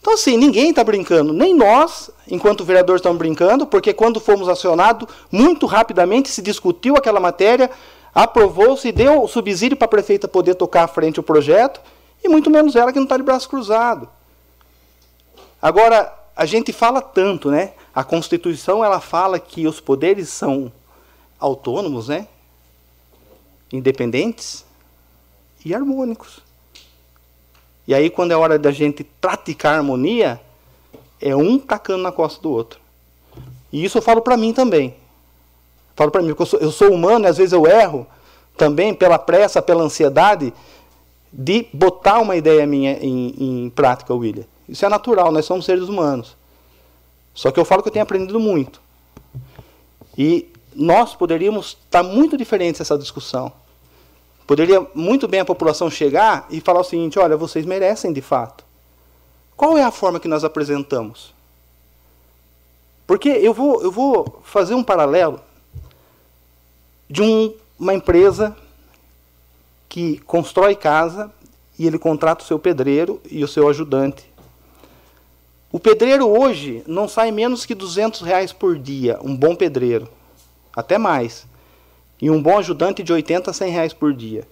Então, assim, ninguém está brincando, nem nós, enquanto vereadores, estamos brincando, porque quando fomos acionados, muito rapidamente se discutiu aquela matéria, aprovou-se, deu o subsídio para a prefeita poder tocar à frente o projeto, e muito menos ela que não está de braço cruzado. Agora, a gente fala tanto, né? A Constituição ela fala que os poderes são autônomos, né? Independentes e harmônicos. E aí, quando é hora da gente praticar harmonia, é um tacando na costa do outro. E isso eu falo para mim também. Falo para mim, porque eu sou, eu sou humano e às vezes eu erro também pela pressa, pela ansiedade de botar uma ideia minha em, em prática, William. Isso é natural, nós somos seres humanos. Só que eu falo que eu tenho aprendido muito. E nós poderíamos estar muito diferentes nessa discussão. Poderia muito bem a população chegar e falar o seguinte: olha, vocês merecem de fato. Qual é a forma que nós apresentamos? Porque eu vou, eu vou fazer um paralelo de um, uma empresa que constrói casa e ele contrata o seu pedreiro e o seu ajudante. O pedreiro hoje não sai menos que 200 reais por dia, um bom pedreiro, até mais. E um bom ajudante de 80 a 100 reais por dia.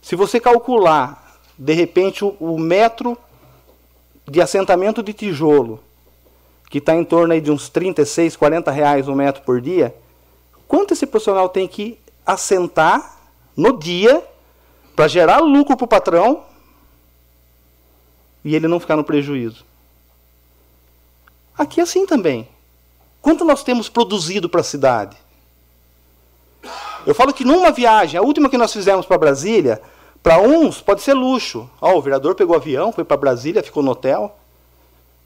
Se você calcular, de repente, o, o metro de assentamento de tijolo, que está em torno aí de uns 36, 40 reais um metro por dia, quanto esse profissional tem que assentar no dia para gerar lucro para o patrão e ele não ficar no prejuízo. Aqui é assim também. Quanto nós temos produzido para a cidade? Eu falo que numa viagem, a última que nós fizemos para Brasília, para uns pode ser luxo. Ó, o vereador pegou avião, foi para Brasília, ficou no hotel.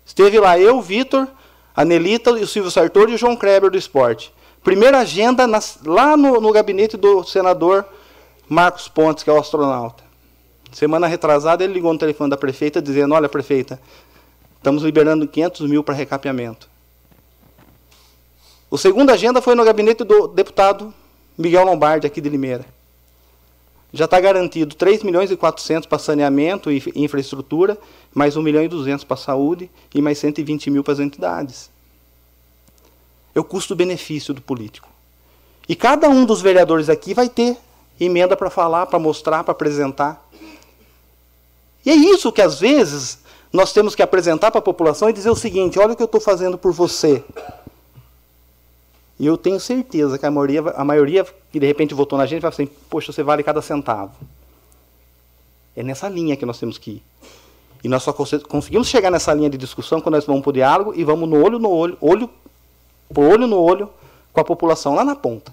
Esteve lá eu, Vitor, a Nelita, o Silvio Sartori e o João Kreber do esporte. Primeira agenda nas, lá no, no gabinete do senador Marcos Pontes, que é o astronauta. Semana retrasada, ele ligou no telefone da prefeita dizendo: Olha, prefeita, estamos liberando 500 mil para recapeamento. O segunda agenda foi no gabinete do deputado Miguel Lombardi, aqui de Limeira. Já está garantido 3 milhões e 400 para saneamento e infraestrutura, mais 1 milhão e 200 para saúde e mais 120 mil para as entidades. É o custo-benefício do político. E cada um dos vereadores aqui vai ter emenda para falar, para mostrar, para apresentar. E é isso que às vezes nós temos que apresentar para a população e dizer o seguinte: olha o que eu estou fazendo por você. E eu tenho certeza que a maioria, a maioria que de repente votou na gente vai assim: poxa, você vale cada centavo. É nessa linha que nós temos que ir. E nós só conseguimos chegar nessa linha de discussão quando nós vamos para o diálogo e vamos no olho no olho, olho por olho no olho com a população lá na ponta.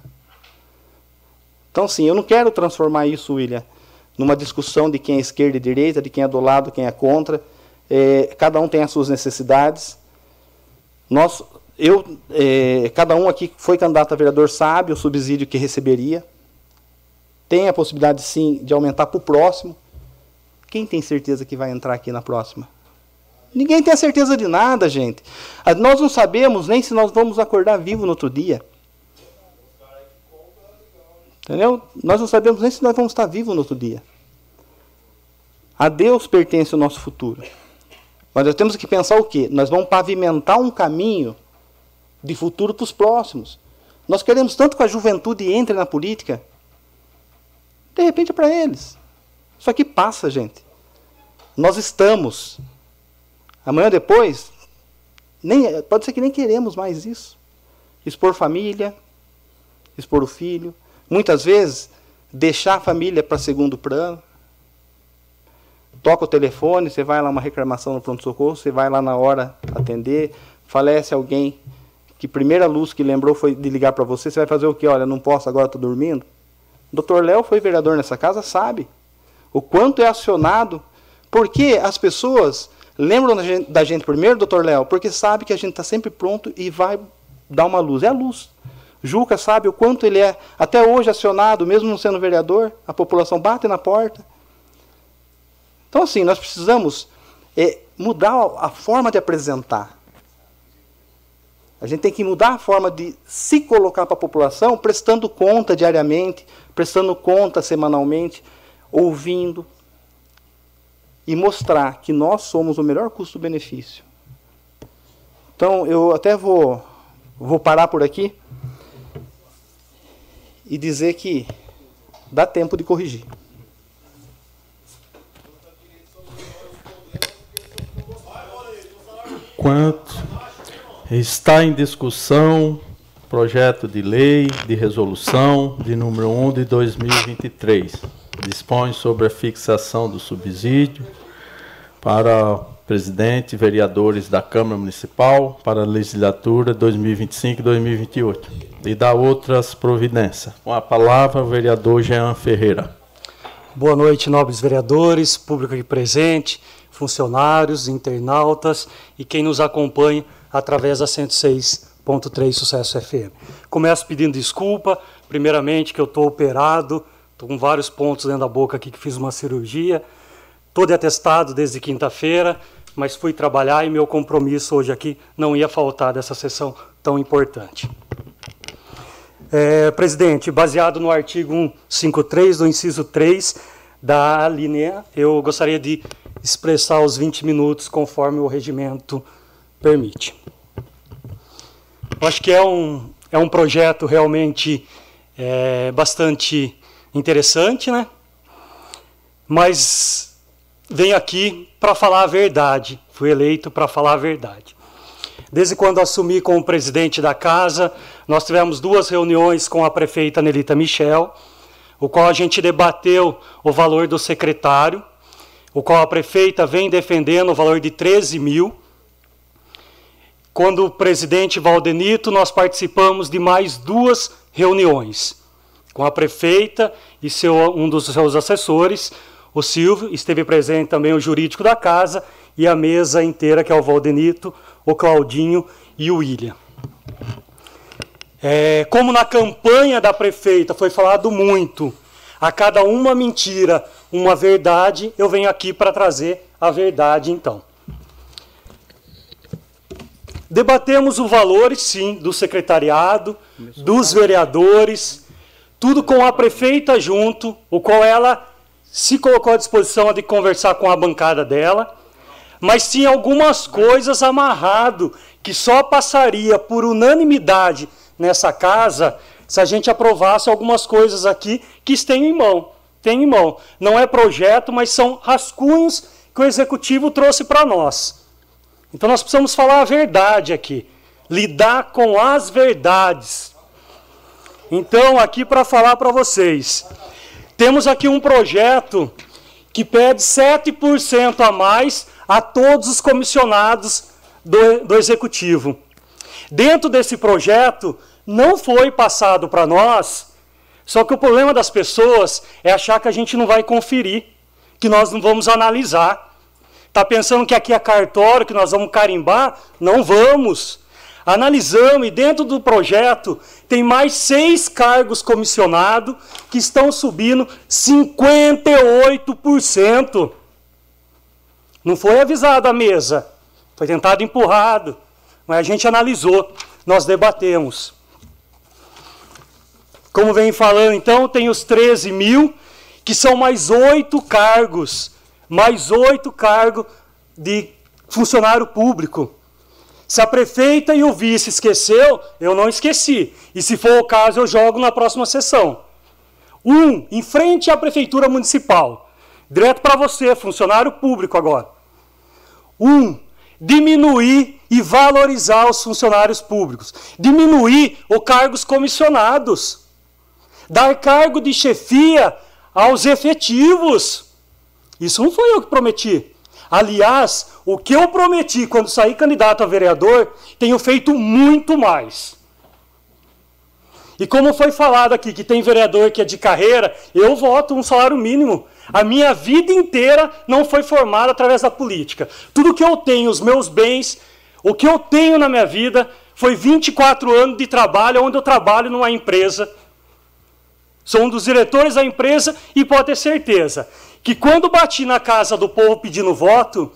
Então, sim, eu não quero transformar isso, William, numa discussão de quem é esquerda e direita, de quem é do lado, quem é contra. É, cada um tem as suas necessidades. Nós, eu, é, cada um aqui que foi candidato a vereador sabe o subsídio que receberia. Tem a possibilidade, sim, de aumentar para o próximo. Quem tem certeza que vai entrar aqui na próxima? Ninguém tem a certeza de nada, gente. Ah, nós não sabemos nem se nós vamos acordar vivo no outro dia. Entendeu? Nós não sabemos nem se nós vamos estar vivos no outro dia. A Deus pertence o nosso futuro. Mas nós temos que pensar o quê? Nós vamos pavimentar um caminho de futuro para os próximos. Nós queremos tanto que a juventude entre na política. De repente é para eles. Isso aqui passa, gente. Nós estamos. Amanhã depois, nem, pode ser que nem queremos mais isso. Expor família, expor o filho. Muitas vezes, deixar a família para segundo plano. Toca o telefone, você vai lá uma reclamação no pronto-socorro, você vai lá na hora atender, falece alguém que primeira luz que lembrou foi de ligar para você, você vai fazer o quê? Olha, não posso, agora estou dormindo. O doutor Léo foi vereador nessa casa, sabe o quanto é acionado. Porque as pessoas lembram da gente, da gente primeiro, doutor Léo, porque sabe que a gente está sempre pronto e vai dar uma luz. É a luz. Juca sabe o quanto ele é, até hoje, acionado, mesmo não sendo vereador, a população bate na porta. Então, assim, nós precisamos é, mudar a forma de apresentar. A gente tem que mudar a forma de se colocar para a população, prestando conta diariamente, prestando conta semanalmente, ouvindo e mostrar que nós somos o melhor custo-benefício. Então, eu até vou, vou parar por aqui e dizer que dá tempo de corrigir. Quanto está em discussão projeto de lei de resolução de número 1 de 2023. Dispõe sobre a fixação do subsídio para presidente e vereadores da Câmara Municipal para a legislatura 2025-2028 e dá outras providências. Com a palavra, o vereador Jean Ferreira. Boa noite, nobres vereadores, público aqui presente, funcionários, internautas e quem nos acompanha através da 106.3 Sucesso FM. Começo pedindo desculpa, primeiramente que eu estou operado, estou com vários pontos dentro da boca aqui que fiz uma cirurgia, estou de atestado desde quinta-feira, mas fui trabalhar e meu compromisso hoje aqui não ia faltar dessa sessão tão importante. É, presidente, baseado no artigo 153 do inciso 3 da linha, eu gostaria de expressar os 20 minutos conforme o regimento permite. Eu acho que é um, é um projeto realmente é, bastante interessante, né? Mas venho aqui para falar a verdade. Fui eleito para falar a verdade. Desde quando assumi como presidente da casa, nós tivemos duas reuniões com a prefeita Nelita Michel, o qual a gente debateu o valor do secretário, o qual a prefeita vem defendendo o valor de 13 mil. Quando o presidente Valdenito, nós participamos de mais duas reuniões com a prefeita e seu, um dos seus assessores, o Silvio, esteve presente também o jurídico da casa e a mesa inteira, que é o Valdenito, o Claudinho e o William. É, como na campanha da prefeita foi falado muito, a cada uma mentira, uma verdade, eu venho aqui para trazer a verdade então. Debatemos o valor, sim, do secretariado, dos vereadores, tudo com a prefeita junto, o qual ela se colocou à disposição de conversar com a bancada dela, mas tinha algumas coisas amarrado que só passaria por unanimidade nessa casa se a gente aprovasse algumas coisas aqui que estão em mão. Tem em mão. Não é projeto, mas são rascunhos que o executivo trouxe para nós. Então nós precisamos falar a verdade aqui, lidar com as verdades. Então, aqui para falar para vocês, temos aqui um projeto que pede 7% a mais a todos os comissionados do, do Executivo. Dentro desse projeto, não foi passado para nós, só que o problema das pessoas é achar que a gente não vai conferir, que nós não vamos analisar. Está pensando que aqui é cartório, que nós vamos carimbar? Não vamos. Analisamos e dentro do projeto tem mais seis cargos comissionados que estão subindo 58%. Não foi avisado a mesa, foi tentado empurrado, mas a gente analisou, nós debatemos. Como vem falando, então, tem os 13 mil, que são mais oito cargos, mais oito cargos de funcionário público. Se a prefeita e o vice esqueceu, eu não esqueci. E se for o caso, eu jogo na próxima sessão. Um, em frente à prefeitura municipal. Direto para você, funcionário público agora. Um, diminuir e valorizar os funcionários públicos. Diminuir os cargos comissionados. Dar cargo de chefia aos efetivos. Isso não foi eu que prometi. Aliás, o que eu prometi quando saí candidato a vereador, tenho feito muito mais. E como foi falado aqui que tem vereador que é de carreira, eu voto um salário mínimo. A minha vida inteira não foi formada através da política. Tudo que eu tenho, os meus bens, o que eu tenho na minha vida, foi 24 anos de trabalho, onde eu trabalho numa empresa. Sou um dos diretores da empresa e pode ter certeza que quando bati na casa do povo pedindo voto,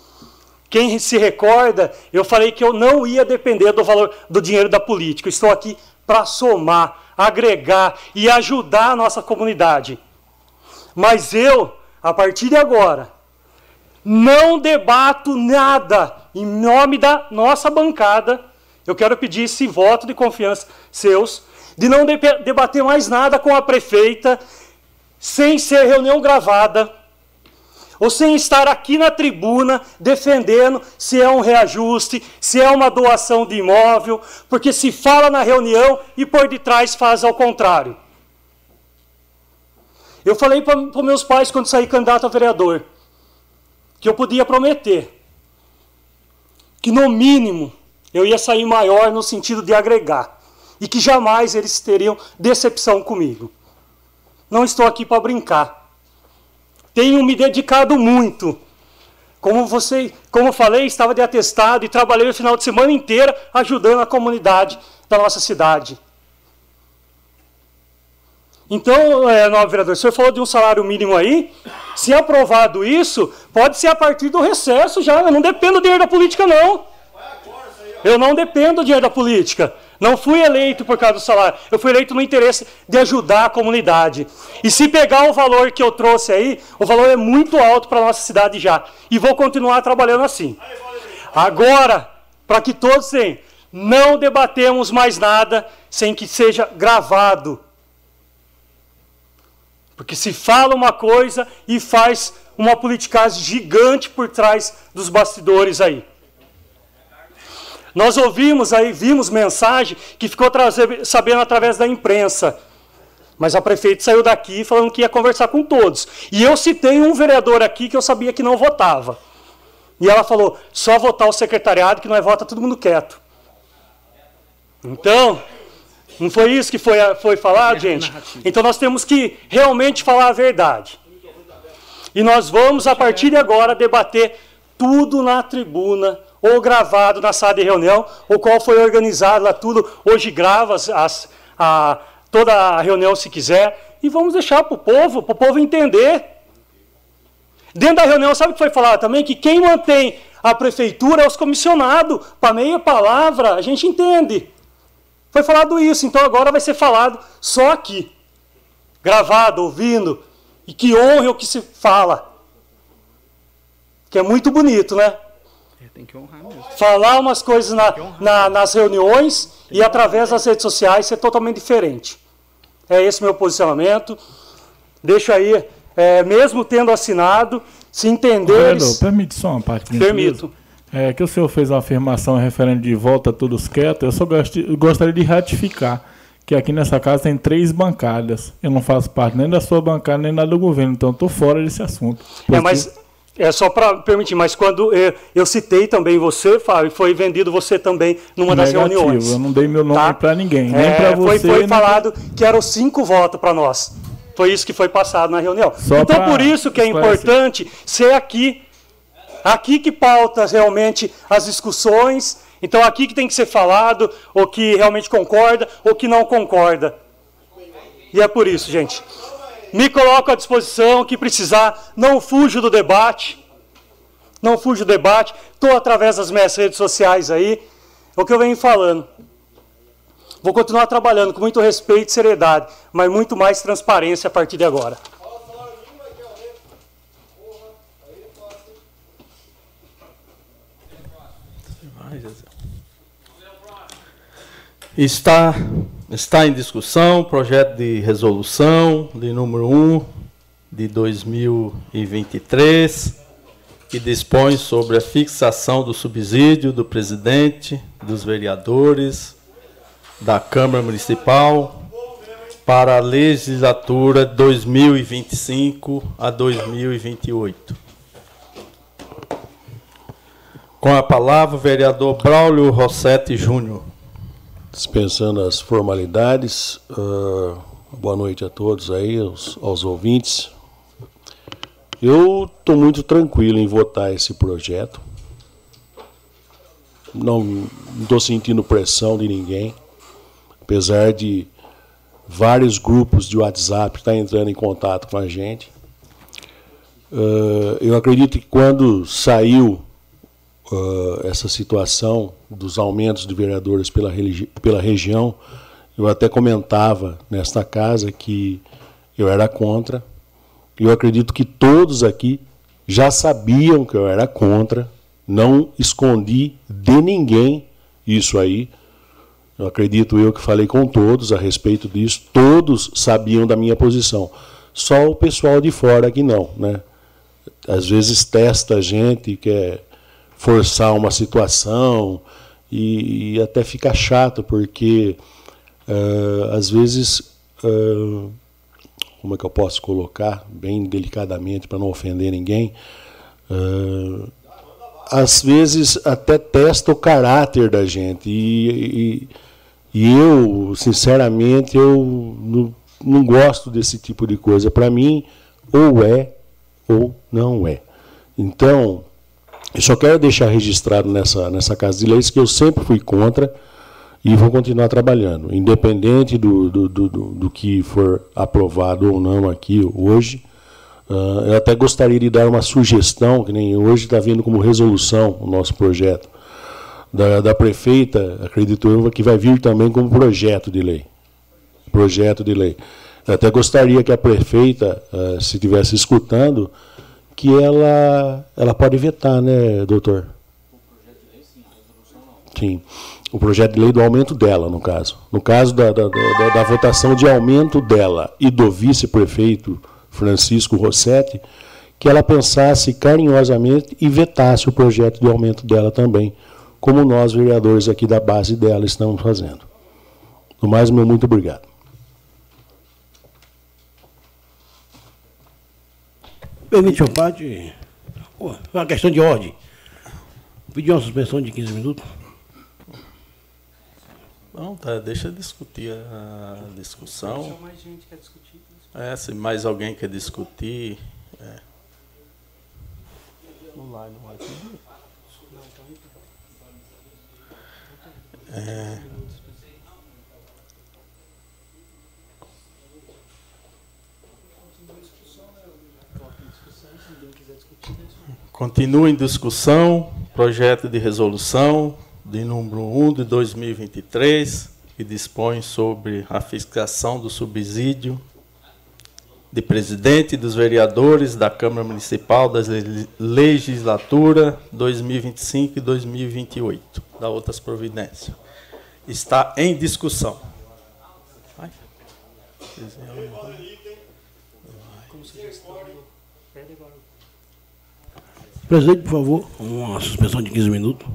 quem se recorda, eu falei que eu não ia depender do valor do dinheiro da política. estou aqui para somar, agregar e ajudar a nossa comunidade. Mas eu, a partir de agora, não debato nada em nome da nossa bancada. Eu quero pedir esse voto de confiança seus, de não debater mais nada com a prefeita, sem ser reunião gravada ou sem estar aqui na tribuna defendendo se é um reajuste, se é uma doação de imóvel, porque se fala na reunião e por detrás faz ao contrário. Eu falei para meus pais quando saí candidato a vereador que eu podia prometer que no mínimo eu ia sair maior no sentido de agregar e que jamais eles teriam decepção comigo. Não estou aqui para brincar. Tenho me dedicado muito. Como você, como falei, estava de atestado e trabalhei o final de semana inteira ajudando a comunidade da nossa cidade. Então, é, novo vereador, o senhor falou de um salário mínimo aí. Se aprovado isso, pode ser a partir do recesso já. Eu não dependo do dinheiro da política, não. Eu não dependo do dinheiro da política. Não fui eleito por causa do salário. Eu fui eleito no interesse de ajudar a comunidade. E se pegar o valor que eu trouxe aí, o valor é muito alto para a nossa cidade já. E vou continuar trabalhando assim. Agora, para que todos tenham, não debatemos mais nada sem que seja gravado. Porque se fala uma coisa e faz uma politicagem gigante por trás dos bastidores aí. Nós ouvimos aí, vimos mensagem que ficou sabendo através da imprensa. Mas a prefeita saiu daqui falando que ia conversar com todos. E eu citei um vereador aqui que eu sabia que não votava. E ela falou: só votar o secretariado, que não é vota todo mundo quieto. Então, não foi isso que foi, foi falado, gente? Então nós temos que realmente falar a verdade. E nós vamos, a partir de agora, debater tudo na tribuna ou gravado na sala de reunião, o qual foi organizado lá tudo. Hoje grava as, as, a, toda a reunião se quiser. E vamos deixar para o povo, para o povo entender. Dentro da reunião, sabe o que foi falado também? Que quem mantém a prefeitura é os comissionados. Para meia palavra, a gente entende. Foi falado isso, então agora vai ser falado só aqui. Gravado, ouvindo. E que honre o que se fala. Que é muito bonito, né? É, tem que honrar mesmo. Falar umas coisas na, na, nas reuniões e através das redes sociais ser totalmente diferente. É esse meu posicionamento. Deixo aí, é, mesmo tendo assinado, se entender. permite só uma parte. Permito. É que o senhor fez uma afirmação referente de volta todos quietos. Eu só gostaria de ratificar que aqui nessa casa tem três bancadas. Eu não faço parte nem da sua bancada nem da do governo, então estou fora desse assunto. É, mas É só para permitir, mas quando eu, eu, citei também você, Fábio, foi vendido você também numa das Negativo, reuniões. Eu não dei meu nome Tá? para ninguém, nem É, para você. foi foi falado que eram cinco votos para nós. Foi isso que foi passado na reunião. Só então, por isso que é importante ser aqui. Aqui que pauta realmente as discussões. Então, aqui que tem que ser falado, o que realmente concorda, ou que não concorda. E é por isso, gente. Me coloco à disposição, que precisar, não fujo do debate. Não fujo do debate. Estou através das minhas redes sociais aí. É o que eu venho falando. Vou continuar trabalhando com muito respeito e seriedade, mas muito mais transparência a partir de agora. Está, está em discussão o projeto de resolução de número 1 de 2023, que dispõe sobre a fixação do subsídio do presidente, dos vereadores, da Câmara Municipal para a legislatura 2025 a 2028. Com a palavra, o vereador Braulio Rossetti Júnior. Dispensando as formalidades, ah, boa noite a todos aí, aos, aos ouvintes. Eu estou muito tranquilo em votar esse projeto. Não estou sentindo pressão de ninguém, apesar de vários grupos de WhatsApp estar entrando em contato com a gente. Ah, eu acredito que quando saiu essa situação dos aumentos de vereadores pela, pela região, eu até comentava nesta casa que eu era contra. Eu acredito que todos aqui já sabiam que eu era contra. Não escondi de ninguém isso aí. Eu acredito eu que falei com todos a respeito disso. Todos sabiam da minha posição. Só o pessoal de fora que não, né? Às vezes testa a gente, quer forçar uma situação e, e até fica chato, porque eh, às vezes, eh, como é que eu posso colocar, bem delicadamente, para não ofender ninguém, eh, às vezes até testa o caráter da gente. E, e- e eu, sinceramente, eu não, não gosto desse tipo de coisa. Para mim, ou é ou não é. Então, eu só quero deixar registrado nessa, nessa Casa de Leis que eu sempre fui contra e vou continuar trabalhando, independente do, do, do, do, que for aprovado ou não aqui hoje. Ah, eu até gostaria de dar uma sugestão, que nem hoje está vindo como resolução o nosso projeto, da, da prefeita, acredito eu, que vai vir também como projeto de lei. Projeto de lei. Eu até gostaria que a prefeita, ah, se estivesse escutando, que ela, ela pode vetar, né, doutor? Sim. O projeto de lei do aumento dela, no caso. No caso da, da, da, da votação de aumento dela e do vice-prefeito Francisco Rossetti, que ela pensasse carinhosamente e vetasse o projeto de aumento dela também, como nós, vereadores aqui da base dela, estamos fazendo. No mais, meu muito obrigado. Permite, senhor Pade, Pô, uma questão de ordem. Pedir uma suspensão de 15 minutos. Não, tá, deixa eu discutir a discussão. mais gente quer discutir. É, se mais alguém quer discutir. É. Não vai, não vai pedir. É. Continua em discussão projeto de resolução de número 1 de 2023, que dispõe sobre a fixação do subsídio de presidente dos vereadores da Câmara Municipal da le- legislatura 2025 e 2028, da outras providências. Está em discussão. Vai. Presidente, por favor, uma suspensão de 15 minutos.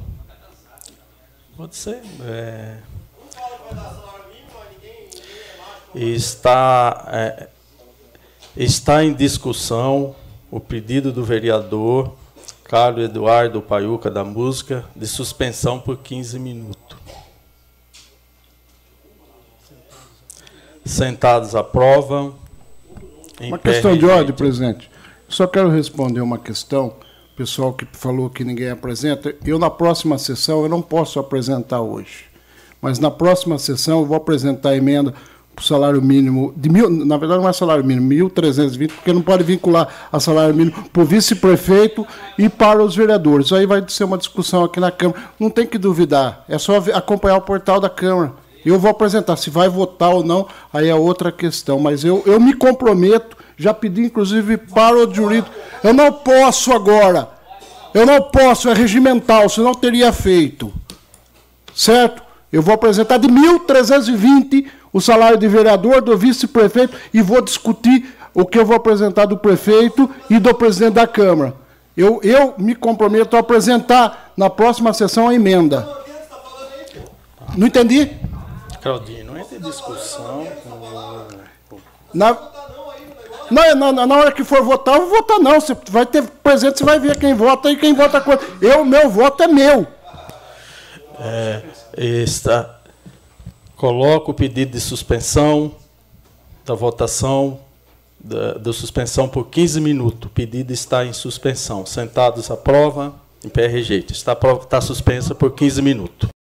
Pode ser. é. Está, é, está em discussão o pedido do vereador Carlos Eduardo Paiuca da Música de suspensão por 15 minutos. Sentados aprovam. Uma questão de ordem, presidente. Só quero responder uma questão. Pessoal que falou que ninguém apresenta. Eu, na próxima sessão, eu não posso apresentar hoje. Mas na próxima sessão, eu vou apresentar a emenda para o salário mínimo de mil. Na verdade, não é salário mínimo, 1.320, porque não pode vincular a salário mínimo para o vice-prefeito e para os vereadores. Aí vai ser uma discussão aqui na Câmara. Não tem que duvidar. É só acompanhar o portal da Câmara. Eu vou apresentar. Se vai votar ou não, aí é outra questão. Mas eu, eu me comprometo, já pedi inclusive para o jurídico. Eu não posso agora. Eu não posso, é regimental, senão eu teria feito. Certo? Eu vou apresentar de 1.320 o salário de vereador, do vice-prefeito, e vou discutir o que eu vou apresentar do prefeito e do presidente da Câmara. Eu, eu me comprometo a apresentar na próxima sessão a emenda. Não entendi? Claudinho, não entra discussão. Na, na, na, na hora que for votar, eu vou votar não. Você vai ter presente, você vai ver quem vota e quem vota contra. Eu, meu voto é meu. É, está, coloco o pedido de suspensão da votação da, da suspensão por 15 minutos. O pedido está em suspensão. Sentados aprova, em pé rejeita. Está, está suspensa por 15 minutos.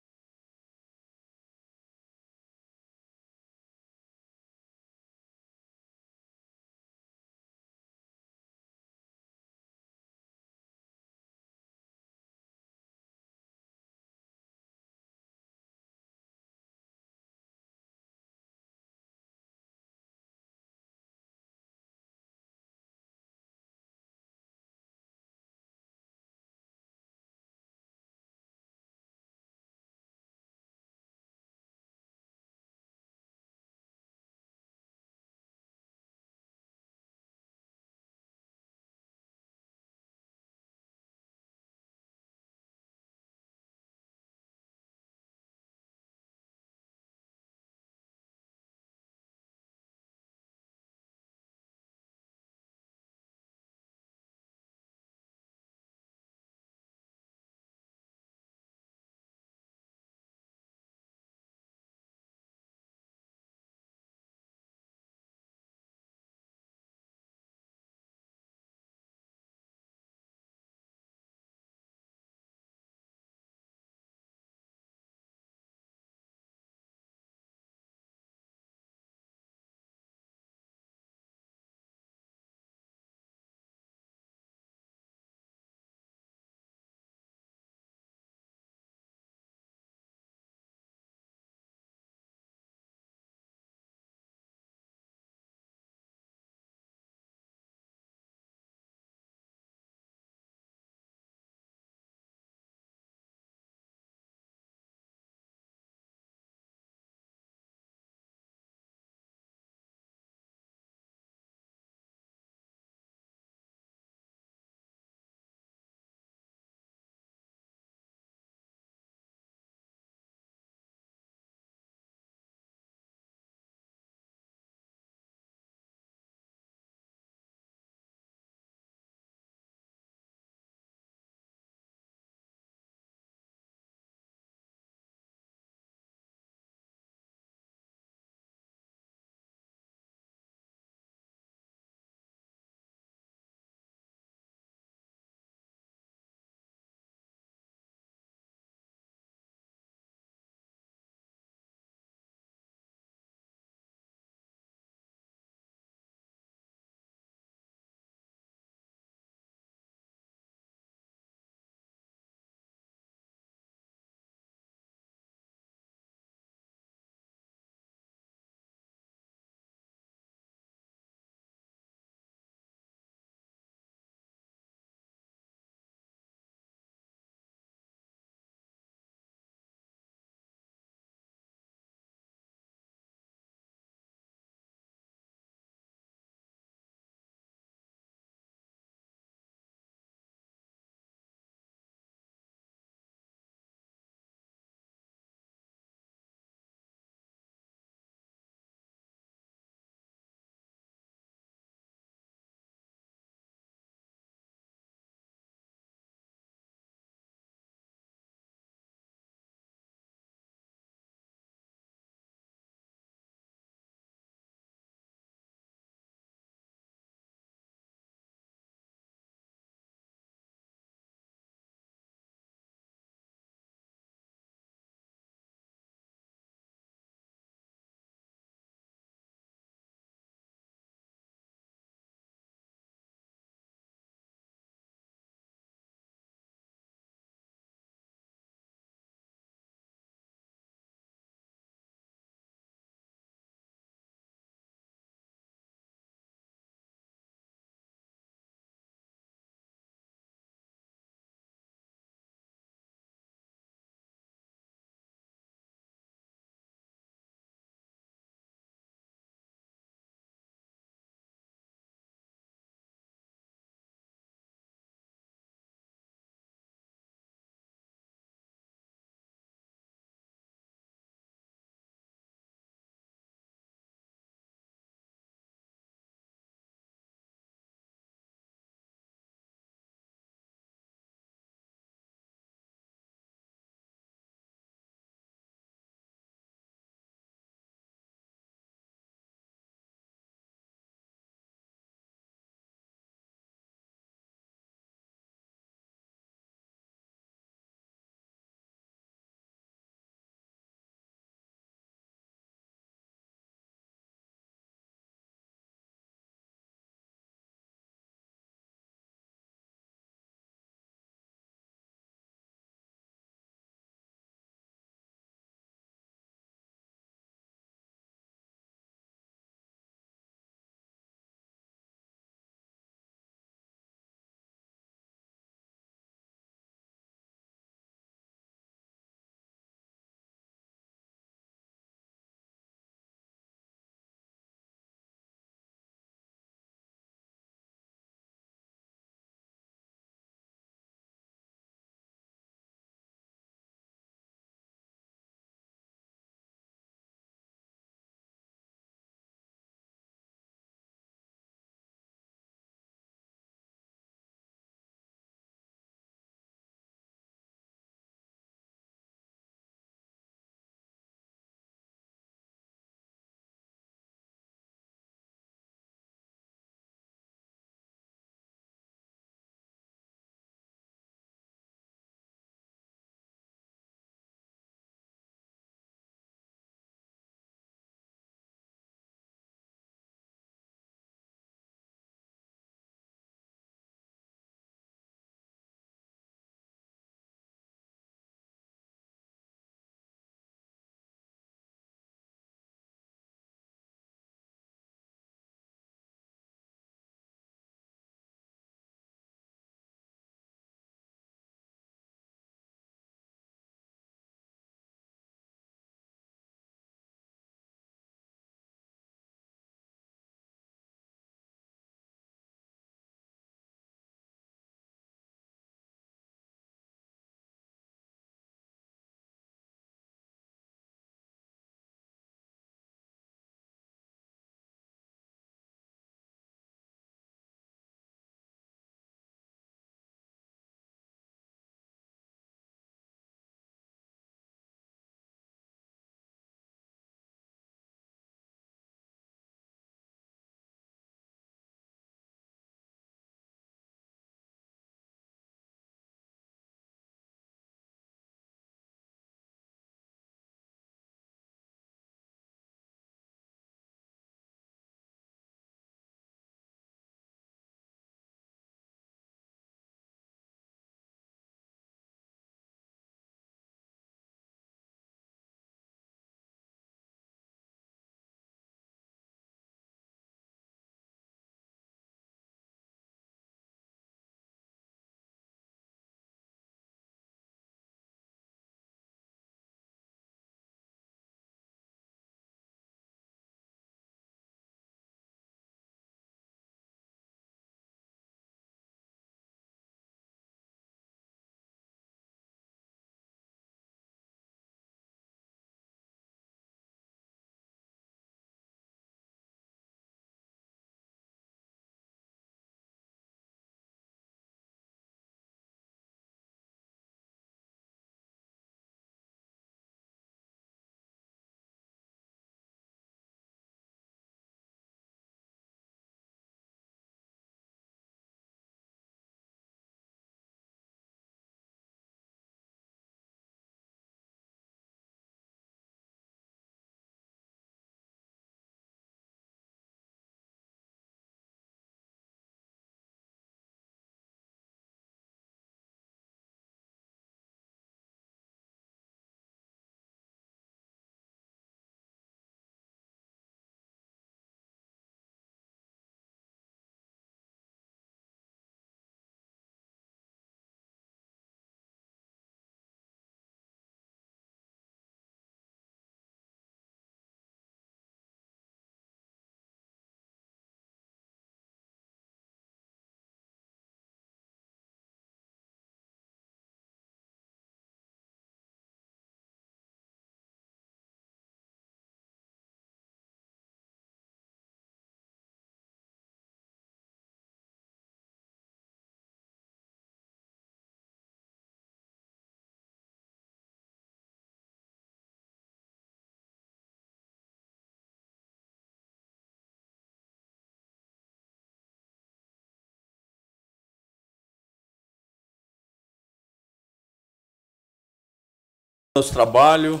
Nosso trabalho.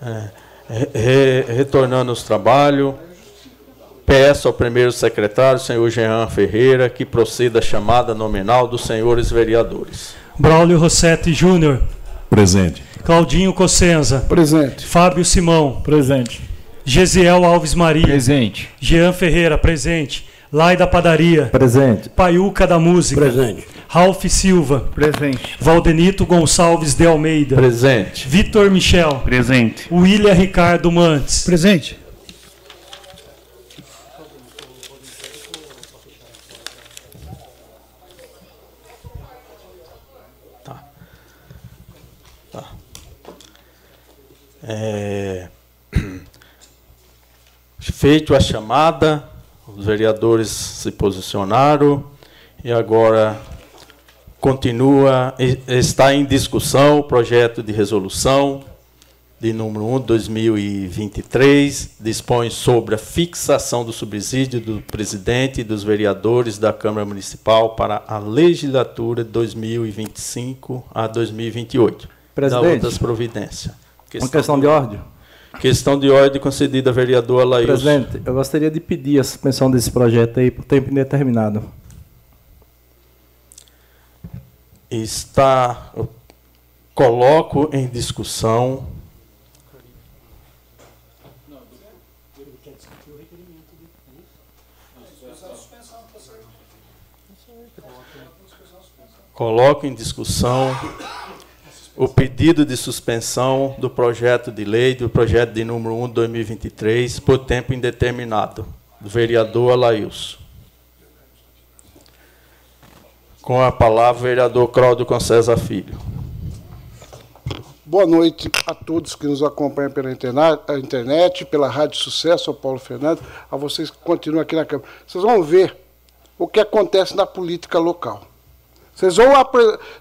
É, re, retornando aos trabalhos, peço ao primeiro secretário, senhor Jean Ferreira, que proceda a chamada nominal dos senhores vereadores. Braulio Rossetti Júnior. Presente. Claudinho Cossenza. Presente. Fábio Simão. Presente. Gesiel Alves Maria. Presente. Jean Ferreira, presente. Lai da Padaria. Presente. Paiuca da Música. Presente. Ralph Silva. Presente. Valdenito Gonçalves de Almeida. Presente. Vitor Michel. Presente. William Ricardo Mantes. Presente. É, feito a chamada, os vereadores se posicionaram e agora continua, está em discussão o projeto de resolução de número 1 de 2023, dispõe sobre a fixação do subsídio do presidente e dos vereadores da Câmara Municipal para a legislatura de 2025 a 2028. Presidente. Da outras providências. Uma questão de ordem. Questão de ordem concedida à vereadora Laís. Presidente, eu gostaria de pedir a suspensão desse projeto aí por tempo indeterminado. Está. Coloco em discussão. Coloco em discussão o pedido de suspensão do projeto de lei, do projeto de número 1 de 2023, por tempo indeterminado, do vereador Alailson. Com a palavra, vereador Cláudio Concesa Filho. Boa noite a todos que nos acompanham pela internet, pela Rádio Sucesso, ao Paulo Fernando, a vocês que continuam aqui na Câmara. Vocês vão ver o que acontece na política local. Vocês, vão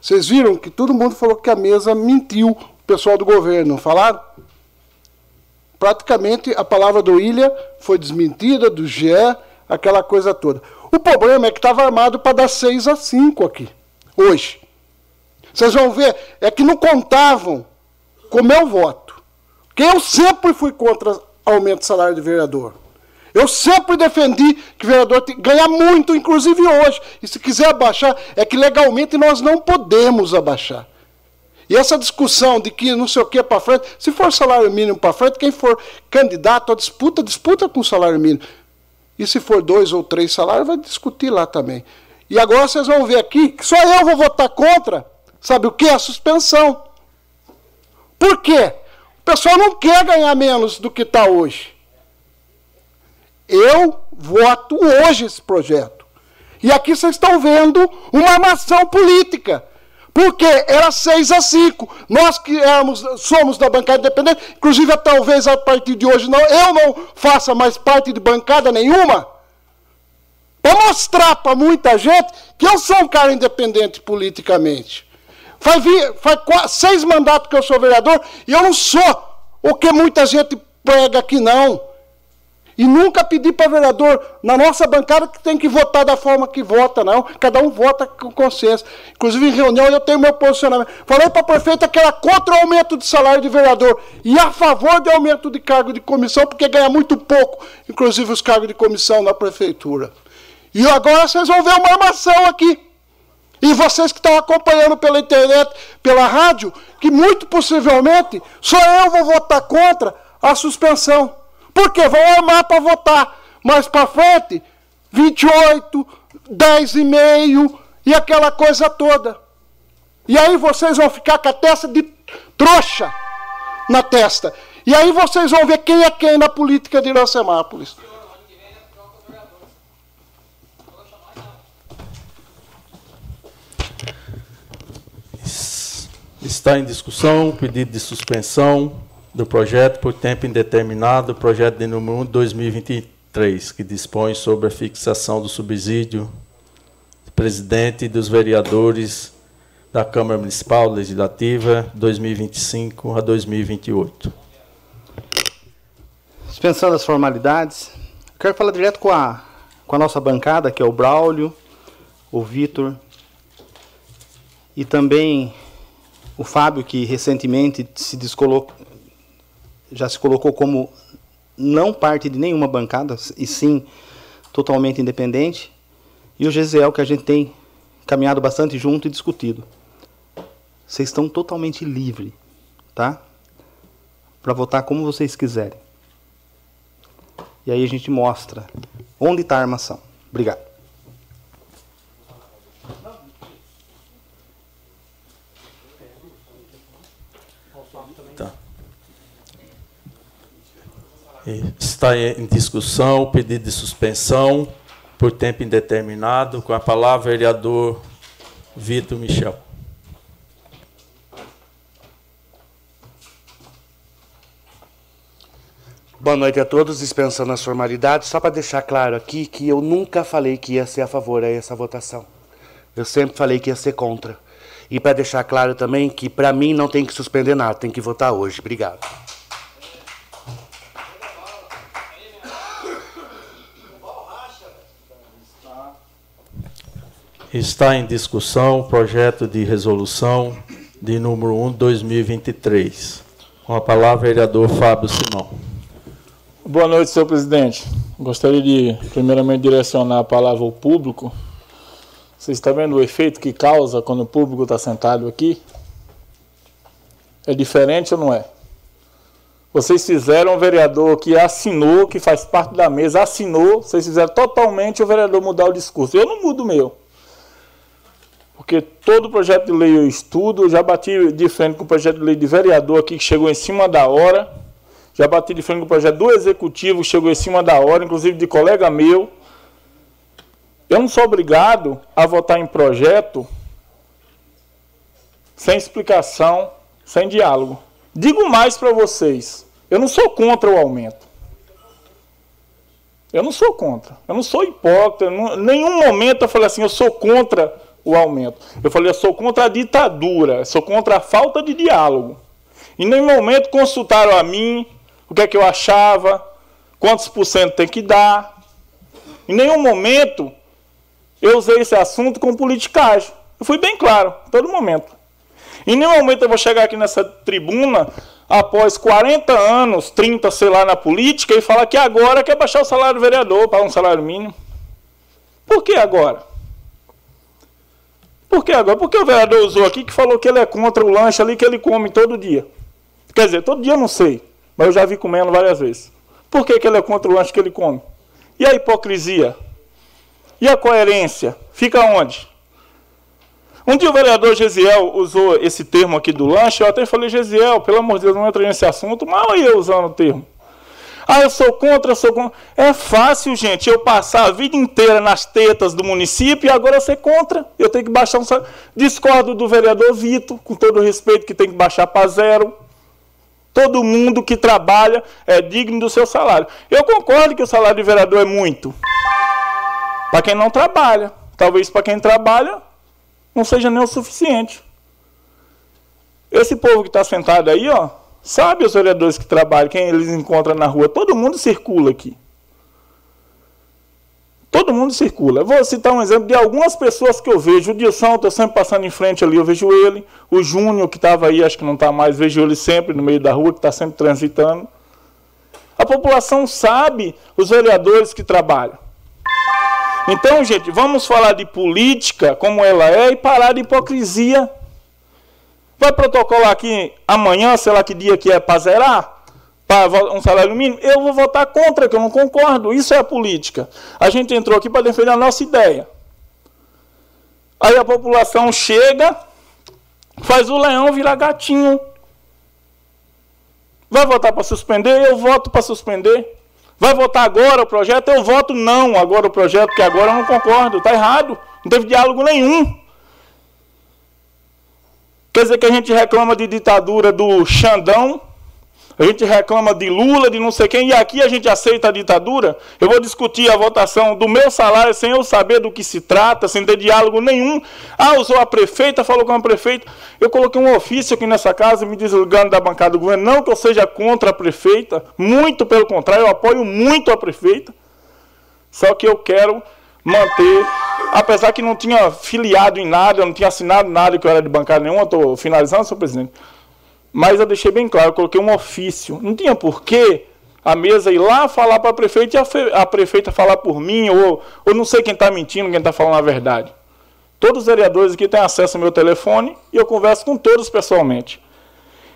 Vocês viram que todo mundo falou que a mesa mentiu, o pessoal do governo, não falaram? Praticamente a palavra do Ilha foi desmentida, do GE, aquela coisa toda. O problema é que estava armado para dar 6 a 5 aqui, hoje. Vocês vão ver, é que não contavam com o meu voto. Porque eu sempre fui contra aumento de salário de vereador. Eu sempre defendi que o vereador tem que ganhar muito, inclusive hoje. E se quiser abaixar, é que legalmente nós não podemos abaixar. E essa discussão de que não sei o que para frente, se for salário mínimo para frente, quem for candidato à disputa, disputa com salário mínimo. E se for dois ou três salários, vai discutir lá também. E agora vocês vão ver aqui que só eu vou votar contra, sabe o que? A suspensão. Por quê? O pessoal não quer ganhar menos do que está hoje. Eu voto hoje esse projeto. E aqui vocês estão vendo uma armação política. Porque era 6 a 5. Nós que éramos, somos da bancada independente, inclusive talvez a partir de hoje não, eu não faça mais parte de bancada nenhuma. Para mostrar para muita gente que eu sou um cara independente politicamente. Faz, faz qua- seis mandatos que eu sou vereador e eu não sou o que muita gente prega aqui, não. E nunca pedi para vereador na nossa bancada que tem que votar da forma que vota, não. Cada um vota com consciência. Inclusive, em reunião, eu tenho meu posicionamento. Falei para a prefeita que era contra o aumento de salário de vereador e a favor de aumento de cargo de comissão, porque ganha muito pouco, inclusive os cargos de comissão na prefeitura. E agora vocês vão ver uma armação aqui. E vocês que estão acompanhando pela internet, pela rádio, que muito possivelmente só eu vou votar contra a suspensão. Porque vão armar para votar mais para frente 28, 10,5 e aquela coisa toda. E aí vocês vão ficar com a testa de trouxa na testa. E aí vocês vão ver quem é quem na política de Iracemápolis. Está em discussão o pedido de suspensão do projeto por tempo indeterminado, projeto de número 1 de 2023, que dispõe sobre a fixação do subsídio do presidente e dos vereadores da Câmara Municipal Legislativa 2025 a 2028. Dispensando as formalidades, quero falar direto com a, com a nossa bancada, que é o Braulio, o Vitor, e também o Fábio, que recentemente se descolocou, já se colocou como não parte de nenhuma bancada, e sim totalmente independente, e o Gesiel, que a gente tem caminhado bastante junto e discutido. Vocês estão totalmente livres, tá? Para votar como vocês quiserem. E aí a gente mostra onde está a armação. Obrigado. Tá. Está em discussão o pedido de suspensão por tempo indeterminado. Com a palavra, vereador Vitor Michel. Boa noite a todos, dispensando as formalidades. Só para deixar claro aqui que eu nunca falei que ia ser a favor a essa votação. Eu sempre falei que ia ser contra. E para deixar claro também que para mim não tem que suspender nada, tem que votar hoje. Obrigado. Está em discussão o projeto de resolução de número 1 de 2023. Com a palavra, vereador Fábio Simão. Boa noite, senhor presidente. Gostaria de, primeiramente, direcionar a palavra ao público. Vocês estão vendo o efeito que causa quando o público está sentado aqui? É diferente ou não é? Vocês fizeram um vereador que assinou, que faz parte da mesa, assinou, vocês fizeram totalmente o vereador mudar o discurso. Eu não mudo o meu. Porque todo projeto de lei eu estudo, eu já bati de frente com o projeto de lei de vereador aqui que chegou em cima da hora. Já bati de frente com o projeto do executivo que chegou em cima da hora, inclusive de colega meu. Eu não sou obrigado a votar em projeto sem explicação, sem diálogo. Digo mais para vocês, eu não sou contra o aumento. Eu não sou contra. Eu não sou hipócrita. Em nenhum momento eu falei assim, eu sou contra o aumento. Eu falei, eu sou contra a ditadura, sou contra a falta de diálogo. Em nenhum momento consultaram a mim o que é que eu achava, quantos por cento tem que dar. Em nenhum momento eu usei esse assunto com politicagem. Eu fui bem claro, em todo momento. Em nenhum momento eu vou chegar aqui nessa tribuna, após 40 anos, 30, sei lá, na política, e falar que agora quer baixar o salário do vereador para um salário mínimo. Por que agora? Por que agora? Porque o vereador usou aqui que falou que ele é contra o lanche ali que ele come todo dia. Quer dizer, todo dia eu não sei, mas eu já vi comendo várias vezes. Por que, que ele é contra o lanche que ele come? E a hipocrisia? E a coerência? Fica onde? Um dia o vereador Gesiel usou esse termo aqui do lanche, eu até falei, Gesiel, pelo amor de Deus, não entra nesse assunto, mal eu usando o termo. Ah, eu sou contra, eu sou contra. É fácil, gente, eu passar a vida inteira nas tetas do município e agora ser contra. Eu tenho que baixar um salário. Discordo do vereador Vitor, com todo o respeito, que tem que baixar para zero. Todo mundo que trabalha é digno do seu salário. Eu concordo que o salário de vereador é muito. Para quem não trabalha. Talvez para quem trabalha não seja nem o suficiente. Esse povo que está sentado aí, ó, sabe os vereadores que trabalham, quem eles encontram na rua, todo mundo circula aqui. Todo mundo circula. Vou citar um exemplo de algumas pessoas que eu vejo. O Dilson, estou sempre passando em frente ali, eu vejo ele. O Júnior, que estava aí, acho que não está mais, vejo ele sempre no meio da rua, que está sempre transitando. A população sabe os vereadores que trabalham. Então, gente, vamos falar de política como ela é e parar de hipocrisia. Vai protocolar aqui amanhã, sei lá que dia que é para zerar, para um salário mínimo? Eu vou votar contra, que eu não concordo. Isso é a política. A gente entrou aqui para defender a nossa ideia. Aí a população chega, faz o leão virar gatinho. Vai votar para suspender? Eu voto para suspender. Vai votar agora o projeto? Eu voto não agora o projeto, porque agora eu não concordo. Está errado. Não teve diálogo nenhum. Quer dizer que a gente reclama de ditadura do Xandão, a gente reclama de Lula, de não sei quem, e aqui a gente aceita a ditadura? Eu vou discutir a votação do meu salário sem eu saber do que se trata, sem ter diálogo nenhum. Ah, usou a prefeita, falou com a prefeita. Eu coloquei um ofício aqui nessa casa me desligando da bancada do governo. Não que eu seja contra a prefeita, muito pelo contrário, eu apoio muito a prefeita. Só que eu quero manter, apesar que não tinha filiado em nada, não tinha assinado nada que eu era de bancada nenhuma, estou finalizando, senhor presidente. Mas eu deixei bem claro, eu coloquei um ofício. Não tinha porquê a mesa ir lá falar para a prefeita e a, prefeita falar por mim, ou, ou não sei quem está mentindo, quem está falando a verdade. Todos os vereadores aqui têm acesso ao meu telefone e eu converso com todos pessoalmente.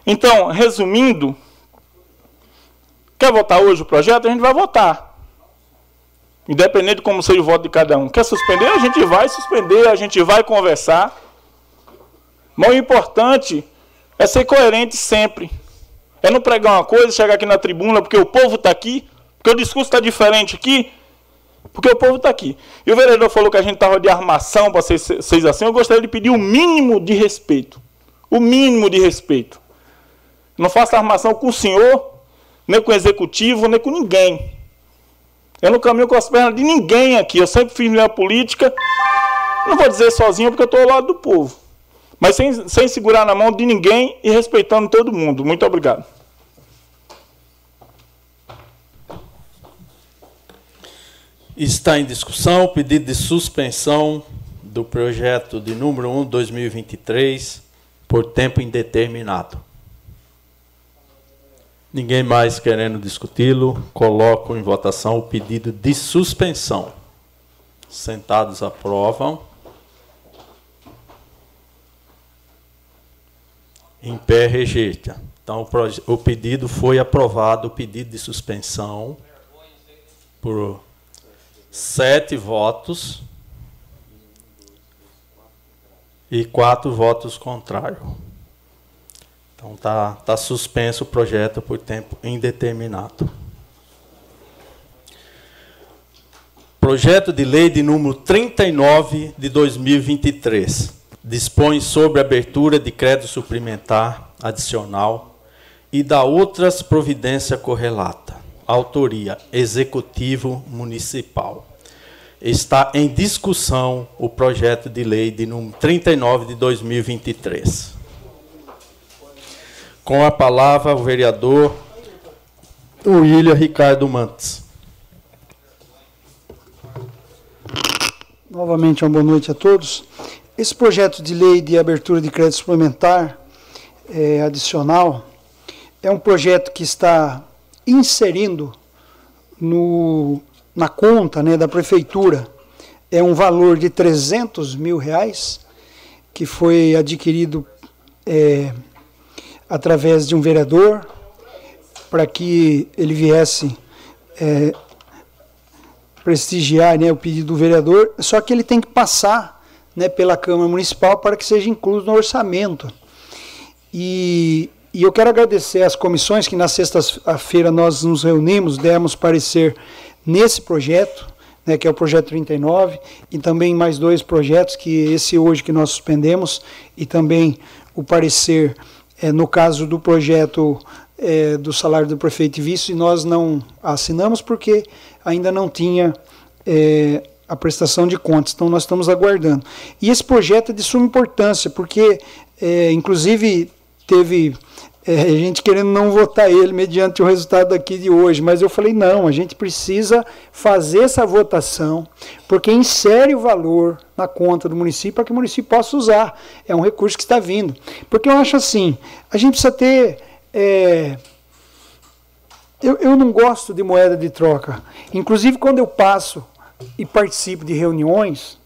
Então, resumindo, quer votar hoje o projeto? A gente vai votar. Independente de como seja o voto de cada um. Quer suspender? A gente vai suspender, a gente vai conversar. Mas o importante é ser coerente sempre. É não pregar uma coisa, chegar aqui na tribuna porque o povo está aqui, porque o discurso está diferente aqui, porque o povo está aqui. E o vereador falou que a gente estava de armação para vocês assim. Eu gostaria de pedir o mínimo de respeito. O mínimo de respeito. Não faço armação com o senhor, nem com o executivo, nem com ninguém. Eu não caminho com as pernas de ninguém aqui. Eu sempre fiz minha política. Não vou dizer sozinho porque eu estou ao lado do povo. Mas sem, sem segurar na mão de ninguém e respeitando todo mundo. Muito obrigado. Está em discussão o pedido de suspensão do projeto de número 1 2023 por tempo indeterminado. Ninguém mais querendo discuti-lo, coloco em votação o pedido de suspensão. Sentados aprovam. Em pé rejeita. Então o, pedido foi aprovado, o pedido de suspensão por sete votos e quatro votos contrários. Então está tá suspenso o projeto por tempo indeterminado. Projeto de lei de número 39 de 2023 dispõe sobre abertura de crédito suplementar adicional e da outras providências correlata autoria Executivo Municipal. Está em discussão o projeto de lei de número 39 de 2023. Com a palavra o vereador William Ricardo Mantes. Novamente, uma boa noite a todos. Esse projeto de lei de abertura de crédito suplementar é, adicional é um projeto que está inserindo no, na conta né, da prefeitura é um valor de 300 mil reais que foi adquirido é, através de um vereador para que ele viesse é, prestigiar né, o pedido do vereador, só que ele tem que passar né, pela Câmara Municipal para que seja incluso no orçamento. E e eu quero agradecer às comissões que na sexta-feira nós nos reunimos, demos parecer nesse projeto, né, que é o projeto 39, e também mais dois projetos, que esse hoje que nós suspendemos, e também o parecer é, no caso do projeto é, do salário do prefeito e vice, nós não assinamos porque ainda não tinha é, a prestação de contas, então nós estamos aguardando. E esse projeto é de suma importância, porque, é, inclusive, teve é, gente querendo não votar ele mediante o resultado aqui de hoje, mas eu falei: não, a gente precisa fazer essa votação, porque insere o valor na conta do município para que o município possa usar. É um recurso que está vindo. Porque eu acho assim: a gente precisa ter. É, eu, eu não gosto de moeda de troca. Inclusive, quando eu passo e participo de reuniões,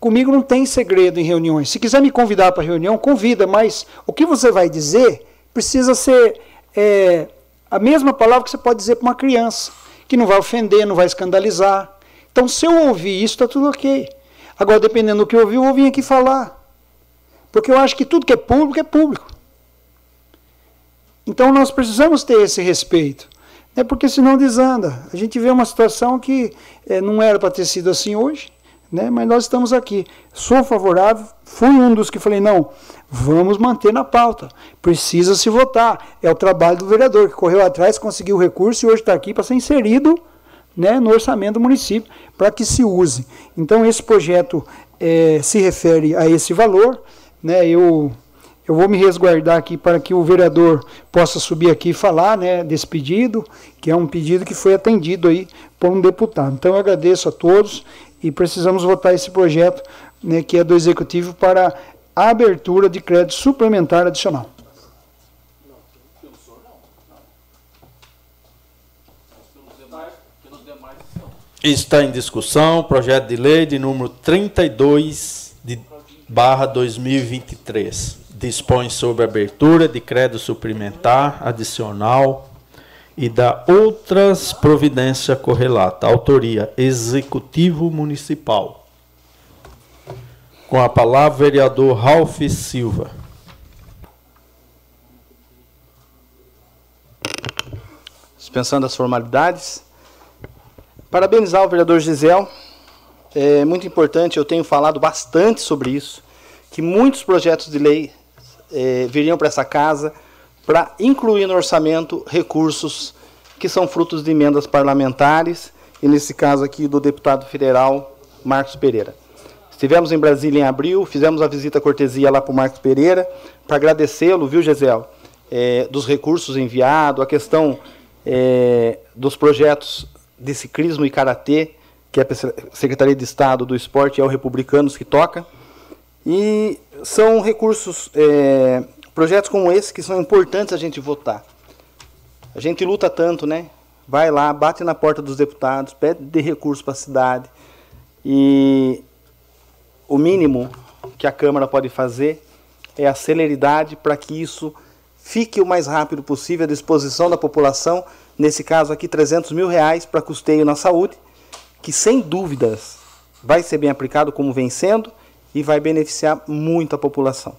comigo não tem segredo em reuniões. Se quiser me convidar para reunião, convida, mas o que você vai dizer precisa ser é, a mesma palavra que você pode dizer para uma criança, que não vai ofender, não vai escandalizar. Então, se eu ouvir isso, está tudo ok. Agora, dependendo do que eu ouvir, eu vou vir aqui falar. Porque eu acho que tudo que é público é público. Então, nós precisamos ter esse respeito. Né? Porque senão desanda. A gente vê uma situação que é, não era para ter sido assim hoje, né? mas nós estamos aqui. Sou favorável, fui um dos que falei, não, Vamos manter na pauta. Precisa se votar. É o trabalho do vereador que correu atrás, conseguiu o recurso e hoje está aqui para ser inserido né, no orçamento do município para que se use. Então esse projeto é, se refere a esse valor. Né, eu, eu vou me resguardar aqui para que o vereador possa subir aqui e falar né, desse pedido, que é um pedido que foi atendido aí por um deputado. Então eu agradeço a todos e precisamos votar esse projeto, né, que é do Executivo, para a abertura de crédito suplementar adicional. Está em discussão o projeto de lei de número 32 de barra 2023. Dispõe sobre abertura de crédito suplementar adicional e da outras providência correlata. Autoria Executivo Municipal. Com a palavra, vereador Ralph Silva. Dispensando as formalidades. Parabenizar o vereador Gisel. É muito importante, eu tenho falado bastante sobre isso, que muitos projetos de lei é, viriam para essa casa para incluir no orçamento recursos que são frutos de emendas parlamentares, e nesse caso aqui do deputado federal Marcos Pereira. Estivemos em Brasília em abril, fizemos a visita cortesia lá para o Marcos Pereira, para agradecê-lo, viu, Gisel, é, dos recursos enviados, a questão é, dos projetos de ciclismo e karatê, que é a Secretaria de Estado do Esporte é o Republicanos que toca. E são recursos, é, projetos como esse que são importantes a gente votar. A gente luta tanto, né? Vai lá, bate na porta dos deputados, pede de recursos para a cidade. E o mínimo que a Câmara pode fazer é a celeridade para que isso fique o mais rápido possível à disposição da população. Nesse caso aqui, 300 mil reais para custeio na saúde, que sem dúvidas vai ser bem aplicado como vem sendo e vai beneficiar muito a população.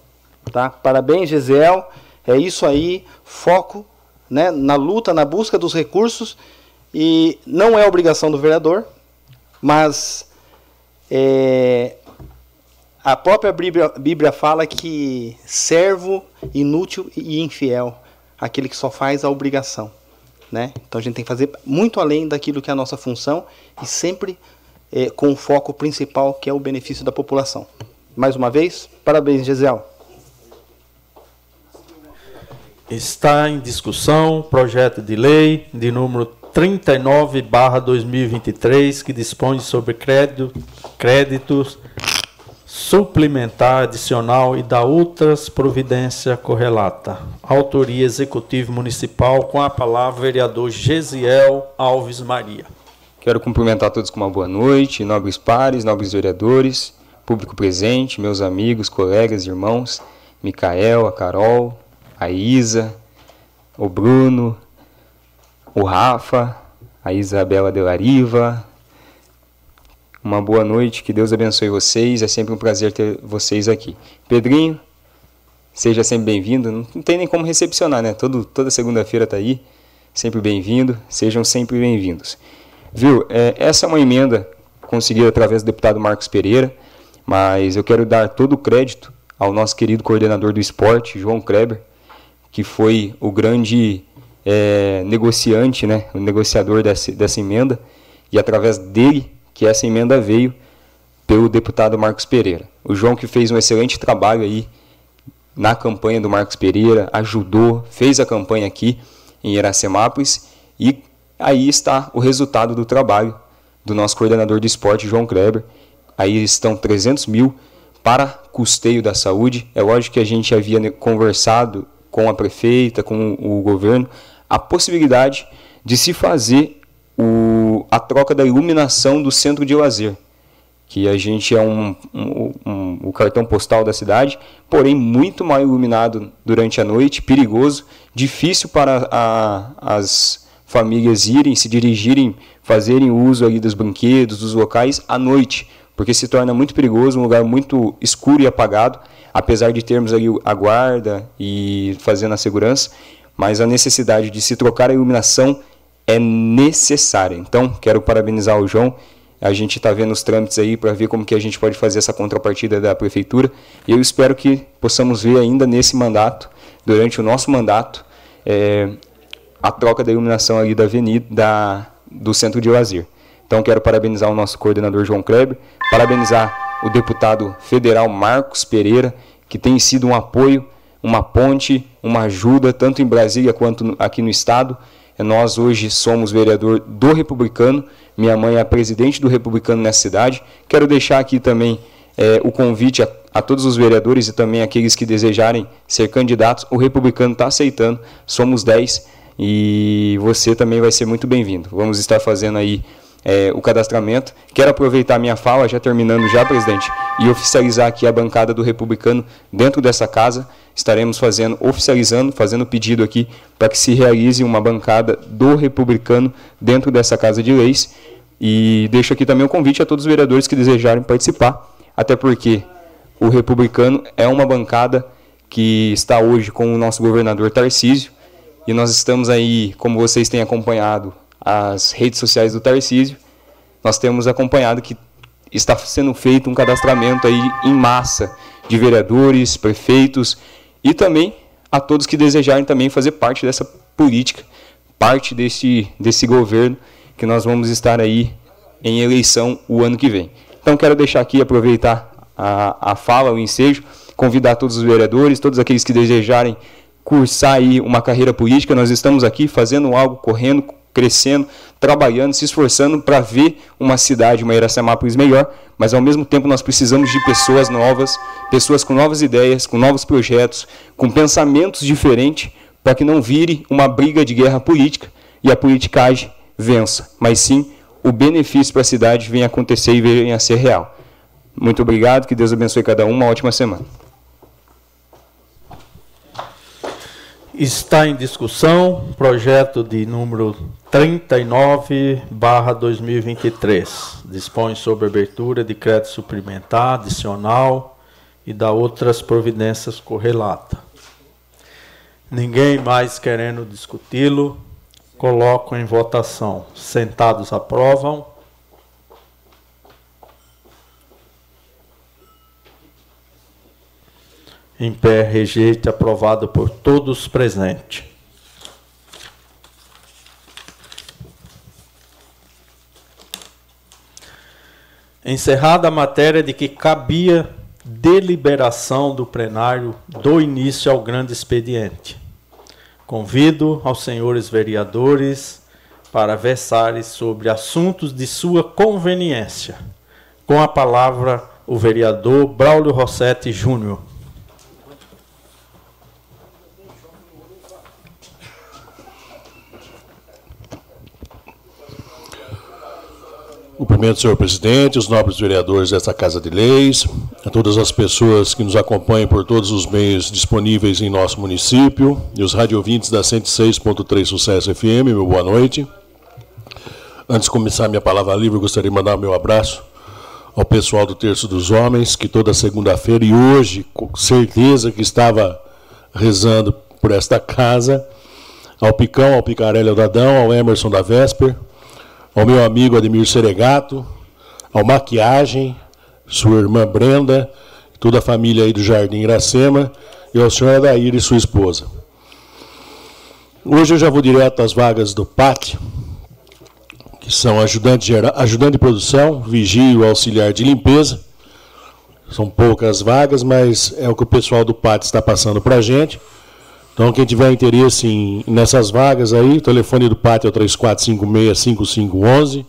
Tá? Parabéns, Gisel. É isso aí, foco né, na luta, na busca dos recursos, e não é obrigação do vereador, mas é, a própria Bíblia, Bíblia fala que servo, inútil e infiel, aquele que só faz a obrigação. Né? Então a gente tem que fazer muito além daquilo que é a nossa função e sempre é, com o foco principal que é o benefício da população. Mais uma vez, parabéns, Gisel. Está em discussão projeto de lei de número 39 2023 que dispõe sobre crédito, créditos suplementar adicional e da outras providência correlata. Autoria Executivo Municipal com a palavra vereador Gesiel Alves Maria. Quero cumprimentar todos com uma boa noite, nobres pares, nobres vereadores, público presente, meus amigos, colegas, irmãos, Micael, a Carol, a Isa, o Bruno, o Rafa, a Isabela Delariva. Uma boa noite, que Deus abençoe vocês, é sempre um prazer ter vocês aqui. Pedrinho, seja sempre bem-vindo, não tem nem como recepcionar, né? Todo, toda segunda-feira está aí, sempre bem-vindo, sejam sempre bem-vindos. Viu, é, essa é uma emenda conseguida através do deputado Marcos Pereira, mas eu quero dar todo o crédito ao nosso querido coordenador do esporte, João Kreber, que foi o grande é, negociante, né, o negociador dessa, dessa emenda, e através dele que essa emenda veio pelo deputado Marcos Pereira. O João que fez um excelente trabalho aí na campanha do Marcos Pereira, ajudou, fez a campanha aqui em Iracemápolis e aí está o resultado do trabalho do nosso coordenador de esporte, João Kleber. Aí estão 300 mil para custeio da saúde. É lógico que a gente havia conversado com a prefeita, com o governo, a possibilidade de se fazer o, a troca da iluminação do centro de lazer, que a gente é um, um, um, o cartão postal da cidade, porém muito mal iluminado durante a noite, perigoso, difícil para a, as famílias irem, se dirigirem, fazerem uso ali dos brinquedos, dos locais à noite, porque se torna muito perigoso, um lugar muito escuro e apagado, apesar de termos ali a guarda e fazendo a segurança, mas a necessidade de se trocar a iluminação é necessária. Então, quero parabenizar o João. A gente está vendo os trâmites aí para ver como que a gente pode fazer essa contrapartida da prefeitura. E eu espero que possamos ver ainda nesse mandato, durante o nosso mandato, é, a troca da iluminação ali da avenida, da, do centro de lazer. Então, quero parabenizar o nosso coordenador João Kleber, parabenizar o deputado federal Marcos Pereira, que tem sido um apoio, uma ponte, uma ajuda, tanto em Brasília quanto aqui no Estado. Nós hoje somos vereador do Republicano, minha mãe é presidente do Republicano nessa cidade. Quero deixar aqui também é, o convite a, a, todos os vereadores e também aqueles que desejarem ser candidatos. O Republicano está aceitando, somos 10 e você também vai ser muito bem-vindo. Vamos estar fazendo aí é, o cadastramento. Quero aproveitar minha fala, já terminando já, presidente, e oficializar aqui a bancada do Republicano dentro dessa casa. Estaremos fazendo, oficializando, fazendo pedido aqui para que se realize uma bancada do Republicano dentro dessa casa de leis. E deixo aqui também o convite a todos os vereadores que desejarem participar, até porque o Republicano é uma bancada que está hoje com o nosso governador Tarcísio, e nós estamos aí, como vocês têm acompanhado, as redes sociais do Tarcísio, nós temos acompanhado que está sendo feito um cadastramento aí em massa de vereadores, prefeitos e também a todos que desejarem também fazer parte dessa política, parte desse, desse governo que nós vamos estar aí em eleição o ano que vem. Então quero deixar aqui, aproveitar a, a fala, o ensejo, convidar todos os vereadores, todos aqueles que desejarem cursar aí uma carreira política, nós estamos aqui fazendo algo, correndo crescendo, trabalhando, se esforçando para ver uma cidade, uma Iracemápolis melhor, mas ao mesmo tempo nós precisamos de pessoas novas, pessoas com novas ideias, com novos projetos, com pensamentos diferentes, para que não vire uma briga de guerra política e a politicagem vença, mas sim o benefício para a cidade venha acontecer e venha a ser real. Muito obrigado, que Deus abençoe cada um, uma ótima semana. Está em discussão projeto de número 39, barra 2023. Dispõe sobre abertura de crédito suplementar, adicional e da outras providências correlata. Ninguém mais querendo discuti-lo, coloco em votação. Sentados aprovam. Em pé, rejeita, aprovado por todos presentes. Encerrada a matéria de que cabia deliberação do plenário do início ao grande expediente. Convido aos senhores vereadores para versarem sobre assuntos de sua conveniência. Com a palavra, o vereador Braulio Rossetti Júnior. Cumprimento, senhor presidente, os nobres vereadores desta Casa de Leis, a todas as pessoas que nos acompanham por todos os meios disponíveis em nosso município e os radiovintes da 106.3 Sucesso FM, meu boa noite. Antes de começar minha palavra livre, gostaria de mandar meu abraço ao pessoal do Terço dos Homens, que toda segunda-feira e hoje, com certeza que estava rezando por esta casa, ao Picão, ao Picarelli, ao Dadão, ao Emerson da Vesper, ao meu amigo Ademir Seregato, ao Maquiagem, sua irmã Brenda, toda a família aí do Jardim Iracema, e ao senhor Adair e sua esposa. Hoje eu já vou direto às vagas do PAT, que são ajudante, geral, ajudante de produção, vigio, auxiliar de limpeza. São poucas vagas, mas é o que o pessoal do PAT está passando para a gente. Então, quem tiver interesse em, nessas vagas aí, o telefone do pátio é o 3456-5511,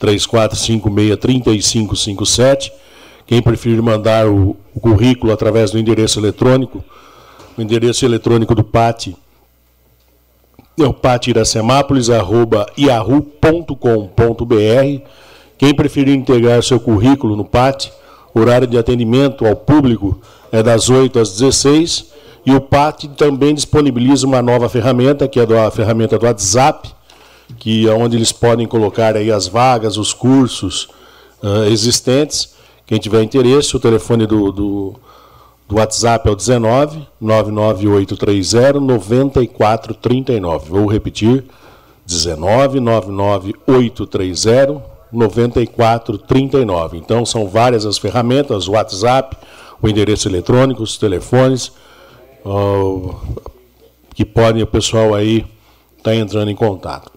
3456-3557. Quem preferir mandar o, o, currículo através do endereço eletrônico, o endereço eletrônico do PAT é o patiracemápolis.yahoo.com.br. Quem preferir integrar seu currículo no PAT, horário de atendimento ao público é das 8 às 16 e o PAT também disponibiliza uma nova ferramenta, que é a ferramenta do WhatsApp, que é onde eles podem colocar aí as vagas, os cursos uh, existentes. Quem tiver interesse, o telefone do, do, do WhatsApp é o 19 99830 9439. Vou repetir: 19 99830 9439. Então são várias as ferramentas, o WhatsApp, o endereço eletrônico, os telefones que podem o pessoal aí estar tá entrando em contato.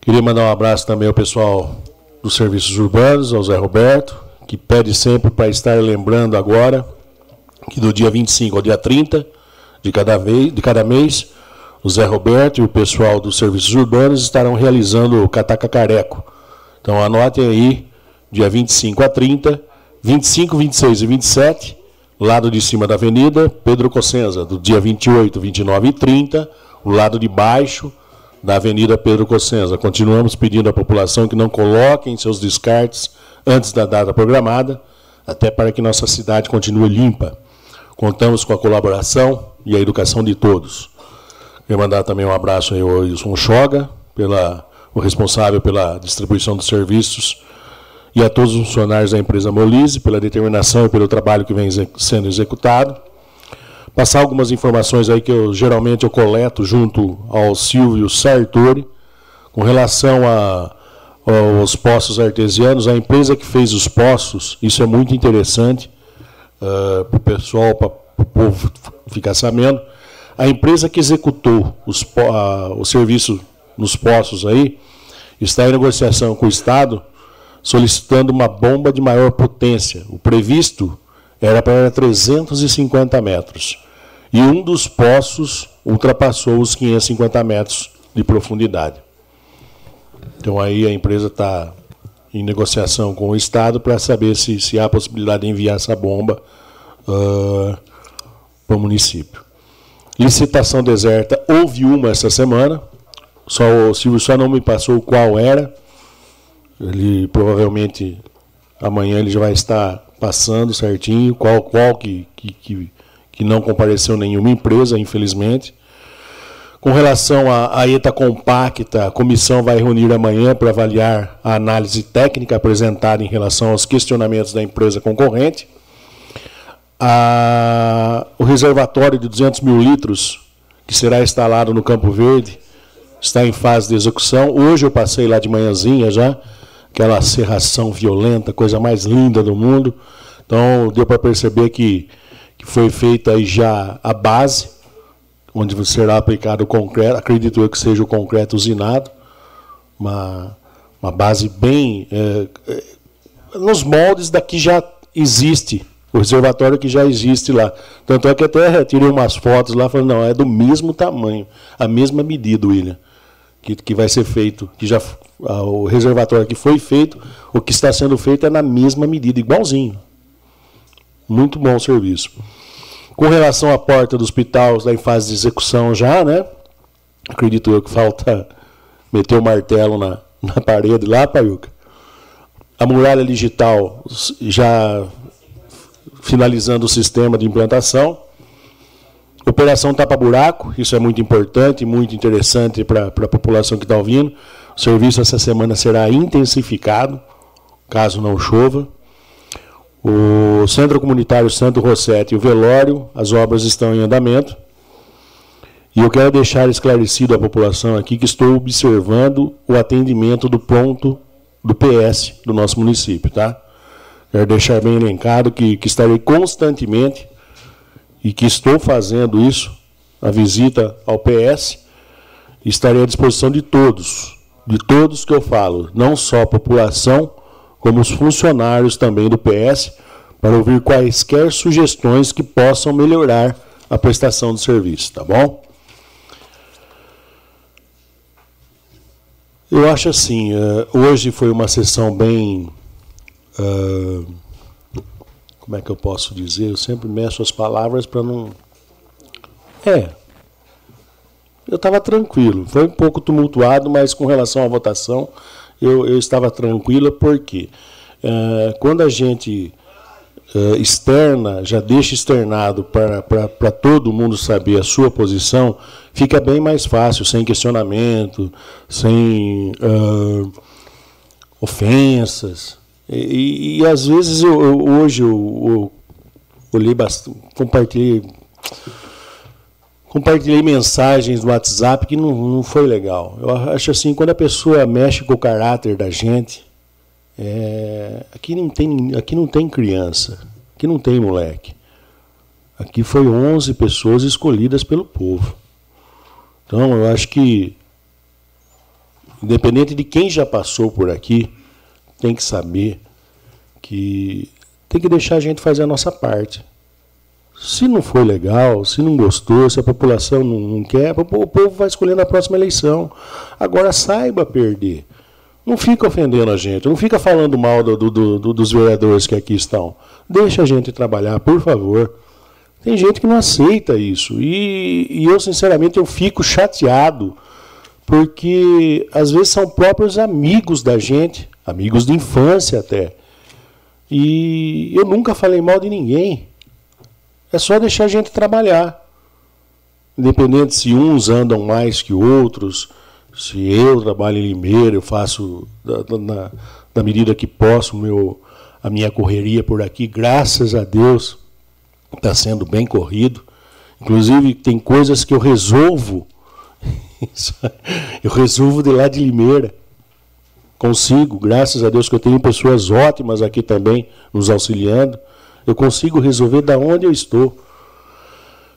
Queria mandar um abraço também ao pessoal dos serviços urbanos, ao Zé Roberto, que pede sempre para estar lembrando agora que do dia 25 ao dia 30 de cada, vez, de cada mês, o Zé Roberto e o pessoal dos serviços urbanos estarão realizando o Cataca Careco. Então anotem aí, dia 25 a 30, 25, 26 e 27, lado de cima da avenida, Pedro Cossenza, do dia 28, 29 e 30, o lado de baixo da Avenida Pedro Cossenza. Continuamos pedindo à população que não coloquem seus descartes antes da data programada, até para que nossa cidade continue limpa. Contamos com a colaboração e a educação de todos. Quero mandar também um abraço ao Wilson Choga, pela, o responsável pela distribuição dos serviços, e a todos os funcionários da empresa Molise, pela determinação e pelo trabalho que vem sendo executado. Passar algumas informações aí que eu geralmente eu coleto junto ao Silvio Sartori, com relação a, aos poços artesianos, a empresa que fez os poços, isso é muito interessante uh, para o pessoal, para o povo ficar sabendo. A empresa que executou os, uh, o serviço nos poços aí está em negociação com o Estado solicitando uma bomba de maior potência. O previsto era para 350 metros. E um dos poços ultrapassou os 550 metros de profundidade. Então aí a empresa está em negociação com o Estado para saber se, se há possibilidade de enviar essa bomba uh, para o município. Licitação deserta, houve uma essa semana, só o Silvio só não me passou qual era, ele provavelmente amanhã ele já vai estar passando certinho qual, qual que, que, que não compareceu nenhuma empresa, infelizmente. Com relação à, à ETA compacta, a comissão vai reunir amanhã para avaliar a análise técnica apresentada em relação aos questionamentos da empresa concorrente. A, o reservatório de 200 mil litros, que será instalado no Campo Verde, está em fase de execução. Hoje eu passei lá de manhãzinha já, aquela serração violenta, coisa mais linda do mundo. Então deu para perceber que, que foi feita aí já a base, onde será aplicado o concreto, acredito eu que seja o concreto usinado, uma, uma base bem é, é, nos moldes da que já existe, o reservatório que já existe lá. Tanto é que até tirei umas fotos lá falando, não, é do mesmo tamanho, a mesma medida, William, que, que vai ser feito, que já o reservatório que foi feito, o que está sendo feito é na mesma medida, igualzinho. Muito bom o serviço. Com relação à porta do hospital, está em fase de execução já, né? Acredito eu que falta meter o martelo na, na parede lá, Paiuca. A muralha digital já finalizando o sistema de implantação. Operação tapa-buraco, isso é muito importante, muito interessante para a população que está ouvindo. O serviço essa semana será intensificado, caso não chova. O Centro Comunitário Santo Rossetti e o velório, as obras estão em andamento. E eu quero deixar esclarecido à população aqui que estou observando o atendimento do ponto do PS do nosso município, tá? Quero deixar bem elencado que, que estarei constantemente e que estou fazendo isso, a visita ao PS, estarei à disposição de todos, de todos que eu falo, não só a população, como os funcionários também do PS, para ouvir quaisquer sugestões que possam melhorar a prestação do serviço, tá bom? Eu acho assim, uh, hoje foi uma sessão bem. Uh, como é que eu posso dizer? Eu sempre meço as palavras para não. É, eu estava tranquilo. Foi um pouco tumultuado, mas com relação à votação, eu, eu estava tranquilo, porque uh, quando a gente uh, externa, já deixa externado para todo mundo saber a sua posição, fica bem mais fácil, sem questionamento, sem uh, ofensas. E, e, às vezes eu, eu hoje eu, eu bastante, compartilhei compartilhei mensagens no WhatsApp que não, não foi legal. Eu acho assim, quando a pessoa mexe com o caráter da gente, é, aqui, não tem, aqui não tem criança, aqui não tem moleque. Aqui foi 11 pessoas escolhidas pelo povo. Então, eu acho que, independente de quem já passou por aqui, tem que saber que tem que deixar a gente fazer a nossa parte. Se não foi legal, se não gostou, se a população não, quer, o povo vai escolher na próxima eleição. Agora saiba perder. Não fica ofendendo a gente, não fica falando mal do, do, do, dos vereadores que aqui estão. Deixa a gente trabalhar, por favor. Tem gente que não aceita isso. E, e eu, sinceramente, eu fico chateado, porque às vezes são próprios amigos da gente, amigos de infância até. E eu nunca falei mal de ninguém. É só deixar a gente trabalhar. Independente se uns andam mais que outros, se eu trabalho em Limeira, eu faço da, na, da medida que posso meu, a minha correria por aqui, graças a Deus, está sendo bem corrido. Inclusive, tem coisas que eu resolvo. eu resolvo de lá de Limeira. Consigo, graças a Deus que eu tenho pessoas ótimas aqui também nos auxiliando. Eu consigo resolver da onde eu estou.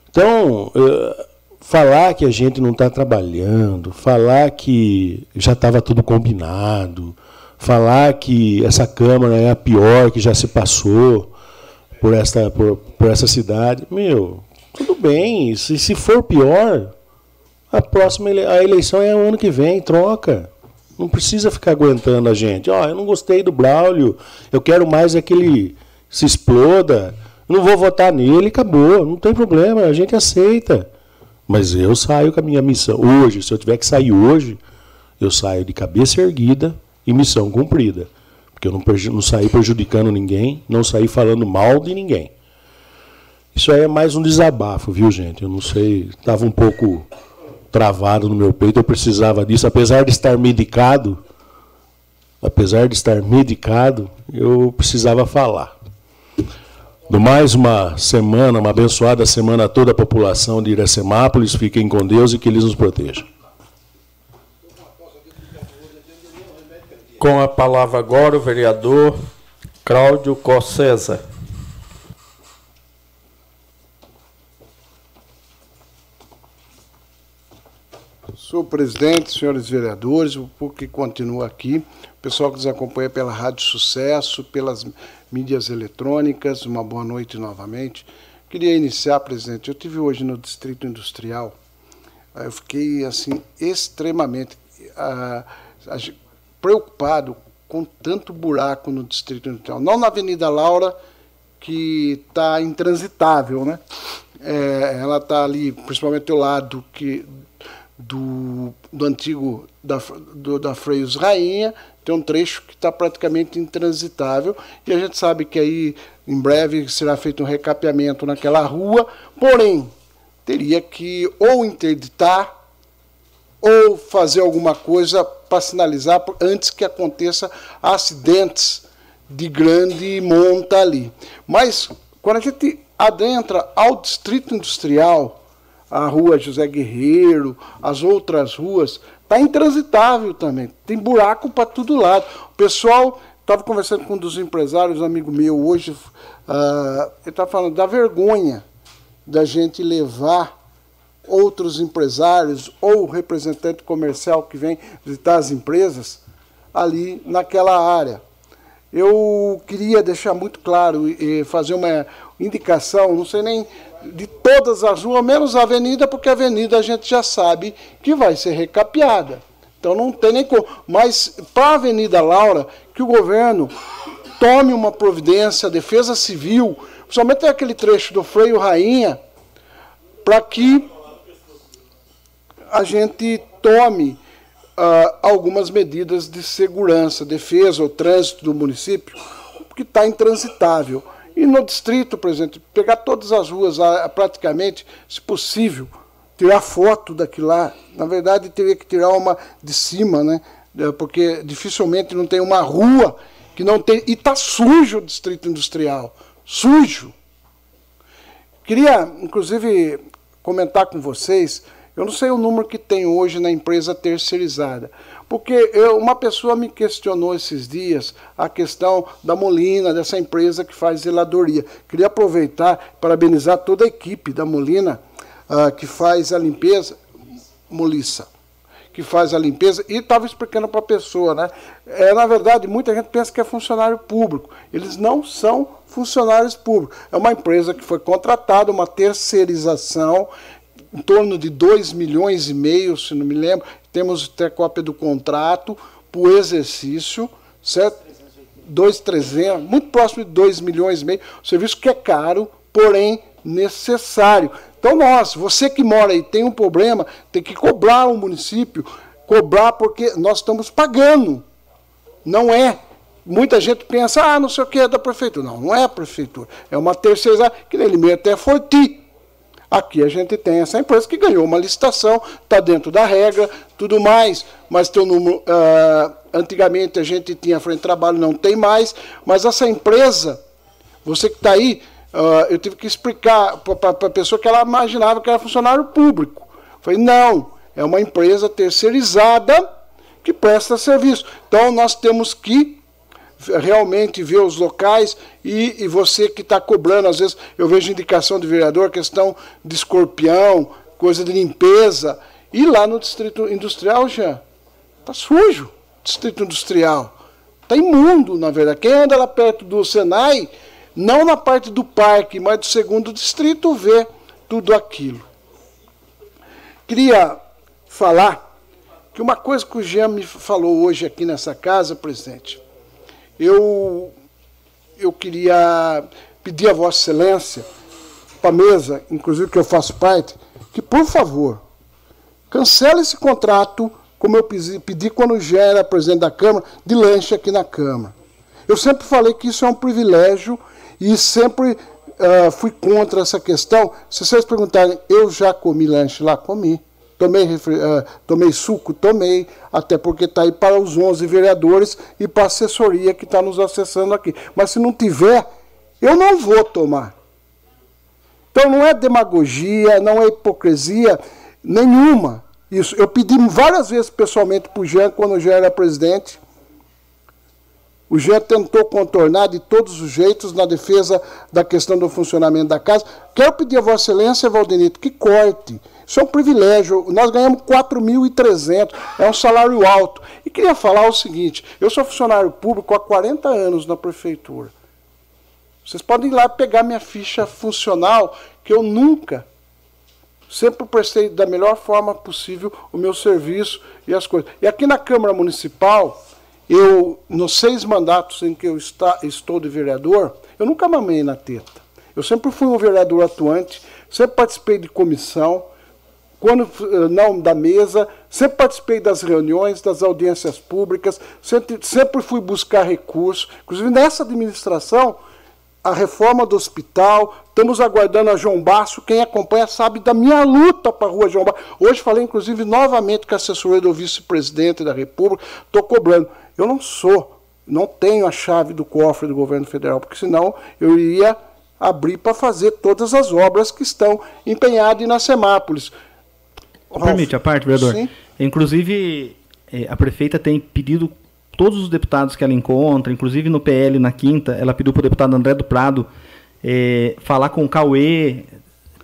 Então, eh, falar que a gente não está trabalhando, falar que já estava tudo combinado, falar que essa Câmara é a pior que já se passou por essa, por, por essa cidade, meu, tudo bem. Se, se for pior, a próxima ele, a eleição é o ano que vem, troca. Não precisa ficar aguentando a gente. Ó, oh, eu não gostei do Braulio, eu quero mais é que ele se exploda. Não vou votar nele, acabou, não tem problema, a gente aceita. Mas eu saio com a minha missão. Hoje, se eu tiver que sair hoje, eu saio de cabeça erguida e missão cumprida. Porque eu não, não saí prejudicando ninguém, não saí falando mal de ninguém. Isso aí é mais um desabafo, viu, gente? Eu não sei, estava um pouco travado no meu peito, eu precisava disso. Apesar de estar medicado, apesar de estar medicado, eu precisava falar do mais uma semana, uma abençoada semana a toda a população de Iracemápolis. Fiquem com Deus e que Ele nos proteja. Com a palavra agora o vereador Cláudio Cossesa. Senhor presidente, senhores vereadores, o público que continua aqui, o pessoal que nos acompanha pela Rádio Sucesso, pelas mídias eletrônicas, uma boa noite novamente. Queria iniciar, presidente, eu tive hoje no Distrito Industrial, eu fiquei assim extremamente uh, preocupado com tanto buraco no Distrito Industrial. Não na Avenida Laura, que está intransitável, né? É, ela está ali, principalmente do lado que do, do antigo da, do, da Freios Rainha, tem um trecho que está praticamente intransitável e a gente sabe que aí em breve será feito um recapeamento naquela rua, porém teria que ou interditar ou fazer alguma coisa para sinalizar antes que aconteça acidentes de grande monta ali. Mas quando a gente adentra ao distrito industrial, a rua José Guerreiro, as outras ruas, está intransitável também. Tem buraco para todo lado. O pessoal, estava conversando com um dos empresários, um amigo meu hoje, uh, ele estava falando da vergonha da gente levar outros empresários ou representante comercial que vem visitar as empresas ali naquela área. Eu queria deixar muito claro e fazer uma indicação, não sei nem de todas as ruas, menos a avenida, porque a avenida a gente já sabe que vai ser recapeada. Então não tem nem como. Mas para a Avenida Laura, que o governo tome uma providência, a defesa civil, principalmente aquele trecho do freio rainha, para que a gente tome uh, algumas medidas de segurança, defesa, o trânsito do município, que está intransitável. E no distrito, por exemplo, pegar todas as ruas praticamente, se possível, tirar foto daquilo lá. Na verdade, teria que tirar uma de cima, né? É, porque dificilmente não tem uma rua que não tem. E está sujo o distrito industrial. Sujo. Queria, inclusive, comentar com vocês. Eu não sei o número que tem hoje na empresa terceirizada, porque eu, uma pessoa me questionou esses dias a questão da Molina, dessa empresa que faz zeladoria. Queria aproveitar parabenizar toda a equipe da Molina uh, que faz a limpeza, Molissa, que faz a limpeza, e estava explicando para a pessoa, né? É, na verdade, muita gente pensa que é funcionário público. Eles não são funcionários públicos. É uma empresa que foi contratada, uma terceirização, em torno de 2 milhões e meio, se não me lembro. Temos até cópia do contrato para o exercício, certo? 2,300, muito próximo de 2 milhões e meio. Serviço que é caro, porém necessário. Então, nós, você que mora aí, tem um problema, tem que cobrar o município, cobrar porque nós estamos pagando. Não é. Muita gente pensa, ah, não sei o que é da prefeitura. Não, não é a prefeitura. É uma terceira, que ele até foi ti. Aqui a gente tem essa empresa que ganhou uma licitação, está dentro da regra, tudo mais, mas tem um número. Uh, antigamente a gente tinha frente de trabalho, não tem mais, mas essa empresa, você que está aí, Uh, eu tive que explicar para a pessoa que ela imaginava que era funcionário público. falei, não, é uma empresa terceirizada que presta serviço. Então nós temos que realmente ver os locais e, e você que está cobrando, às vezes eu vejo indicação de vereador, questão de escorpião, coisa de limpeza. E lá no Distrito Industrial, já está sujo, Distrito Industrial. Está imundo, na verdade. Quem anda lá perto do Senai não na parte do parque, mas do segundo distrito, ver tudo aquilo. Queria falar que uma coisa que o Jean me falou hoje aqui nessa casa, presidente, eu, eu queria pedir a Vossa Excelência, para a mesa, inclusive que eu faço parte, que, por favor, cancele esse contrato, como eu pedi, quando Jean era presidente da Câmara, de lanche aqui na Câmara. Eu sempre falei que isso é um privilégio e sempre uh, fui contra essa questão. Se vocês perguntarem, eu já comi lanche lá? Comi. Tomei, uh, tomei suco? Tomei. Até porque está aí para os 11 vereadores e para a assessoria que está nos acessando aqui. Mas se não tiver, eu não vou tomar. Então não é demagogia, não é hipocrisia nenhuma. Isso. Eu pedi várias vezes pessoalmente para o Jean, quando o Jean era presidente, o Jean tentou contornar de todos os jeitos na defesa da questão do funcionamento da casa. Quero pedir a Vossa Excelência, Valdenito, que corte. Isso é um privilégio. Nós ganhamos 4.300, é um salário alto. E queria falar o seguinte: eu sou funcionário público há 40 anos na prefeitura. Vocês podem ir lá pegar minha ficha funcional, que eu nunca, sempre prestei da melhor forma possível o meu serviço e as coisas. E aqui na Câmara Municipal eu, nos seis mandatos em que eu está, estou de vereador, eu nunca mamei na teta. Eu sempre fui um vereador atuante, sempre participei de comissão, quando eh, não da mesa, sempre participei das reuniões, das audiências públicas, sempre, sempre fui buscar recursos. Inclusive nessa administração, a reforma do hospital, estamos aguardando a João Basso, quem acompanha sabe da minha luta para a rua João Basso. Hoje falei, inclusive, novamente com a assessoria do vice-presidente da República, estou cobrando. Eu não sou, não tenho a chave do cofre do governo federal, porque senão eu iria abrir para fazer todas as obras que estão empenhadas na Semápolis. Permite a parte, vereador? Sim. Inclusive, eh, a prefeita tem pedido todos os deputados que ela encontra, inclusive no PL na quinta, ela pediu para o deputado André do Prado é, falar com o Cauê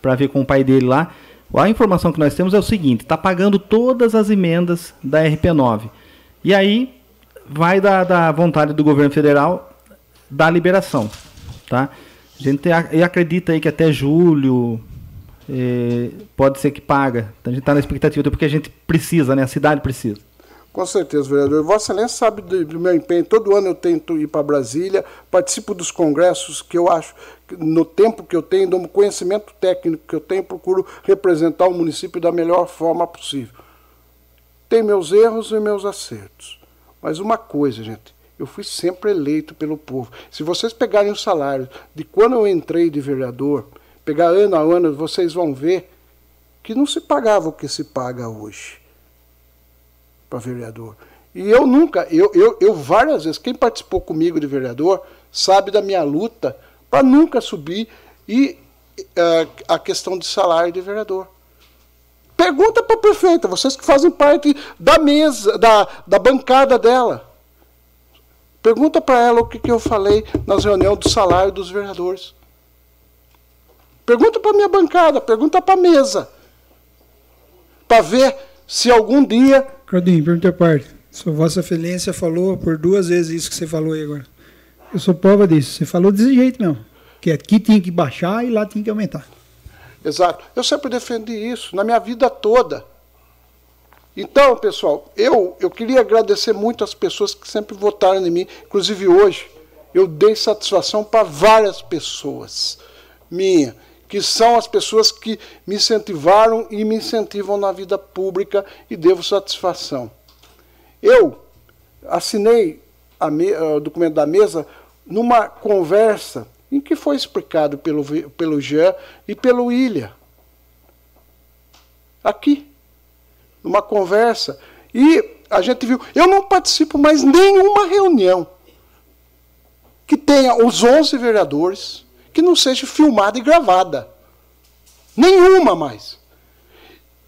para ver com o pai dele lá. A informação que nós temos é o seguinte: está pagando todas as emendas da RP9. E aí vai da, da vontade do governo federal da liberação, tá? A gente acredita aí que até julho pode ser que paga. Então a gente está na expectativa, porque a gente precisa, né? A cidade precisa. Com certeza, vereador. Vossa Excelência sabe do, meu empenho. Todo ano eu tento ir para Brasília, participo dos congressos que eu acho, no tempo que eu tenho, do conhecimento técnico que eu tenho, procuro representar o município da melhor forma possível. Tem meus erros e meus acertos. Mas uma coisa, gente, eu fui sempre eleito pelo povo. Se vocês pegarem o salário de quando eu entrei de vereador, pegar ano a ano, vocês vão ver que não se pagava o que se paga hoje para vereador. E eu nunca, eu, eu, eu várias vezes, quem participou comigo de vereador sabe da minha luta para nunca subir e uh, a questão de salário de vereador. Pergunta para a prefeita, vocês que fazem parte da mesa, da, da bancada dela. Pergunta para ela o que, que eu falei nas reuniões do salário dos vereadores. Pergunta para a minha bancada, pergunta para a mesa. Para ver se algum dia Claudinho, pergunta a parte. Sua Vossa Excelência falou por duas vezes isso que você falou aí agora. Eu sou prova disso. Você falou desse jeito mesmo. Que aqui tinha que baixar e lá tinha que aumentar. Exato. Eu sempre defendi isso, na minha vida toda. Então, pessoal, eu, eu queria agradecer muito as pessoas que sempre votaram em mim, inclusive hoje. Eu dei satisfação para várias pessoas minha, que são as pessoas que me incentivaram e me incentivam na vida pública e devo satisfação. Eu assinei me, o documento da mesa numa conversa em que foi explicado pelo, pelo Jean e pelo Ilha. Aqui numa conversa. E a gente viu. Eu não participo mais nenhuma reunião que tenha os 11 vereadores, que não seja filmada e gravada. Nenhuma mais.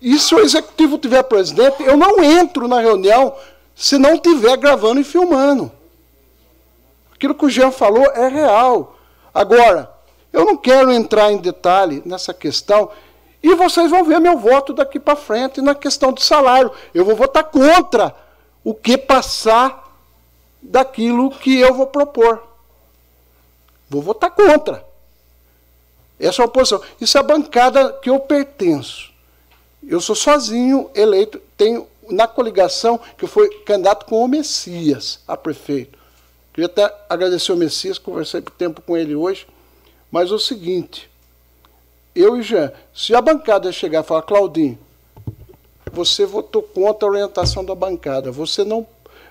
E se o executivo tiver presidente, eu não entro na reunião se não tiver gravando e filmando. Aquilo que o Jean falou é real. Agora, eu não quero entrar em detalhe nessa questão e vocês vão ver meu voto daqui para frente na questão do salário. Eu vou votar contra o que passar daquilo que eu vou propor. Vou votar contra. Essa é a oposição. Isso é a bancada que eu pertenço. Eu sou sozinho eleito, tenho na coligação que fui candidato com o Messias a prefeito. Queria até agradecer o Messias, conversei por tempo com ele hoje, mas é o seguinte, eu e Jean, se a bancada chegar e falar, Claudinho, você votou contra a orientação da bancada, você não,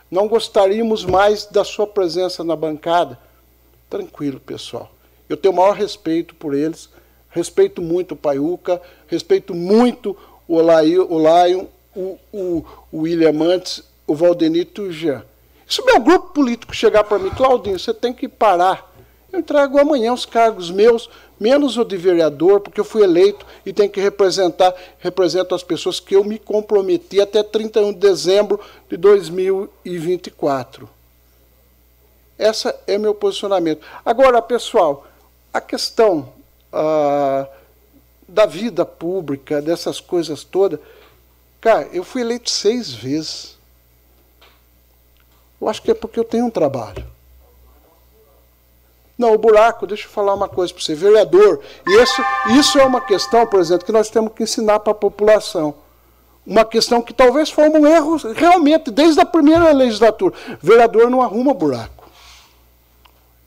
não gostaríamos mais da sua presença na bancada, tranquilo, pessoal. Eu tenho o maior respeito por eles, respeito muito o Paiuca, respeito muito o Lion, o, o, o, William Mantes, o Valdenito Jean. Se o meu grupo político chegar para mim, Claudinho, você tem que parar. Eu entrego amanhã os cargos meus, menos o de vereador, porque eu fui eleito e tenho que representar, represento as pessoas que eu me comprometi até 31 de dezembro de 2024. Esse é meu posicionamento. Agora, pessoal, a questão ah, da vida pública, dessas coisas todas, cara, eu fui eleito seis vezes. Eu acho que é porque eu tenho um trabalho. Não, o buraco, deixa eu falar uma coisa para você, vereador, isso, isso é uma questão, por exemplo, que nós temos que ensinar para a população. Uma questão que talvez foi um erro realmente, desde a primeira legislatura. Vereador não arruma buraco.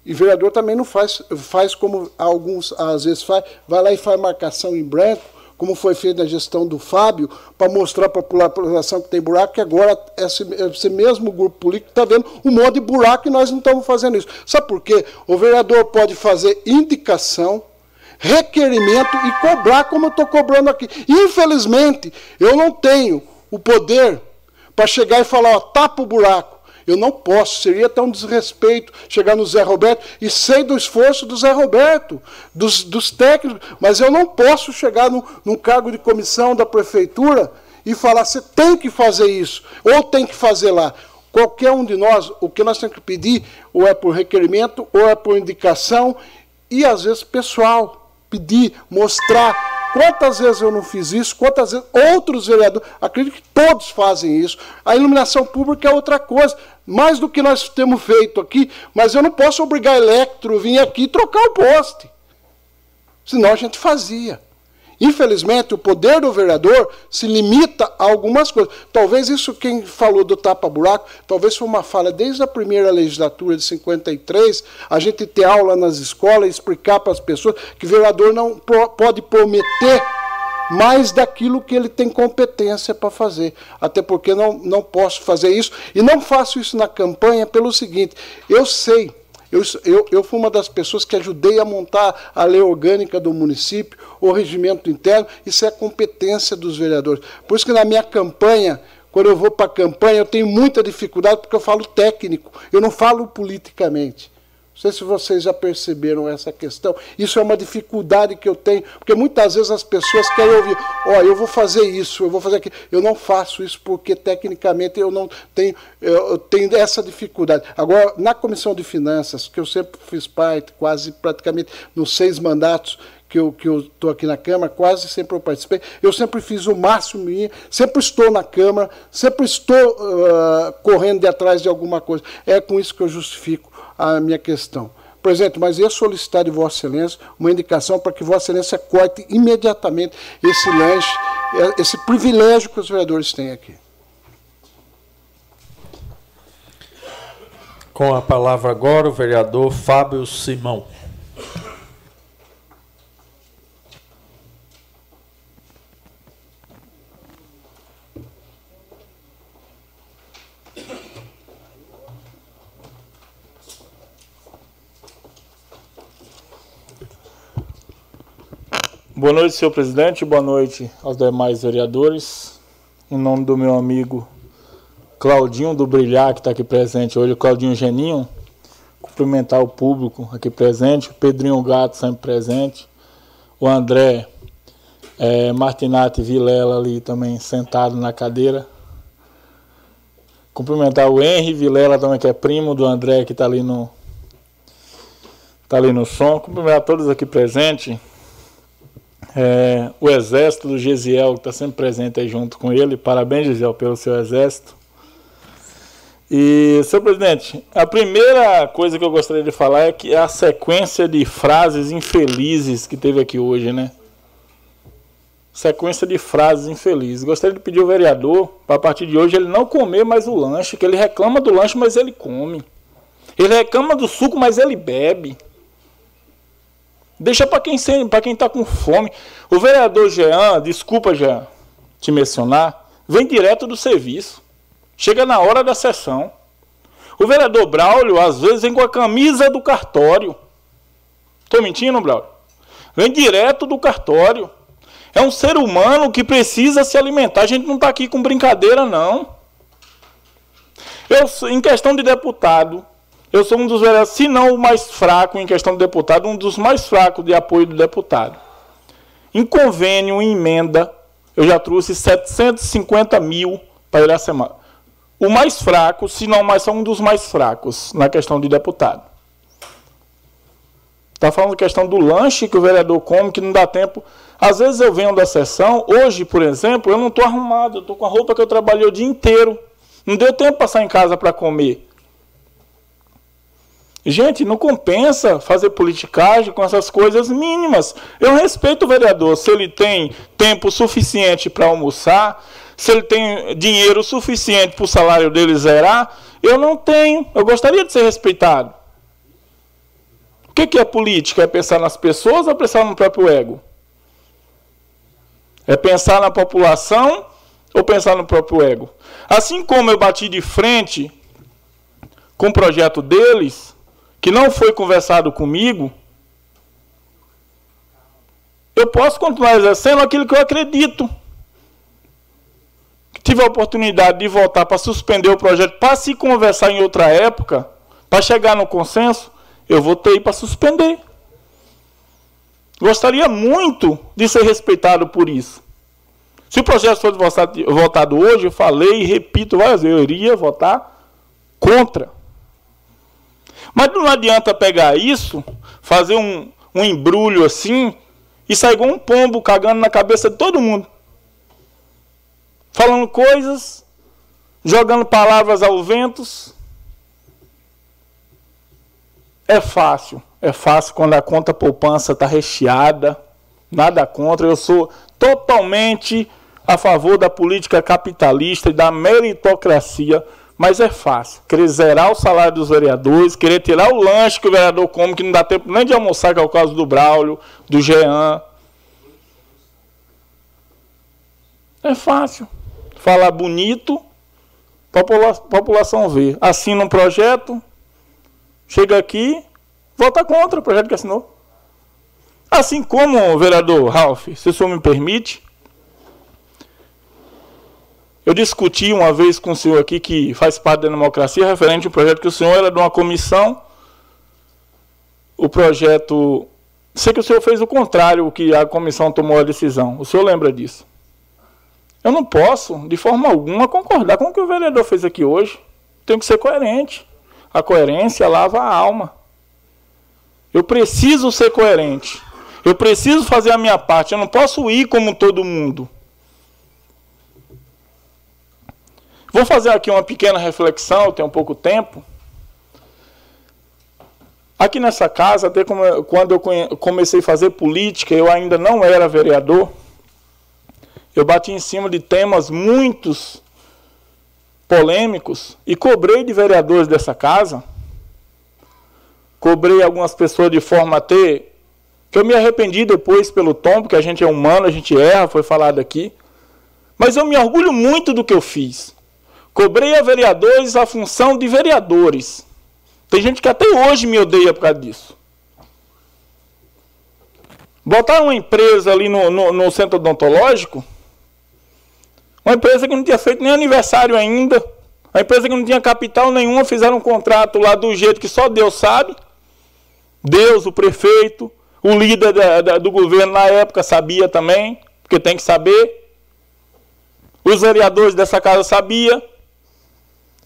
E vereador também não faz, faz como alguns às vezes faz, vai lá e faz marcação em branco, como foi feito na gestão do Fábio, para mostrar para a população que tem buraco, que agora esse, esse mesmo grupo político está vendo um monte de buraco e nós não estamos fazendo isso. Sabe por quê? O vereador pode fazer indicação, requerimento e cobrar como eu estou cobrando aqui. Infelizmente, eu não tenho o poder para chegar e falar, ó, tapa o buraco. Eu não posso, seria até um desrespeito chegar no Zé Roberto e sei do esforço do Zé Roberto, dos, dos técnicos, mas eu não posso chegar no, num cargo de comissão da prefeitura e falar, você tem que fazer isso, ou tem que fazer lá. Qualquer um de nós, o que nós temos que pedir, ou é por requerimento, ou é por indicação, e às vezes pessoal, pedir, mostrar Quantas vezes eu não fiz isso? Quantas vezes outros vereadores, acredito que todos fazem isso. A iluminação pública é outra coisa, mais do que nós temos feito aqui, mas eu não posso obrigar a Electro a vir aqui trocar o poste. Senão a gente fazia. Infelizmente, o poder do vereador se limita a algumas coisas. Talvez isso, quem falou do tapa-buraco, talvez foi uma falha desde a primeira legislatura de 53, a gente ter aula nas escolas explicar para as pessoas que o vereador não pode prometer mais daquilo que ele tem competência para fazer. Até porque não, não posso fazer isso. E não faço isso na campanha pelo seguinte: eu sei eu, eu, eu fui uma das pessoas que ajudei a montar a lei orgânica do município, o regimento interno, isso é competência dos vereadores. Por isso que na minha campanha, quando eu vou para a campanha, eu tenho muita dificuldade porque eu falo técnico, eu não falo politicamente. Não sei se vocês já perceberam essa questão. Isso é uma dificuldade que eu tenho, porque muitas vezes as pessoas querem ouvir: oh, eu vou fazer isso, eu vou fazer aquilo. Eu não faço isso porque tecnicamente eu não tenho, eu tenho essa dificuldade. Agora, na comissão de finanças, que eu sempre fiz parte, quase praticamente nos seis mandatos que eu que estou aqui na Câmara, quase sempre eu participei. Eu sempre fiz o máximo, sempre estou na Câmara, sempre estou uh, correndo de atrás de alguma coisa. É com isso que eu justifico a minha questão. Presidente, mas eu solicitar de Vossa Excelência uma indicação para que Vossa Excelência corte imediatamente esse lanche, esse privilégio que os vereadores têm aqui. Com a palavra agora o vereador Fábio Simão. Boa noite, senhor presidente. Boa noite aos demais vereadores. Em nome do meu amigo Claudinho do Brilhar, que está aqui presente hoje, Claudinho Geninho, cumprimentar o público aqui presente, o Pedrinho Gato sempre presente, o André é, Martinati Vilela ali também sentado na cadeira. Cumprimentar o Henry Vilela também, que é primo do André, que está ali no. Tá ali no som. Cumprimentar todos aqui presentes é, o exército do Gesiel, que está sempre presente aí junto com ele. Parabéns, Gesiel, pelo seu exército. E, senhor presidente, a primeira coisa que eu gostaria de falar é que é a sequência de frases infelizes que teve aqui hoje, né? Sequência de frases infelizes. Gostaria de pedir ao vereador, para a partir de hoje, ele não comer mais o lanche, que ele reclama do lanche, mas ele come. Ele reclama do suco, mas ele bebe. Deixa para quem para quem está com fome. O vereador Jean, desculpa Jean te mencionar, vem direto do serviço. Chega na hora da sessão. O vereador Braulio às vezes vem com a camisa do cartório. Estou mentindo, Braulio? Vem direto do cartório. É um ser humano que precisa se alimentar. A gente não está aqui com brincadeira, não. Eu, em questão de deputado, eu sou um dos vereadores, se não o mais fraco em questão de deputado, um dos mais fracos de apoio do deputado. Em convênio, em emenda, eu já trouxe 750 mil para Iracema. O mais fraco, se não mais, um dos mais fracos na questão de deputado. Está falando questão do lanche que o vereador come, que não dá tempo. Às vezes eu venho da sessão, hoje, por exemplo, eu não estou arrumado, eu estou com a roupa que eu trabalhei o dia inteiro. Não deu tempo para sair em casa para comer. Gente, não compensa fazer politicagem com essas coisas mínimas. Eu respeito o vereador se ele tem tempo suficiente para almoçar, se ele tem dinheiro suficiente para o salário dele zerar. Eu não tenho. Eu gostaria de ser respeitado. O que é política? É pensar nas pessoas ou pensar no próprio ego? É pensar na população ou pensar no próprio ego? Assim como eu bati de frente com o projeto deles, que não foi conversado comigo, eu posso continuar exercendo aquilo que eu acredito. Tive a oportunidade de voltar para suspender o projeto, para se conversar em outra época, para chegar no consenso, eu votei para suspender. Gostaria muito de ser respeitado por isso. Se o projeto fosse votado hoje, eu falei e repito várias vezes, eu iria votar contra. Mas não adianta pegar isso, fazer um, um embrulho assim e sair igual um pombo cagando na cabeça de todo mundo. Falando coisas, jogando palavras ao vento. É fácil. É fácil quando a conta poupança está recheada. Nada contra. Eu sou totalmente a favor da política capitalista e da meritocracia mas é fácil. Querer zerar o salário dos vereadores, querer tirar o lanche que o vereador come, que não dá tempo nem de almoçar, que é o caso do Braulio, do Jean. É fácil. Falar bonito, popula população vê. Assina um projeto, chega aqui, vota contra o projeto que assinou. Assim como, vereador Ralph, se o senhor me permite, eu discuti uma vez com o senhor aqui, que faz parte da democracia, referente ao projeto que o senhor era de uma comissão. O projeto. Sei que o senhor fez o contrário, o que a comissão tomou a decisão. O senhor lembra disso? Eu não posso, de forma alguma, concordar com o que o vereador fez aqui hoje. Tenho que ser coerente. A coerência lava a alma. Eu preciso ser coerente. Eu preciso fazer a minha parte. Eu não posso ir como todo mundo. Vou fazer aqui uma pequena reflexão, eu tenho pouco tempo. Aqui nessa casa, até quando eu comecei a fazer política, eu ainda não era vereador. Eu bati em cima de temas muitos polêmicos e cobrei de vereadores dessa casa. Cobrei algumas pessoas de forma a ter que eu me arrependi depois pelo tom, porque a gente é humano, a gente erra, foi falado aqui. Mas eu me orgulho muito do que eu fiz. Cobrei a vereadores a função de vereadores. Tem gente que até hoje me odeia por causa disso. Botar uma empresa ali no, no, no, centro odontológico, uma empresa que não tinha feito nem aniversário ainda, uma empresa que não tinha capital nenhuma, fizeram um contrato lá do jeito que só Deus sabe. Deus, o prefeito, o líder da, da, do governo na época sabia também, porque tem que saber. Os vereadores dessa casa sabiam.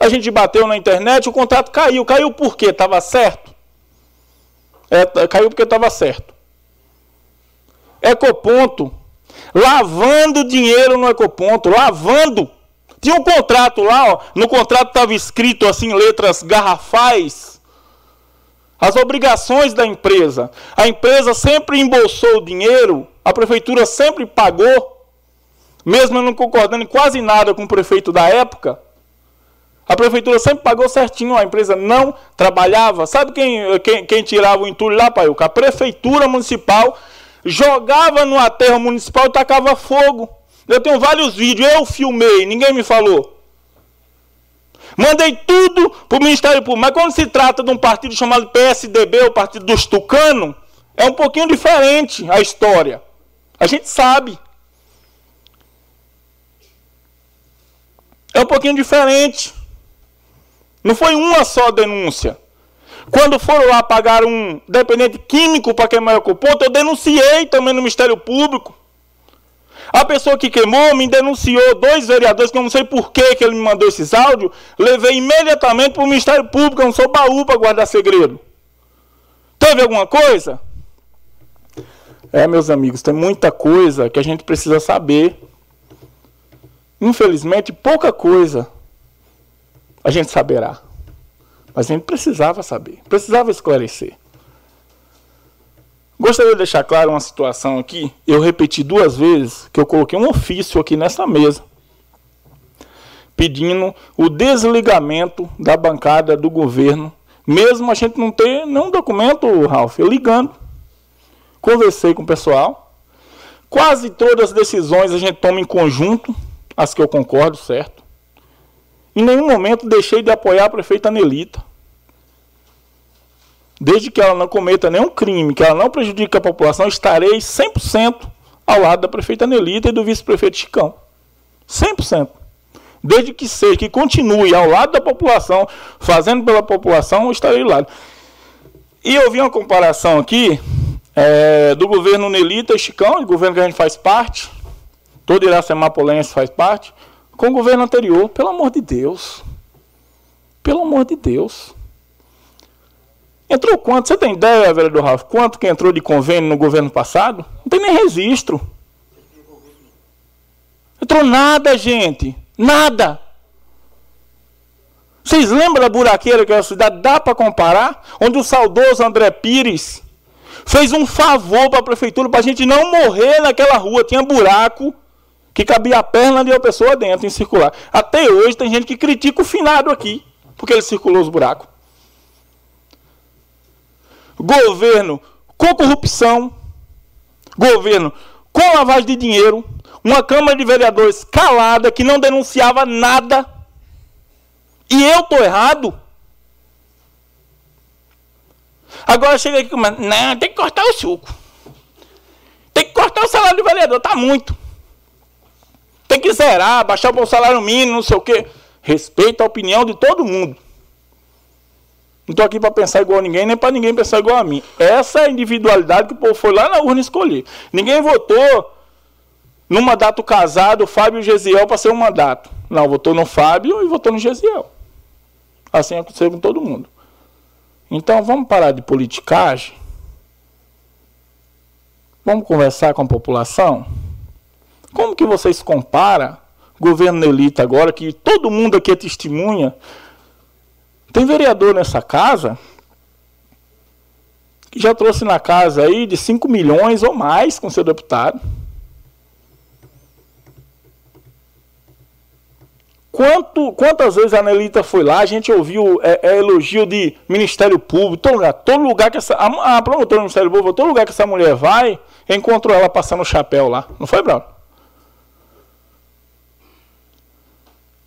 A gente bateu na internet, o contrato caiu. Caiu por quê? Estava certo? É, caiu porque estava certo. Ecoponto. Lavando dinheiro no Ecoponto. Lavando. Tinha um contrato lá, ó, no contrato estava escrito assim, letras garrafais. As obrigações da empresa. A empresa sempre embolsou o dinheiro, a prefeitura sempre pagou, mesmo não concordando em quase nada com o prefeito da época. A prefeitura sempre pagou certinho, a empresa não trabalhava. Sabe quem, quem, quem tirava o entulho lá, Paiuca? A prefeitura municipal jogava no aterro municipal e tacava fogo. Eu tenho vários vídeos, eu filmei, ninguém me falou. Mandei tudo para o Ministério Público. Mas quando se trata de um partido chamado PSDB, o Partido dos Tucanos, é um pouquinho diferente a história. A gente sabe. É um pouquinho diferente. Não foi uma só denúncia. Quando foram lá pagar um dependente químico para queimar o ponto, eu denunciei também no Ministério Público. A pessoa que queimou me denunciou, dois vereadores, que eu não sei por que, ele me mandou esses áudios, levei imediatamente para o Ministério Público, eu não sou baú para guardar segredo. Teve alguma coisa? É, meus amigos, tem muita coisa que a gente precisa saber. Infelizmente, pouca coisa a gente saberá. Mas a gente precisava saber, precisava esclarecer. Gostaria de deixar claro uma situação aqui. Eu repeti duas vezes que eu coloquei um ofício aqui nessa mesa pedindo o desligamento da bancada do governo, mesmo a gente não ter nenhum documento, Ralf. Eu ligando, conversei com o pessoal. Quase todas as decisões a gente toma em conjunto, as que eu concordo, certo? Em nenhum momento deixei de apoiar a prefeita Nelita. Desde que ela não cometa nenhum crime, que ela não prejudique a população, estarei 100% ao lado da prefeita Nelita e do vice-prefeito Chicão. 100%. Desde que seja, que continue ao lado da população, fazendo pela população, estarei ao lado. E eu vi uma comparação aqui é, do governo Nelita e Chicão, do governo que a gente faz parte, todo Iracemapolense faz parte, com o governo anterior. Pelo amor de Deus. Pelo amor de Deus. Entrou quanto? Você tem ideia, vereador Ralf, quanto que entrou de convênio no governo passado? Não tem nem registro. Entrou nada, gente. Nada. Vocês lembram da buraqueira que é a cidade? Dá para comparar? Onde o saudoso André Pires fez um favor para a prefeitura para a gente não morrer naquela rua. Tinha buraco que cabia a perna de uma pessoa dentro em circular. Até hoje tem gente que critica o finado aqui, porque ele circulou os buracos. Governo com corrupção, governo com lavagem de dinheiro, uma Câmara de Vereadores calada, que não denunciava nada. E eu tô errado? Agora chega aqui com não, tem que cortar o suco. Tem que cortar o salário do vereador, tá muito. Tem que zerar, baixar o salário mínimo, não sei o quê. Respeito a opinião de todo mundo. Não estou aqui para pensar igual a ninguém, nem para ninguém pensar igual a mim. Essa é a individualidade que o povo foi lá na urna escolher. Ninguém votou no mandato casado, Fábio e Gesiel, para ser um mandato. Não, votou no Fábio e votou no Gesiel. Assim aconteceu com todo mundo. Então vamos parar de politicagem. Vamos conversar com a população? Como que vocês comparam governo Nelita agora, que todo mundo aqui é testemunha? Tem vereador nessa casa que já trouxe na casa aí de 5 milhões ou mais com seu deputado. Quanto, quantas vezes a Nelita foi lá, a gente ouviu é, é, elogio de Ministério Público, todo lugar, todo lugar que essa. A, a promotora do Ministério Público, todo lugar que essa mulher vai, encontrou ela passando o chapéu lá. Não foi, Bruno?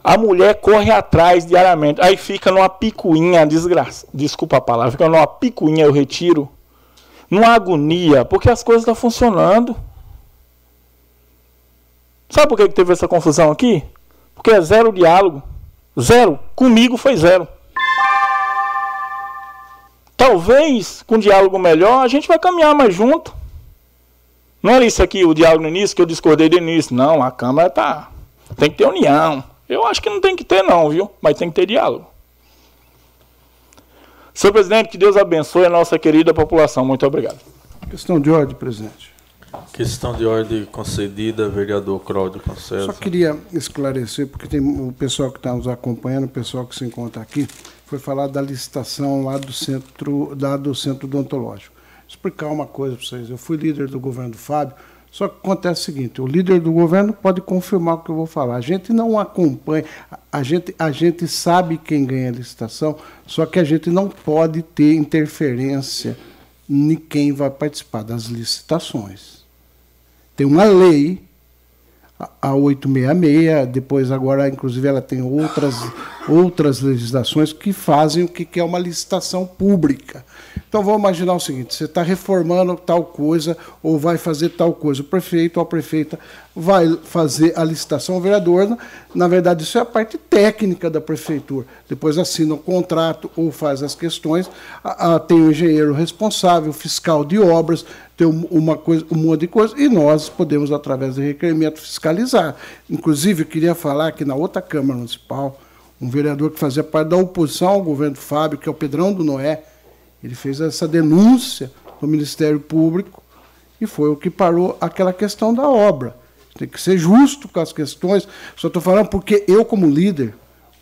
A mulher corre atrás diariamente. Aí fica numa picuinha, desgraça. Desculpa a palavra, fica numa picuinha, eu retiro. Numa agonia, porque as coisas estão funcionando. Sabe por que teve essa confusão aqui? Porque é zero diálogo. Zero. Comigo foi zero. Talvez com diálogo melhor a gente vai caminhar mais junto. Não era isso aqui o diálogo no início que eu discordei do início. Não, a Câmara tá. Tem que ter união. Eu acho que não tem que ter, não, viu? Mas tem que ter diálogo. Senhor presidente, que Deus abençoe a nossa querida população. Muito obrigado. Questão de ordem, presidente. Questão de ordem concedida, vereador Cláudio Conceição. Só queria esclarecer, porque tem o pessoal que está nos acompanhando, o pessoal que se encontra aqui, foi falar da licitação lá do centro, da, do centro odontológico. Vou explicar uma coisa para vocês. Eu fui líder do governo do Fábio, só que acontece o seguinte: o líder do governo pode confirmar o que eu vou falar. A gente não acompanha, a gente, a gente sabe quem ganha a licitação, só que a gente não pode ter interferência em quem vai participar das licitações. Tem uma lei, a 866, depois agora, inclusive, ela tem outras, outras legislações que fazem o que é uma licitação pública. Então vamos imaginar o seguinte: você está reformando tal coisa ou vai fazer tal coisa. O prefeito ou a prefeita vai fazer a licitação, o vereador, na verdade, isso é a parte técnica da prefeitura. Depois assina o contrato ou faz as questões. tem o engenheiro responsável, o fiscal de obras, tem uma coisa, um monte de coisa, e nós podemos, através de requerimento, fiscalizar. Inclusive, eu queria falar que na outra Câmara Municipal, um vereador que fazia parte da oposição ao governo do Fábio, que é o Pedrão do Noé, ele fez essa denúncia no Ministério Público e foi o que parou aquela questão da obra. Tem que ser justo com as questões. Só estou falando porque eu, como líder,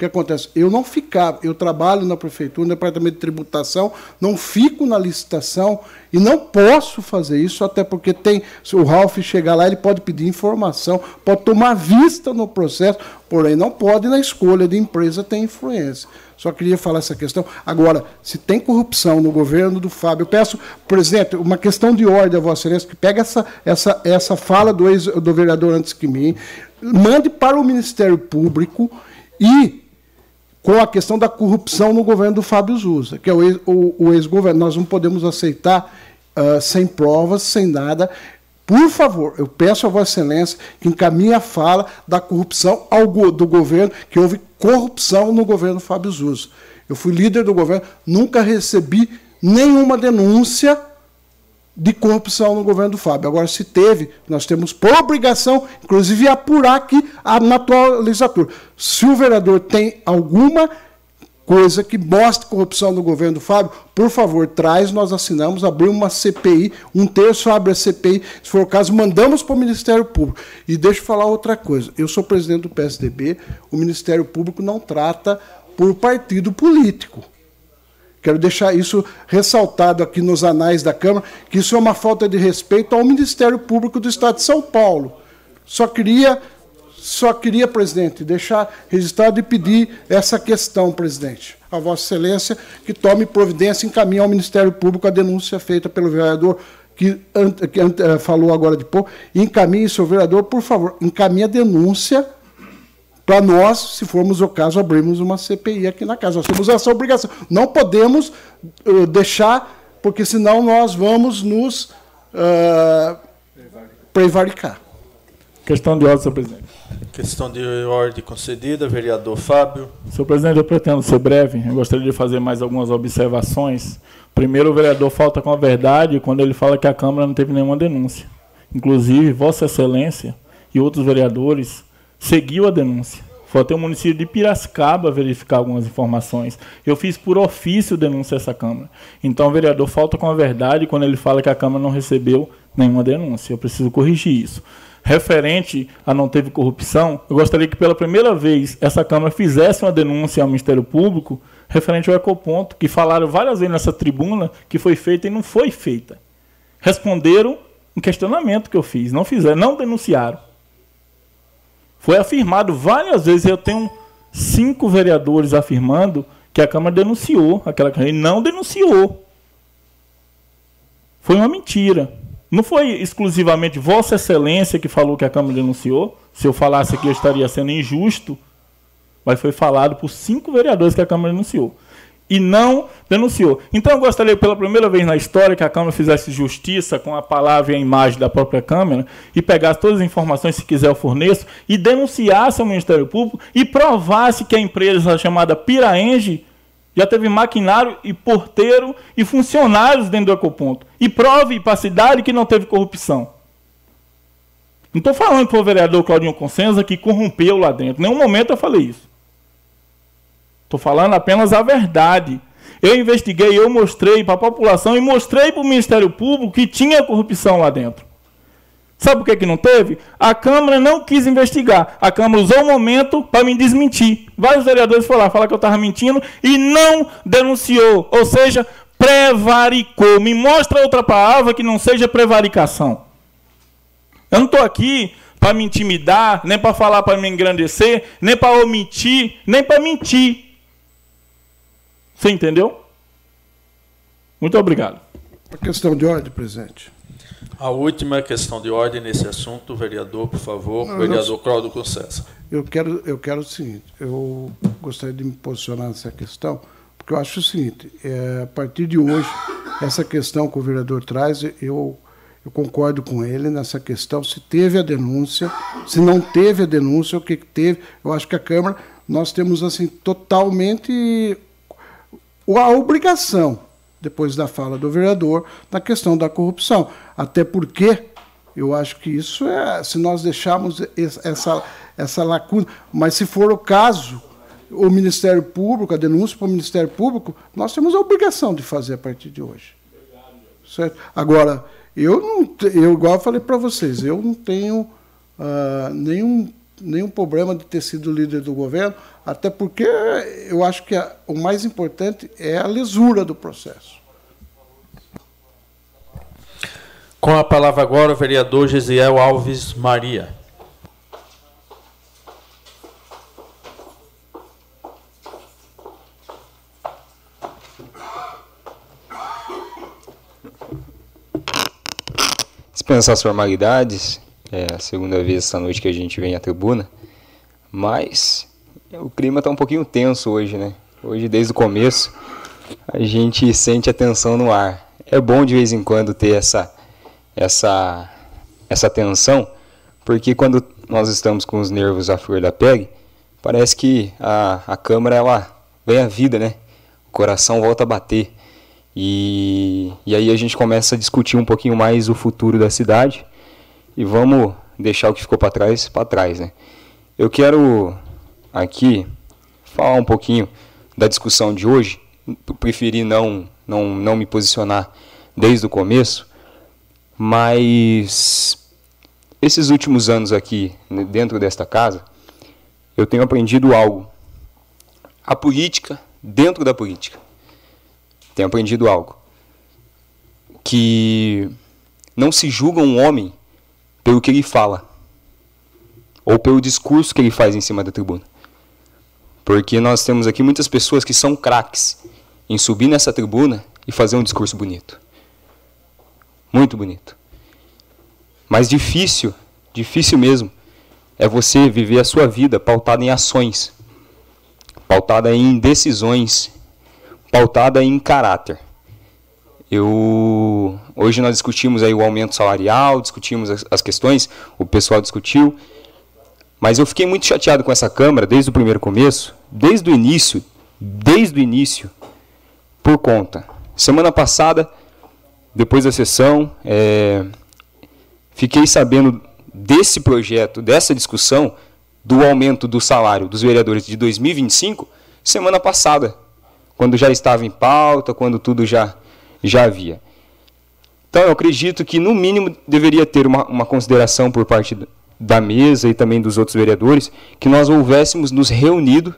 que acontece? Eu não ficava, eu trabalho na prefeitura, no departamento de tributação, não fico na licitação e não posso fazer isso, até porque tem, se o Ralph chegar lá, ele pode pedir informação, pode tomar vista no processo, porém não pode na escolha de empresa ter influência. Só queria falar essa questão. Agora, se tem corrupção no governo do Fábio, eu peço, presidente, uma questão de ordem a Vossa Excelência, que pega essa, essa, essa fala do, ex, do vereador antes que mim, mande para o Ministério Público e com a questão da corrupção no governo do Fábio Zusa, que é o ex-governo. Nós não podemos aceitar uh, sem provas, sem nada. Por favor, eu peço a Vossa Excelência que encaminhe a fala da corrupção ao, do governo, que houve corrupção no governo Fábio Zusa. Eu fui líder do governo, nunca recebi nenhuma denúncia de corrupção no governo do Fábio. Agora, se teve, nós temos por obrigação, inclusive, apurar aqui na atual legislatura. Se o vereador tem alguma coisa que mostre corrupção no governo do Fábio, por favor, traz, nós assinamos, abrimos uma CPI, um terço abre a CPI, se for o caso, mandamos para o Ministério Público. E deixa eu falar outra coisa, eu sou presidente do PSDB, o Ministério Público não trata por partido político. Quero deixar isso ressaltado aqui nos anais da Câmara, que isso é uma falta de respeito ao Ministério Público do Estado de São Paulo. Só queria, só queria, presidente, deixar registrado e pedir essa questão, presidente. A Vossa Excelência que tome providência e encaminhe ao Ministério Público a denúncia feita pelo vereador que, que eh, falou agora de pouco, e encaminhe, seu vereador, por favor, encaminhe a denúncia para nós, se formos o caso, abrirmos uma CPI aqui na casa. Nós temos essa obrigação. Não podemos uh, deixar, porque senão nós vamos nos uh, prevaricar. Questão de ordem, senhor presidente. Questão de ordem concedida, vereador Fábio. Senhor presidente, eu pretendo ser breve. Eu gostaria de fazer mais algumas observações. Primeiro, o vereador falta com a verdade quando ele fala que a Câmara não teve nenhuma denúncia. Inclusive, Vossa Excelência e outros vereadores seguiu a denúncia. Foi até o município de Piracicaba verificar algumas informações. Eu fiz por ofício denúncia a essa Câmara. Então vereador falta com a verdade quando ele fala que a Câmara não recebeu nenhuma denúncia. Eu preciso corrigir isso. Referente a não teve corrupção, eu gostaria que pela primeira vez essa Câmara fizesse uma denúncia ao Ministério Público referente ao ecoponto, que falaram várias vezes nessa tribuna que foi feita e não foi feita. Responderam um questionamento que eu fiz, não fizeram, não denunciaram. Foi afirmado várias vezes, eu tenho cinco vereadores afirmando que a Câmara denunciou aquela e não denunciou. Foi uma mentira. Não foi exclusivamente Vossa Excelência que falou que a Câmara denunciou. Se eu falasse aqui, eu estaria sendo injusto. Mas foi falado por cinco vereadores que a Câmara denunciou. E não denunciou. Então eu gostaria, pela primeira vez na história, que a Câmara fizesse justiça com a palavra e a imagem da própria Câmara e pegasse todas as informações, se quiser eu forneço, e denunciasse ao Ministério Público e provasse que a empresa chamada Piraenge já teve maquinário e porteiro e funcionários dentro do Ecoponto. E prove para a cidade que não teve corrupção. Não estou falando para o vereador Claudinho Consenza que corrompeu lá dentro. Em nenhum momento eu falei isso. Estou falando apenas a verdade. Eu investiguei, eu mostrei para a população e mostrei para o Ministério Público que tinha corrupção lá dentro. Sabe por que, que não teve? A Câmara não quis investigar. A Câmara usou o momento para me desmentir. Vários vereadores foram lá falar que eu estava mentindo e não denunciou. Ou seja, prevaricou. Me mostra outra palavra que não seja prevaricação. Eu não estou aqui para me intimidar, nem para falar para me engrandecer, nem para omitir, nem para mentir. Você entendeu? Muito obrigado. A questão de ordem, presidente. A última questão de ordem nesse assunto, vereador, por favor, não, vereador Cláudio Concessa. Eu quero, eu quero o seguinte, eu gostaria de me posicionar nessa questão, porque eu acho o seguinte, é, a partir de hoje, essa questão que o vereador traz, eu, eu concordo com ele nessa questão, se teve a denúncia, se não teve a denúncia, o que teve, eu acho que a Câmara, nós temos assim totalmente a obrigação depois da fala do vereador, na questão da corrupção. Até porque eu acho que isso é, se nós deixarmos essa, essa lacuna, mas se for o caso, o Ministério Público, a denúncia para o Ministério Público, nós temos a obrigação de fazer a partir de hoje. Certo? Agora, eu não, eu igual eu falei para vocês, eu não tenho uh, nenhum nenhum problema de ter sido líder do governo, até porque eu acho que a, o mais importante é a lisura do processo. Com a palavra agora o vereador Gesiel Alves Maria. Dispensar as formalidades, é a segunda vez essa noite que a gente vem à tribuna, mas o clima está um pouquinho tenso hoje, né? Hoje, desde o começo, a gente sente a tensão no ar. É bom de vez em quando ter essa, essa, essa tensão, porque quando nós estamos com os nervos à flor da pele, parece que a, a câmara ela vem à vida, né? O coração volta a bater. E, e aí a gente começa a discutir um pouquinho mais o futuro da cidade e vamos deixar o que ficou para trás para trás, né? Eu quero aqui falar um pouquinho da discussão de hoje. Preferi não não não me posicionar desde o começo, mas esses últimos anos aqui né, dentro desta casa, eu tenho aprendido algo. A política dentro da política. Tenho aprendido algo que não se julga um homem pelo que ele fala ou pelo discurso que ele faz em cima da tribuna. Porque nós temos aqui muitas pessoas que são craques em subir nessa tribuna e fazer um discurso bonito. Muito bonito. Mas difícil, difícil mesmo, é você viver a sua vida pautada em ações, pautada em decisões, pautada em caráter. Eu hoje nós discutimos aí o aumento salarial, discutimos as, as questões, o pessoal discutiu, mas eu fiquei muito chateado com essa câmara desde o primeiro começo, desde o início, desde o início, por conta. Semana passada, depois da sessão, é, fiquei sabendo desse projeto, dessa discussão do aumento do salário dos vereadores de 2025 semana passada, quando já estava em pauta, quando tudo já já havia. Então, eu acredito que, no mínimo, deveria ter uma, uma consideração por parte da mesa e também dos outros vereadores, que nós houvéssemos nos reunido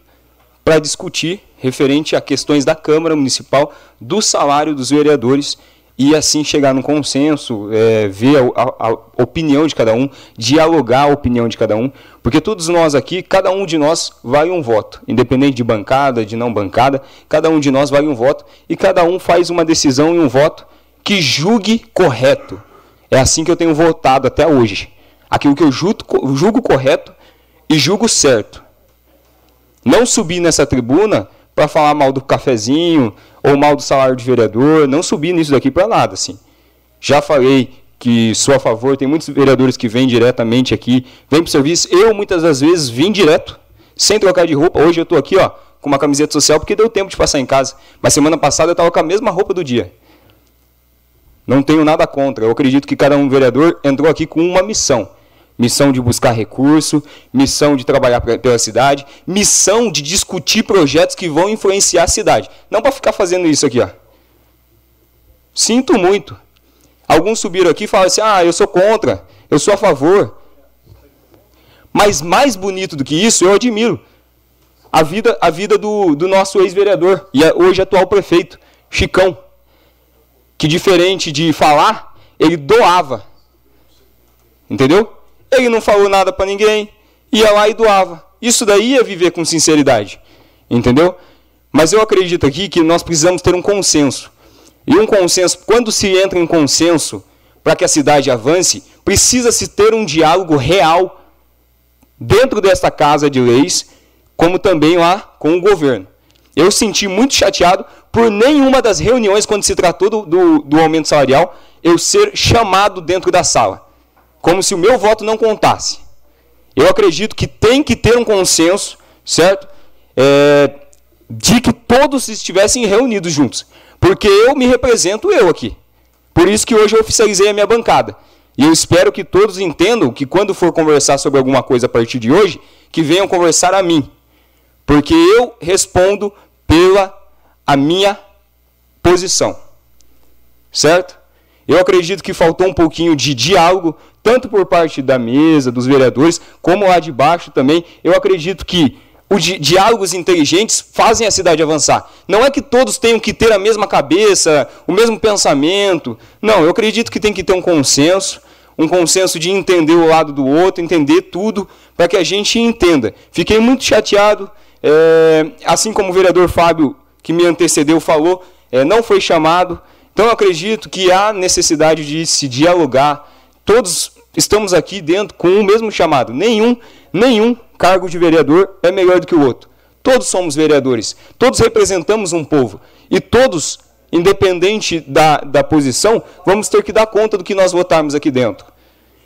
para discutir referente a questões da Câmara Municipal, do salário dos vereadores e assim chegar num consenso, é, ver a, a, a, opinião de cada um, dialogar a opinião de cada um, porque todos nós aqui, cada um de nós vale um voto, independente de bancada, de não bancada, cada um de nós vale um voto e cada um faz uma decisão e um voto que julgue correto. É assim que eu tenho votado até hoje. Aquilo que eu julgo, julgo correto e julgo certo. Não subir nessa tribuna para falar mal do cafezinho ou mal do salário de vereador, não subir nisso daqui para nada, assim. Já falei que sou a favor, tem muitos vereadores que vêm diretamente aqui, vêm para o serviço. Eu, muitas das vezes, vim direto, sem trocar de roupa. Hoje eu estou aqui, ó, com uma camiseta social, porque deu tempo de passar em casa. Mas semana passada eu estava com a mesma roupa do dia. Não tenho nada contra. Eu acredito que cada um vereador entrou aqui com uma missão missão de buscar recurso, missão de trabalhar pela cidade, missão de discutir projetos que vão influenciar a cidade. Não para ficar fazendo isso aqui, ó. Sinto muito. Alguns subiram aqui e falaram assim: "Ah, eu sou contra, eu sou a favor". Mas mais bonito do que isso, eu admiro a vida, a vida do, do nosso ex-vereador e hoje atual prefeito, Chicão, que diferente de falar, ele doava. Entendeu? Ele não falou nada para ninguém, ia lá e doava. Isso daí é viver com sinceridade. Entendeu? Mas eu acredito aqui que nós precisamos ter um consenso. E um consenso, quando se entra em consenso para que a cidade avance, precisa-se ter um diálogo real dentro desta casa de leis, como também lá com o governo. Eu senti muito chateado por nenhuma das reuniões, quando se tratou do, do, do aumento salarial, eu ser chamado dentro da sala como se o meu voto não contasse. Eu acredito que tem que ter um consenso, certo? É, de que todos estivessem reunidos juntos. Porque eu me represento eu aqui. Por isso que hoje eu oficializei a minha bancada. E eu espero que todos entendam que quando for conversar sobre alguma coisa a partir de hoje, que venham conversar a mim. Porque eu respondo pela a minha posição. Certo? Eu acredito que faltou um pouquinho de diálogo, tanto por parte da mesa, dos vereadores, como lá de baixo também. Eu acredito que os di diálogos inteligentes fazem a cidade avançar. Não é que todos tenham que ter a mesma cabeça, o mesmo pensamento. Não, eu acredito que tem que ter um consenso, um consenso de entender o lado do outro, entender tudo, para que a gente entenda. Fiquei muito chateado, é, assim como o vereador Fábio, que me antecedeu, falou, é, não foi chamado. Então eu acredito que há necessidade de se dialogar. Todos estamos aqui dentro com o mesmo chamado. Nenhum, nenhum cargo de vereador é melhor do que o outro. Todos somos vereadores. Todos representamos um povo. E todos, independente da, da posição, vamos ter que dar conta do que nós votarmos aqui dentro.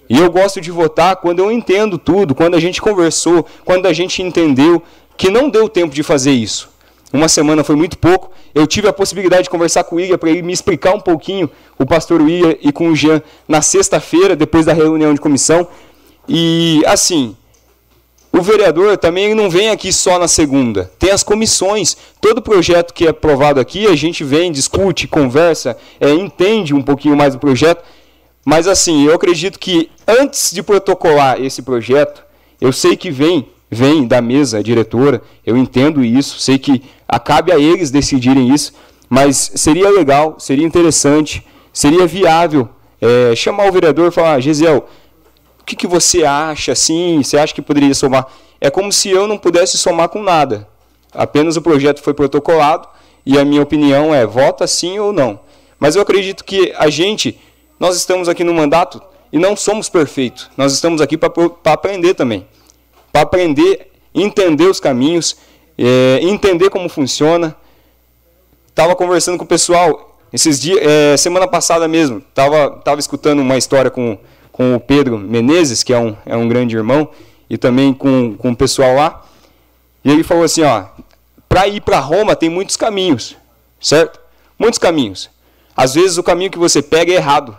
E eu gosto de votar quando eu entendo tudo, quando a gente conversou, quando a gente entendeu que não deu tempo de fazer isso. Uma semana foi muito pouco. Eu tive a possibilidade de conversar com o William para ele me explicar um pouquinho, o pastor William e com o Jean, na sexta-feira, depois da reunião de comissão. E, assim, o vereador também não vem aqui só na segunda. Tem as comissões. Todo projeto que é aprovado aqui, a gente vem, discute, conversa, é, entende um pouquinho mais do projeto. Mas, assim, eu acredito que antes de protocolar esse projeto, eu sei que vem vem da mesa diretora, eu entendo isso, sei que acabe a eles decidirem isso, mas seria legal, seria interessante, seria viável é, chamar o vereador e falar, ah, Gisel, o que, que você acha assim? Você acha que poderia somar? É como se eu não pudesse somar com nada. Apenas o projeto foi protocolado e a minha opinião é vota sim ou não. Mas eu acredito que a gente, nós estamos aqui no mandato e não somos perfeitos. Nós estamos aqui para aprender também para aprender, entender os caminhos, é, entender como funciona. Estava conversando com o pessoal esses dias, é, semana passada mesmo, estava tava escutando uma história com, com o Pedro Menezes, que é um, é um grande irmão, e também com, com o pessoal lá. E ele falou assim, ó, para ir para Roma tem muitos caminhos, certo? Muitos caminhos. Às vezes o caminho que você pega é errado.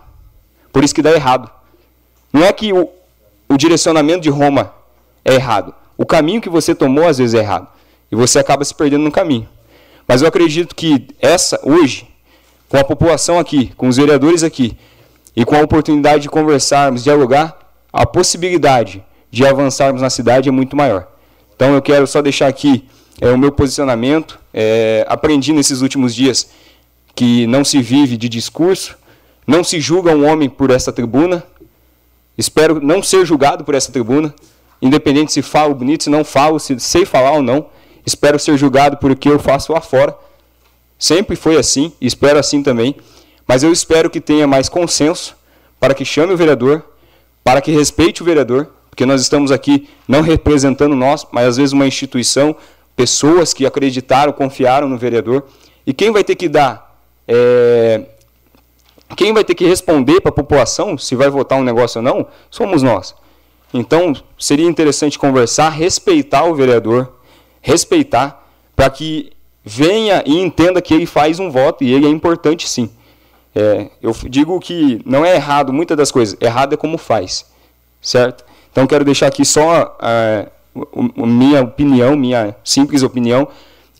Por isso que dá errado. Não é que o, o direcionamento de Roma é errado. O caminho que você tomou às vezes é errado. E você acaba se perdendo no caminho. Mas eu acredito que essa, hoje, com a população aqui, com os vereadores aqui, e com a oportunidade de conversarmos, dialogar, a possibilidade de avançarmos na cidade é muito maior. Então eu quero só deixar aqui é, o meu posicionamento. É, aprendi nesses últimos dias que não se vive de discurso, não se julga um homem por essa tribuna. Espero não ser julgado por essa tribuna, independente se falo bonito, se não falo, se sei falar ou não. Espero ser julgado por o que eu faço lá fora. Sempre foi assim, espero assim também. Mas eu espero que tenha mais consenso para que chame o vereador, para que respeite o vereador, porque nós estamos aqui não representando nós, mas às vezes uma instituição, pessoas que acreditaram, confiaram no vereador. E quem vai ter que dar, é, quem vai ter que responder para a população se vai votar um negócio ou não, somos nós. Então, seria interessante conversar, respeitar o vereador, respeitar, para que venha e entenda que ele faz um voto e ele é importante sim. É, eu digo que não é errado muitas das coisas, errado é como faz, certo? Então quero deixar aqui só a, a minha opinião, minha simples opinião,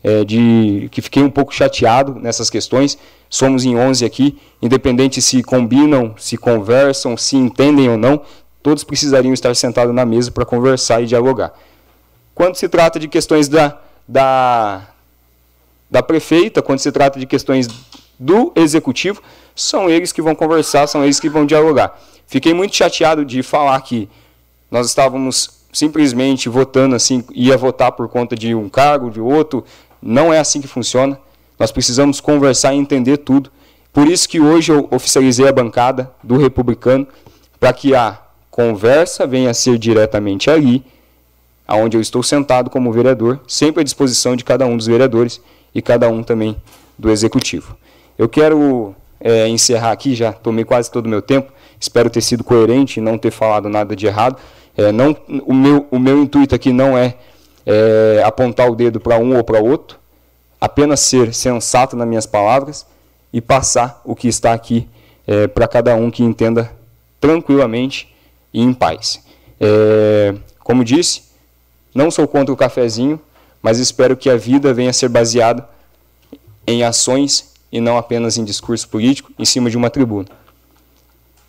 é, de que fiquei um pouco chateado nessas questões. Somos em 11 aqui, independente se combinam, se conversam, se entendem ou não, todos precisariam estar sentados na mesa para conversar e dialogar. Quando se trata de questões da, da, da prefeita, quando se trata de questões do executivo, são eles que vão conversar, são eles que vão dialogar. Fiquei muito chateado de falar que nós estávamos simplesmente votando assim, ia votar por conta de um cargo, de outro. Não é assim que funciona. Nós precisamos conversar e entender tudo. Por isso que hoje eu oficializei a bancada do republicano para que a conversa venha a ser diretamente ali, aonde eu estou sentado como vereador, sempre à disposição de cada um dos vereadores e cada um também do executivo. Eu quero é, encerrar aqui, já tomei quase todo o meu tempo, espero ter sido coerente e não ter falado nada de errado. É, não, o, meu, o meu intuito aqui não é, é apontar o dedo para um ou para outro, apenas ser sensato nas minhas palavras e passar o que está aqui é, para cada um que entenda tranquilamente e em paz. É, como disse, não sou contra o cafezinho, mas espero que a vida venha a ser baseada em ações e não apenas em discurso político em cima de uma tribuna.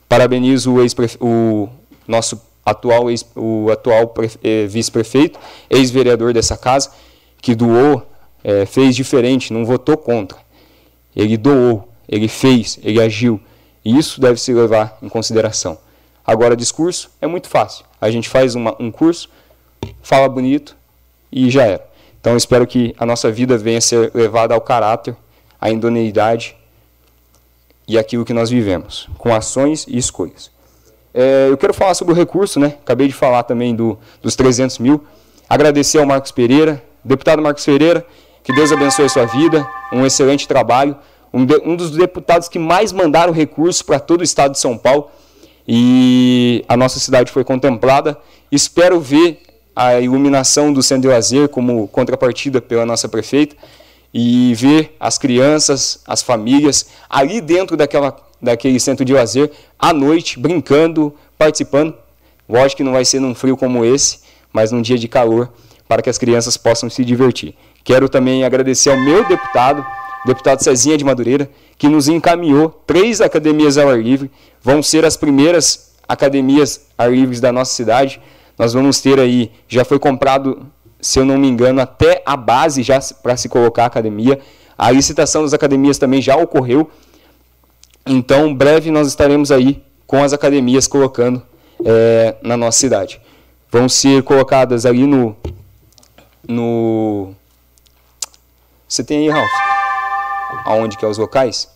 Parabenizo o, o nosso atual, ex, o atual eh, vice-prefeito, ex-vereador dessa casa, que doou, eh, fez diferente, não votou contra. Ele doou, ele fez, ele agiu. E isso deve se levar em consideração. Agora, discurso é muito fácil. A gente faz uma, um curso, fala bonito e já era. Então, espero que a nossa vida venha a ser levada ao caráter a idoneidade e aquilo que nós vivemos, com ações e escolhas. É, eu quero falar sobre o recurso, né? acabei de falar também do, dos 300 mil. Agradecer ao Marcos Pereira, deputado Marcos Pereira, que Deus abençoe a sua vida, um excelente trabalho, um, de, um dos deputados que mais mandaram recursos para todo o estado de São Paulo e a nossa cidade foi contemplada. Espero ver a iluminação do Centro de Lazer como contrapartida pela nossa prefeita e ver as crianças, as famílias ali dentro daquela, daquele centro de lazer, à noite, brincando, participando. Lógico que não vai ser num frio como esse, mas num dia de calor, para que as crianças possam se divertir. Quero também agradecer ao meu deputado, deputado Cezinha de Madureira, que nos encaminhou três academias ao ar livre. Vão ser as primeiras academias ar livres da nossa cidade. Nós vamos ter aí, já foi comprado se eu não me engano, até a base já para se colocar a academia. A licitação das academias também já ocorreu. Então, breve nós estaremos aí com as academias colocando é, na nossa cidade. Vão ser colocadas ali no. no Você tem aí, Ralf? Aonde que é os locais?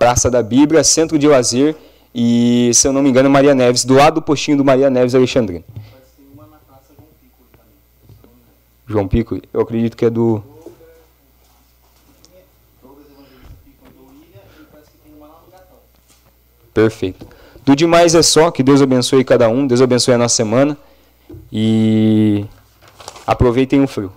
Praça da Bíblia, Centro de Lazer e, se eu não me engano, Maria Neves, do lado do postinho do Maria Neves Alexandrino. João Pico, eu acredito que é do. Perfeito. Do demais é só, que Deus abençoe cada um, Deus abençoe a nossa semana e aproveitem o frio.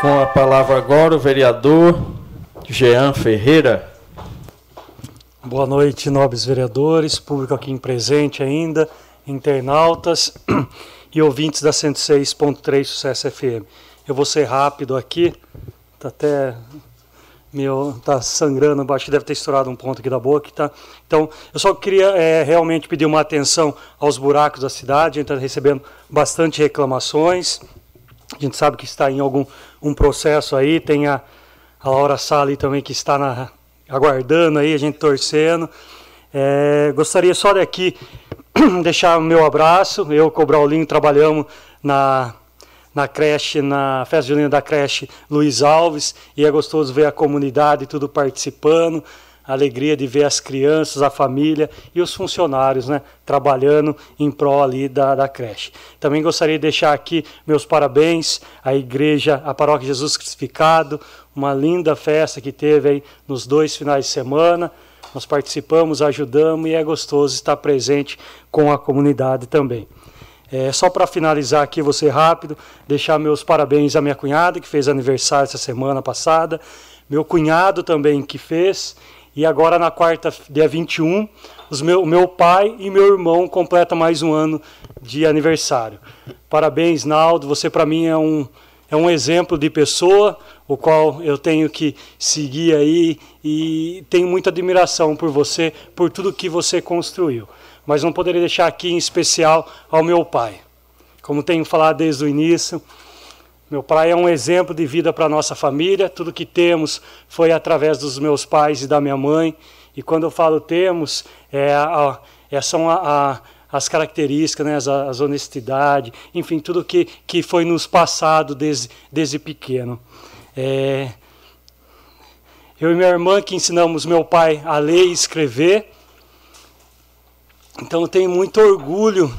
Com a palavra agora o vereador Jean Ferreira. Boa noite, nobres vereadores, público aqui presente ainda, internautas e ouvintes da 106.3 Sucesso FM. Eu vou ser rápido aqui, tá até meu tá sangrando, que deve ter estourado um ponto aqui da boca, tá? Então, eu só queria é, realmente pedir uma atenção aos buracos da cidade. A gente está recebendo bastante reclamações. A gente sabe que está em algum um processo aí. Tem a, a Laura Sali também que está na, aguardando aí, a gente torcendo. É, gostaria só daqui deixar o meu abraço. Eu com o Braulinho trabalhamos na na creche, na festa junina da creche Luiz Alves, e é gostoso ver a comunidade tudo participando, alegria de ver as crianças, a família e os funcionários né, trabalhando em prol ali da, da creche. Também gostaria de deixar aqui meus parabéns à igreja, à paróquia Jesus Crucificado, uma linda festa que teve aí nos dois finais de semana. Nós participamos, ajudamos e é gostoso estar presente com a comunidade também. É, só para finalizar aqui, ser rápido, deixar meus parabéns à minha cunhada, que fez aniversário essa semana passada, meu cunhado também, que fez, e agora na quarta, dia 21, os meu, meu pai e meu irmão completam mais um ano de aniversário. Parabéns, Naldo, você para mim é um, é um exemplo de pessoa, o qual eu tenho que seguir aí e tenho muita admiração por você, por tudo que você construiu mas não poderia deixar aqui em especial ao meu pai. Como tenho falado desde o início, meu pai é um exemplo de vida para nossa família. Tudo que temos foi através dos meus pais e da minha mãe. E quando eu falo temos, é, a, é são a, a, as características, né, as, as honestidade, enfim, tudo que, que foi nos passado desde, desde pequeno. É, eu e minha irmã que ensinamos meu pai a ler e escrever, então eu tenho muito orgulho.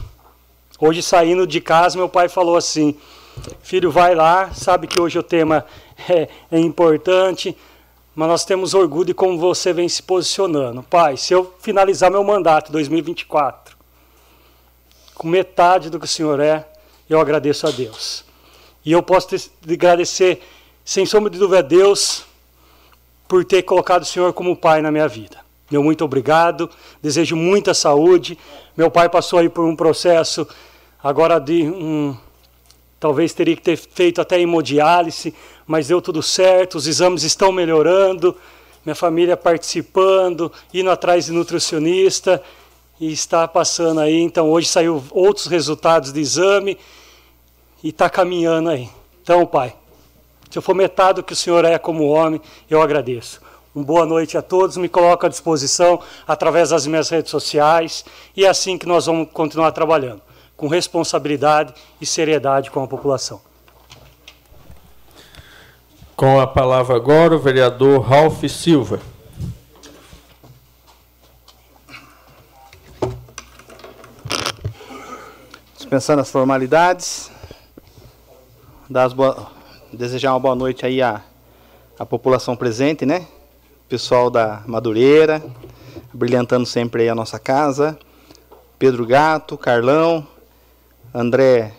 Hoje saindo de casa, meu pai falou assim: Filho, vai lá, sabe que hoje o tema é, é importante, mas nós temos orgulho de como você vem se posicionando. Pai, se eu finalizar meu mandato 2024 com metade do que o senhor é, eu agradeço a Deus. E eu posso te agradecer, sem sombra de dúvida, a Deus por ter colocado o senhor como pai na minha vida. Meu muito obrigado, desejo muita saúde. Meu pai passou aí por um processo agora de um. Talvez teria que ter feito até hemodiálise, mas deu tudo certo, os exames estão melhorando, minha família participando, indo atrás de nutricionista e está passando aí. Então hoje saiu outros resultados de exame e está caminhando aí. Então, pai, se eu for metade do que o senhor é como homem, eu agradeço. Uma boa noite a todos, me coloco à disposição através das minhas redes sociais e é assim que nós vamos continuar trabalhando, com responsabilidade e seriedade com a população. Com a palavra agora o vereador Ralph Silva. Dispensando as formalidades, boa, desejar uma boa noite aí à, à população presente, né? pessoal da Madureira, brilhantando sempre aí a nossa casa. Pedro Gato, Carlão, André.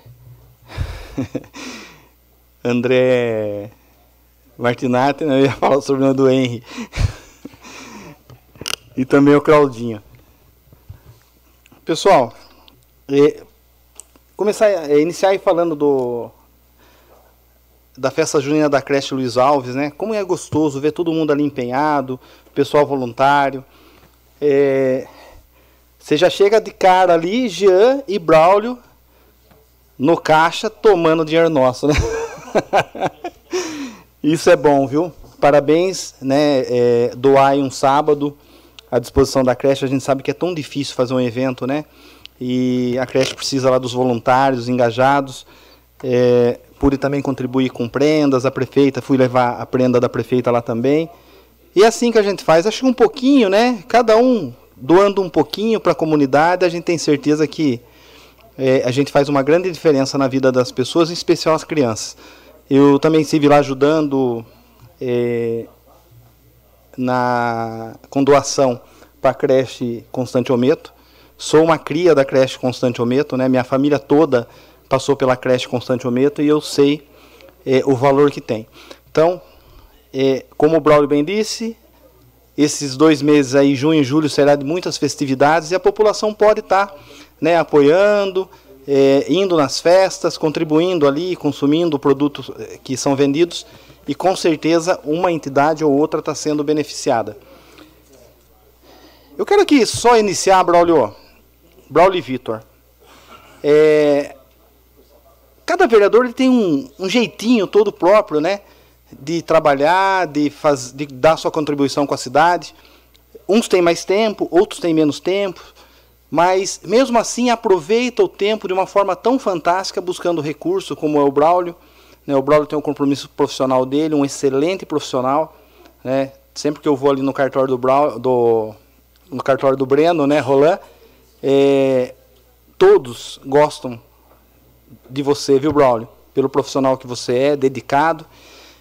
André Martinati, né? eu ia falar sobre o do Henry. e também o Claudinho. Pessoal, é, começar iniciar aí falando do da festa junina da creche Luiz Alves, né? Como é gostoso ver todo mundo ali empenhado, pessoal voluntário. É... Você já chega de cara ali, Jean e Braulio no caixa tomando dinheiro nosso, né? Isso é bom, viu? Parabéns, né? É, doar um sábado à disposição da creche. A gente sabe que é tão difícil fazer um evento, né? E a creche precisa lá dos voluntários engajados. É, pude também contribuir com prendas, a prefeita, fui levar a prenda da prefeita lá também. E é assim que a gente faz, acho que um pouquinho, né? Cada um doando um pouquinho para a comunidade, a gente tem certeza que é, a gente faz uma grande diferença na vida das pessoas, em especial as crianças. Eu também estive lá ajudando é, na, com doação para a creche Constante Ometo. Sou uma cria da creche Constante Ometo, né? Minha família toda passou pela creche Constante Ometo e eu sei é, o valor que tem. Então, é, como o Braulio bem disse, esses dois meses aí, junho e julho, será de muitas festividades e a população pode estar tá, né, apoiando, é, indo nas festas, contribuindo ali, consumindo produtos é, que são vendidos. e com certeza uma entidade ou outra está sendo beneficiada. Eu quero aqui só iniciar, Braulio, Braulio Vitor. É, cada vereador ele tem um, um, jeitinho todo próprio, né? De trabalhar, de, faz, de dar sua contribuição com a cidade. Uns têm mais tempo, outros têm menos tempo. Mas, mesmo assim, aproveita o tempo de uma forma tão fantástica, buscando recurso, como é o Braulio. Né? O Braulio tem um compromisso profissional dele, um excelente profissional. Né? Sempre que eu vou ali no cartório do, Braulio, do no cartório do Breno, né, Roland, é, todos gostam de você, viu, Braulio? Pelo profissional que você é, dedicado.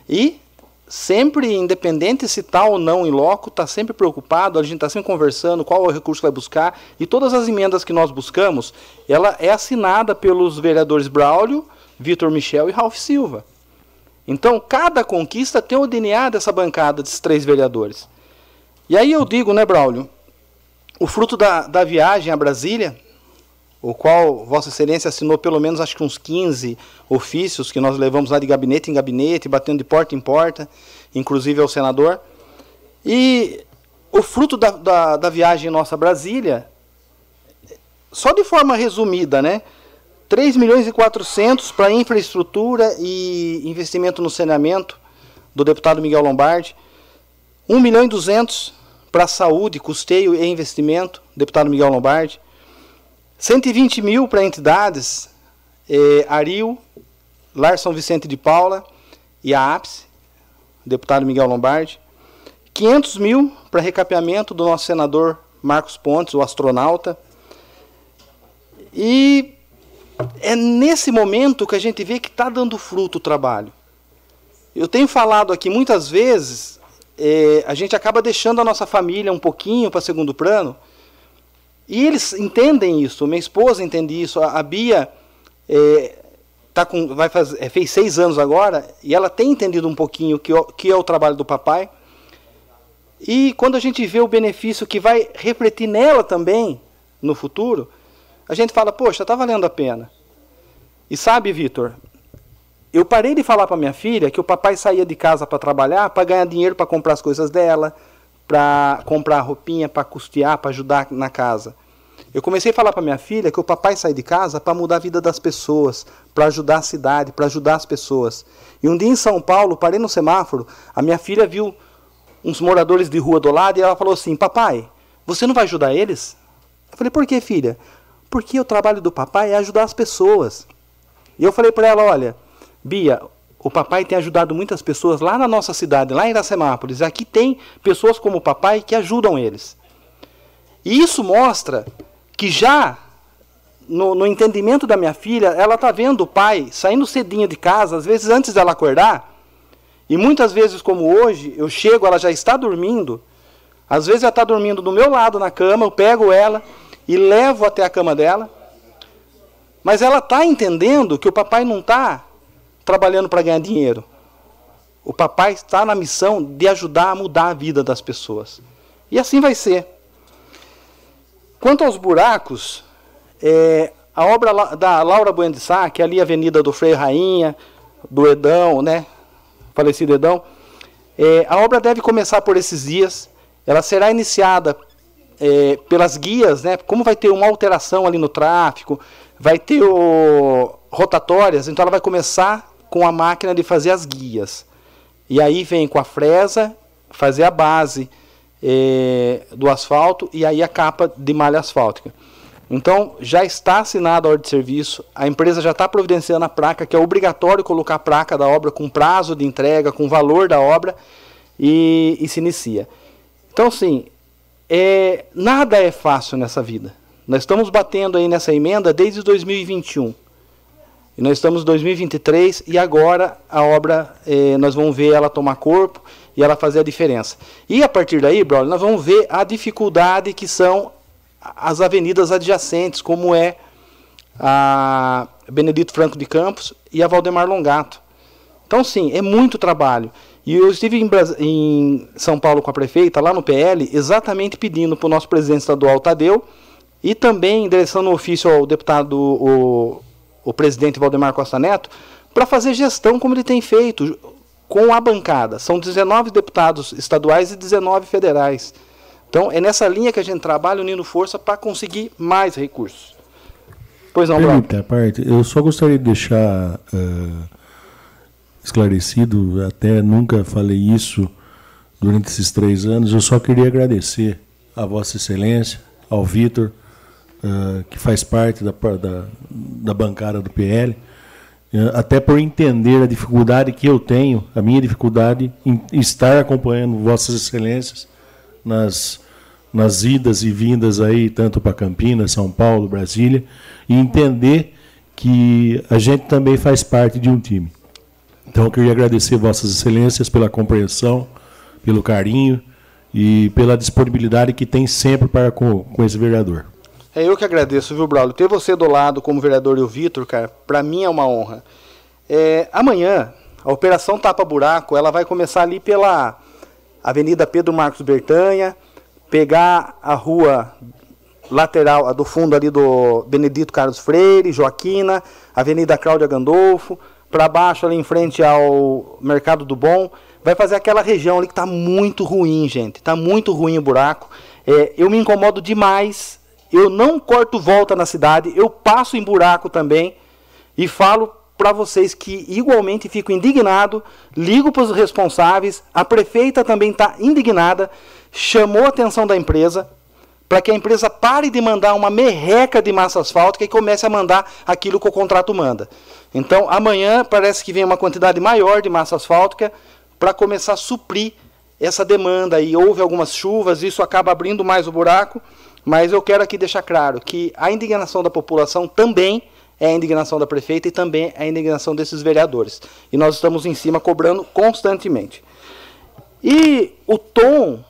E sempre, independente se está ou não em loco, está sempre preocupado, a gente está sempre conversando qual é o recurso que vai buscar. E todas as emendas que nós buscamos, ela é assinada pelos vereadores Braulio, Vitor Michel e Ralph Silva. Então, cada conquista tem o DNA dessa bancada, desses três vereadores. E aí eu digo, né, Braulio, o fruto da, da viagem a Brasília, o qual Vossa Excelência assinou pelo menos acho que uns 15 ofícios que nós levamos lá de gabinete em gabinete, batendo de porta em porta, inclusive ao senador. E o fruto da, da, da viagem nossa a Brasília, só de forma resumida, né? 3 milhões e 400 para infraestrutura e investimento no saneamento do deputado Miguel Lombardi. 1 milhão e 200 para saúde, custeio e investimento, deputado Miguel Lombardi. 120 mil para entidades, eh, Aril, Lar São Vicente de Paula e a APSE, deputado Miguel Lombardi. 500 mil para recapeamento do nosso senador Marcos Pontes, o astronauta. E é nesse momento que a gente vê que está dando fruto o trabalho. Eu tenho falado aqui muitas vezes é, a gente acaba deixando a nossa família um pouquinho para segundo plano. E eles entendem isso. Minha esposa entende isso. A, a Bia é, tá com, vai fazer, é, fez seis anos agora e ela tem entendido um pouquinho que, que é o trabalho do papai. E quando a gente vê o benefício que vai refletir nela também no futuro, a gente fala, poxa, está valendo a pena. E sabe, Vitor, eu parei de falar para minha filha que o papai saía de casa para trabalhar, para ganhar dinheiro para comprar as coisas dela, para comprar roupinha, para custear, para ajudar na casa. Eu comecei a falar para minha filha que o papai sai de casa para mudar a vida das pessoas, para ajudar a cidade, para ajudar as pessoas. E um dia em São Paulo, parei no semáforo, a minha filha viu uns moradores de rua do lado e ela falou assim: Papai, você não vai ajudar eles? Eu falei: Por que, filha? Porque o trabalho do papai é ajudar as pessoas. E eu falei para ela: Olha, Bia, o papai tem ajudado muitas pessoas lá na nossa cidade, lá em Iracemápolis. Aqui tem pessoas como o papai que ajudam eles. E isso mostra que já no, no entendimento da minha filha, ela está vendo o pai saindo cedinho de casa, às vezes antes dela acordar. E muitas vezes, como hoje, eu chego, ela já está dormindo. Às vezes ela está dormindo do meu lado na cama, eu pego ela e levo até a cama dela. Mas ela está entendendo que o papai não está trabalhando para ganhar dinheiro. O papai está na missão de ajudar a mudar a vida das pessoas. E assim vai ser. Quanto aos buracos, é, a obra da Laura Bueno de Sá, que é ali a Avenida do Freio Rainha, do Edão, né? Falecido Edão. É, a obra deve começar por esses dias. Ela será iniciada é, pelas guias, né? Como vai ter uma alteração ali no tráfego, vai ter o, rotatórias, então ela vai começar com a máquina de fazer as guias. E aí vem com a fresa fazer a base é, do asfalto e aí a capa de malha asfáltica. Então já está assinada a ordem de serviço, a empresa já está providenciando a placa, que é obrigatório colocar a placa da obra com prazo de entrega, com valor da obra e, e se inicia. Então, assim, é, nada é fácil nessa vida. Nós estamos batendo aí nessa emenda desde 2021. E nós estamos em 2023 e agora a obra, eh, nós vamos ver ela tomar corpo e ela fazer a diferença. E a partir daí, Braulio, nós vamos ver a dificuldade que são as avenidas adjacentes, como é a Benedito Franco de Campos e a Valdemar Longato. Então, sim, é muito trabalho. E eu estive em, em São Paulo com a prefeita, lá no PL, exatamente pedindo para o nosso presidente estadual, Tadeu, e também endereçando um ofício ao deputado o, o presidente Valdemar Costa Neto, para fazer gestão como ele tem feito. com a bancada. São 19 deputados estaduais e 19 federais. Então, é nessa linha que a gente trabalha, unindo força para conseguir mais recursos. Pois não? Pergunta, parte, eu só gostaria de deixar uh, esclarecido, até nunca falei isso durante esses três anos, eu só queria agradecer a Vossa Excelência, ao Vitor, uh, que faz parte da, da, da bancada do PL, uh, até por entender a dificuldade que eu tenho, a minha dificuldade em estar acompanhando Vossas Excelências nas, nas idas e vindas aí, tanto para Campinas, São Paulo, Brasília, e entender que a gente também faz parte de um time. Então eu queria agradecer Vossas Excelências pela compreensão, pelo carinho e pela disponibilidade que tem sempre para com, com esse vereador. É eu que agradeço, viu, Braulio? Ter você do lado como vereador e o Vitor, cara, para mim é uma honra. É, amanhã, a Operação Tapa Buraco, ela vai começar ali pela Avenida Pedro Marcos Bertanha, pegar a rua lateral, a do fundo ali do Benedito Carlos Freire, Joaquina, Avenida Cláudia Gandolfo, para baixo ali em frente ao Mercado do Bom, vai fazer aquela região ali que está muito ruim, gente. Está muito ruim o buraco. É, eu me incomodo demais. Eu não corto volta na cidade, eu passo em buraco também e falo para vocês que igualmente fico indignado, ligo para os responsáveis, a prefeita também está indignada, chamou a atenção da empresa para que a empresa pare de mandar uma merreca de massa asfáltica e comece a mandar aquilo que o contrato manda. Então, amanhã parece que vem uma quantidade maior de massa asfáltica para começar a suprir essa demanda. E houve algumas chuvas, isso acaba abrindo mais o buraco, mas eu quero aqui deixar claro que a indignação da população também é a indignação da prefeita e também é a indignação desses vereadores. E nós estamos em cima cobrando constantemente. E o tom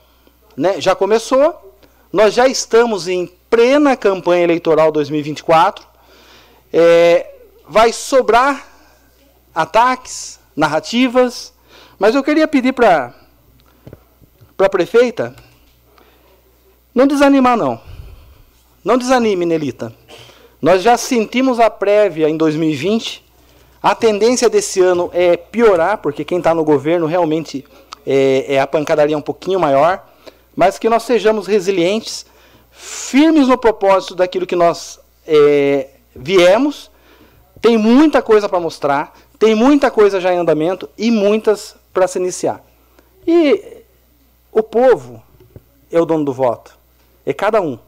né, já começou, nós já estamos em plena campanha eleitoral 2024. É, vai sobrar ataques, narrativas, mas eu queria pedir para a prefeita não desanimar, não. Não desanime, Nelita. Nós já sentimos a prévia em 2020. A tendência desse ano é piorar, porque quem está no governo realmente é, é a pancadaria um pouquinho maior. Mas que nós sejamos resilientes, firmes no propósito daquilo que nós é, viemos. Tem muita coisa para mostrar, tem muita coisa já em andamento e muitas para se iniciar. E o povo é o dono do voto, é cada um.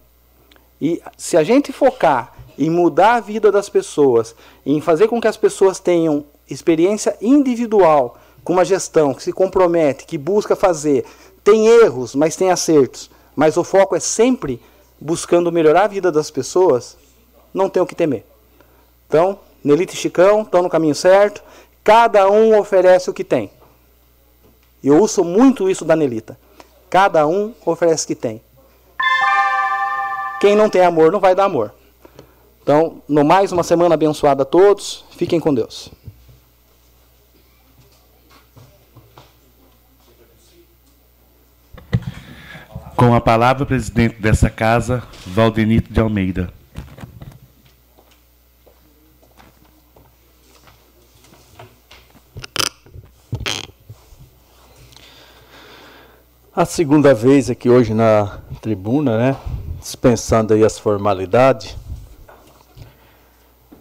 E se a gente focar em mudar a vida das pessoas, em fazer com que as pessoas tenham experiência individual com uma gestão que se compromete, que busca fazer, tem erros, mas tem acertos, mas o foco é sempre buscando melhorar a vida das pessoas, não tem o que temer. Então, Nelite e Chicão estão no caminho certo, cada um oferece o que tem. Eu uso muito isso da Nelita. Cada um oferece o que tem. Quem não tem amor não vai dar amor. Então, no mais, uma semana abençoada a todos. Fiquem com Deus. Com a palavra, o presidente dessa casa, Valdenito de Almeida. A segunda vez aqui hoje na tribuna, né? Dispensando aí as formalidades.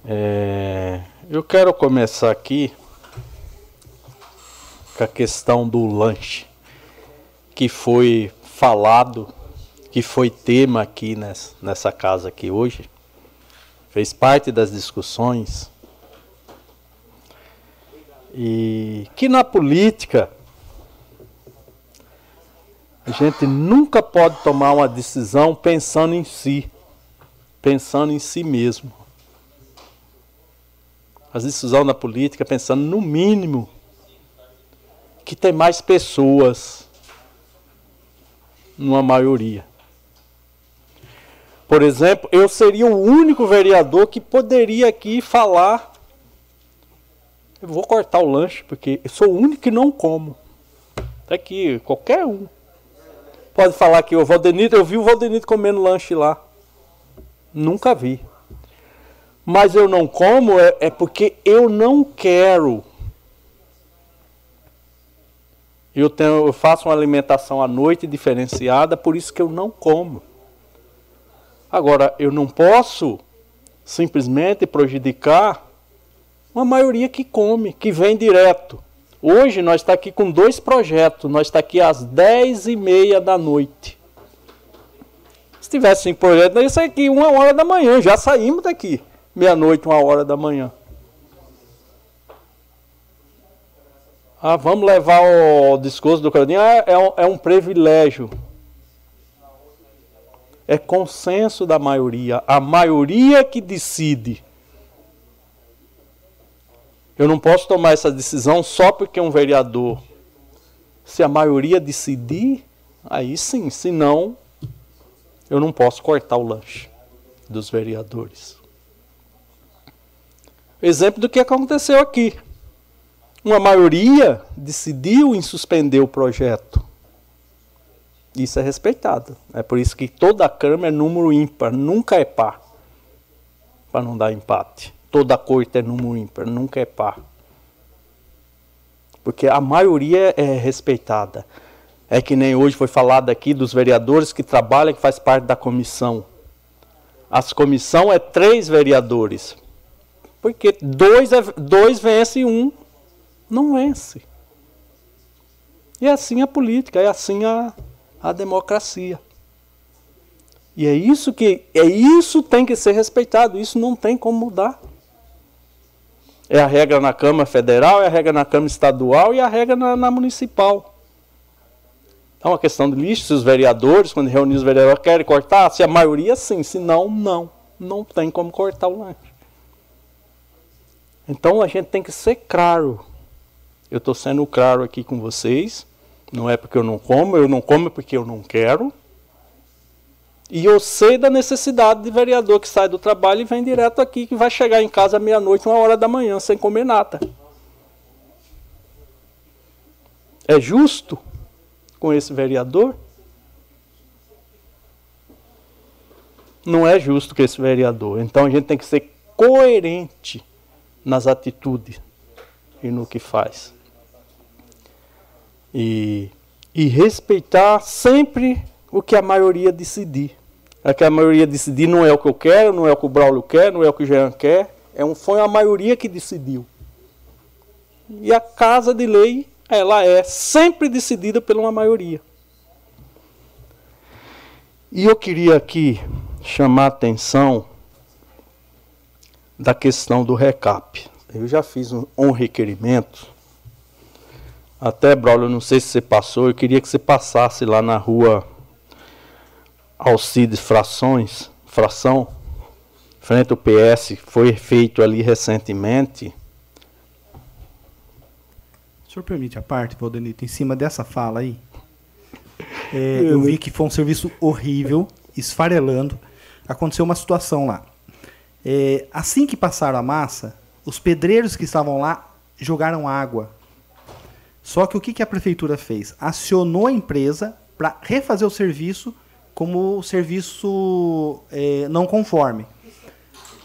É, eu quero começar aqui com a questão do lanche, que foi falado, que foi tema aqui nessa, nessa casa aqui hoje. Fez parte das discussões. E que na política a gente nunca pode tomar uma decisão pensando em si, pensando em si mesmo. As decisões na política pensando no mínimo que tem mais pessoas numa maioria. Por exemplo, eu seria o único vereador que poderia aqui falar. Eu vou cortar o lanche, porque eu sou o único que não como. Até que qualquer um pode falar que o Valdenito, eu vi o Valdenito comendo lanche lá. Nunca vi. Mas eu não como é, é porque eu não quero Eu, tenho, eu faço uma alimentação à noite diferenciada, por isso que eu não como. Agora, eu não posso simplesmente prejudicar uma maioria que come, que vem direto. Hoje nós está aqui com dois projetos, nós está aqui às 10 e meia da noite. Se tivesse um projeto, nós ia aqui uma hora da manhã, já saímos daqui, meia-noite, uma hora da manhã. Ah, vamos levar o discurso do Claudinho. Ah, é, um, é um privilégio. É consenso da maioria. A maioria que decide. Eu não posso tomar essa decisão só porque um vereador. Se a maioria decidir, aí sim. Se não, eu não posso cortar o lanche dos vereadores. Exemplo do que aconteceu aqui uma maioria decidiu em suspender o projeto. Isso é respeitado. É por isso que toda a Câmara é número ímpar, nunca é par. Para não dar empate. Toda corte é número ímpar, nunca é par. Porque a maioria é respeitada. É que nem hoje foi falado aqui dos vereadores que trabalham, que faz parte da comissão. As comissão é três vereadores. Porque dois, é, dois vence e um não vence. E assim a política, é assim a, a democracia. E é isso que é isso tem que ser respeitado, isso não tem como mudar. É a regra na Câmara Federal, é a regra na Câmara Estadual e a regra na, na municipal. É uma questão de lixo, se os vereadores, quando reunir os vereadores, querem cortar, se a maioria sim, se não, não. Não tem como cortar o lanche. Então a gente tem que ser claro eu estou sendo claro aqui com vocês. Não é porque eu não como, eu não como porque eu não quero. E eu sei da necessidade de vereador que sai do trabalho e vem direto aqui, que vai chegar em casa meia-noite, uma hora da manhã, sem comer nada. É justo com esse vereador? Não é justo com esse vereador. Então a gente tem que ser coerente nas atitudes e no que faz e, e respeitar sempre o que a maioria decidir. É que a maioria decidir não é o que eu quero, não é o que o Braulio quer, não é o que o Jean quer. É um, foi a maioria que decidiu. E a casa de lei, ela é sempre decidida por uma maioria. E eu queria aqui chamar a atenção da questão do recap. Eu já fiz um, um requerimento até, Braulio, não sei se você passou, eu queria que você passasse lá na rua Alcides Frações, Fração, frente ao PS, foi feito ali recentemente. O senhor permite a parte, Valdenito, em cima dessa fala aí? É, eu vi que foi um serviço horrível, esfarelando. Aconteceu uma situação lá. É, assim que passaram a massa, os pedreiros que estavam lá jogaram água só que o que, que a prefeitura fez? Acionou a empresa para refazer o serviço como serviço é, não conforme.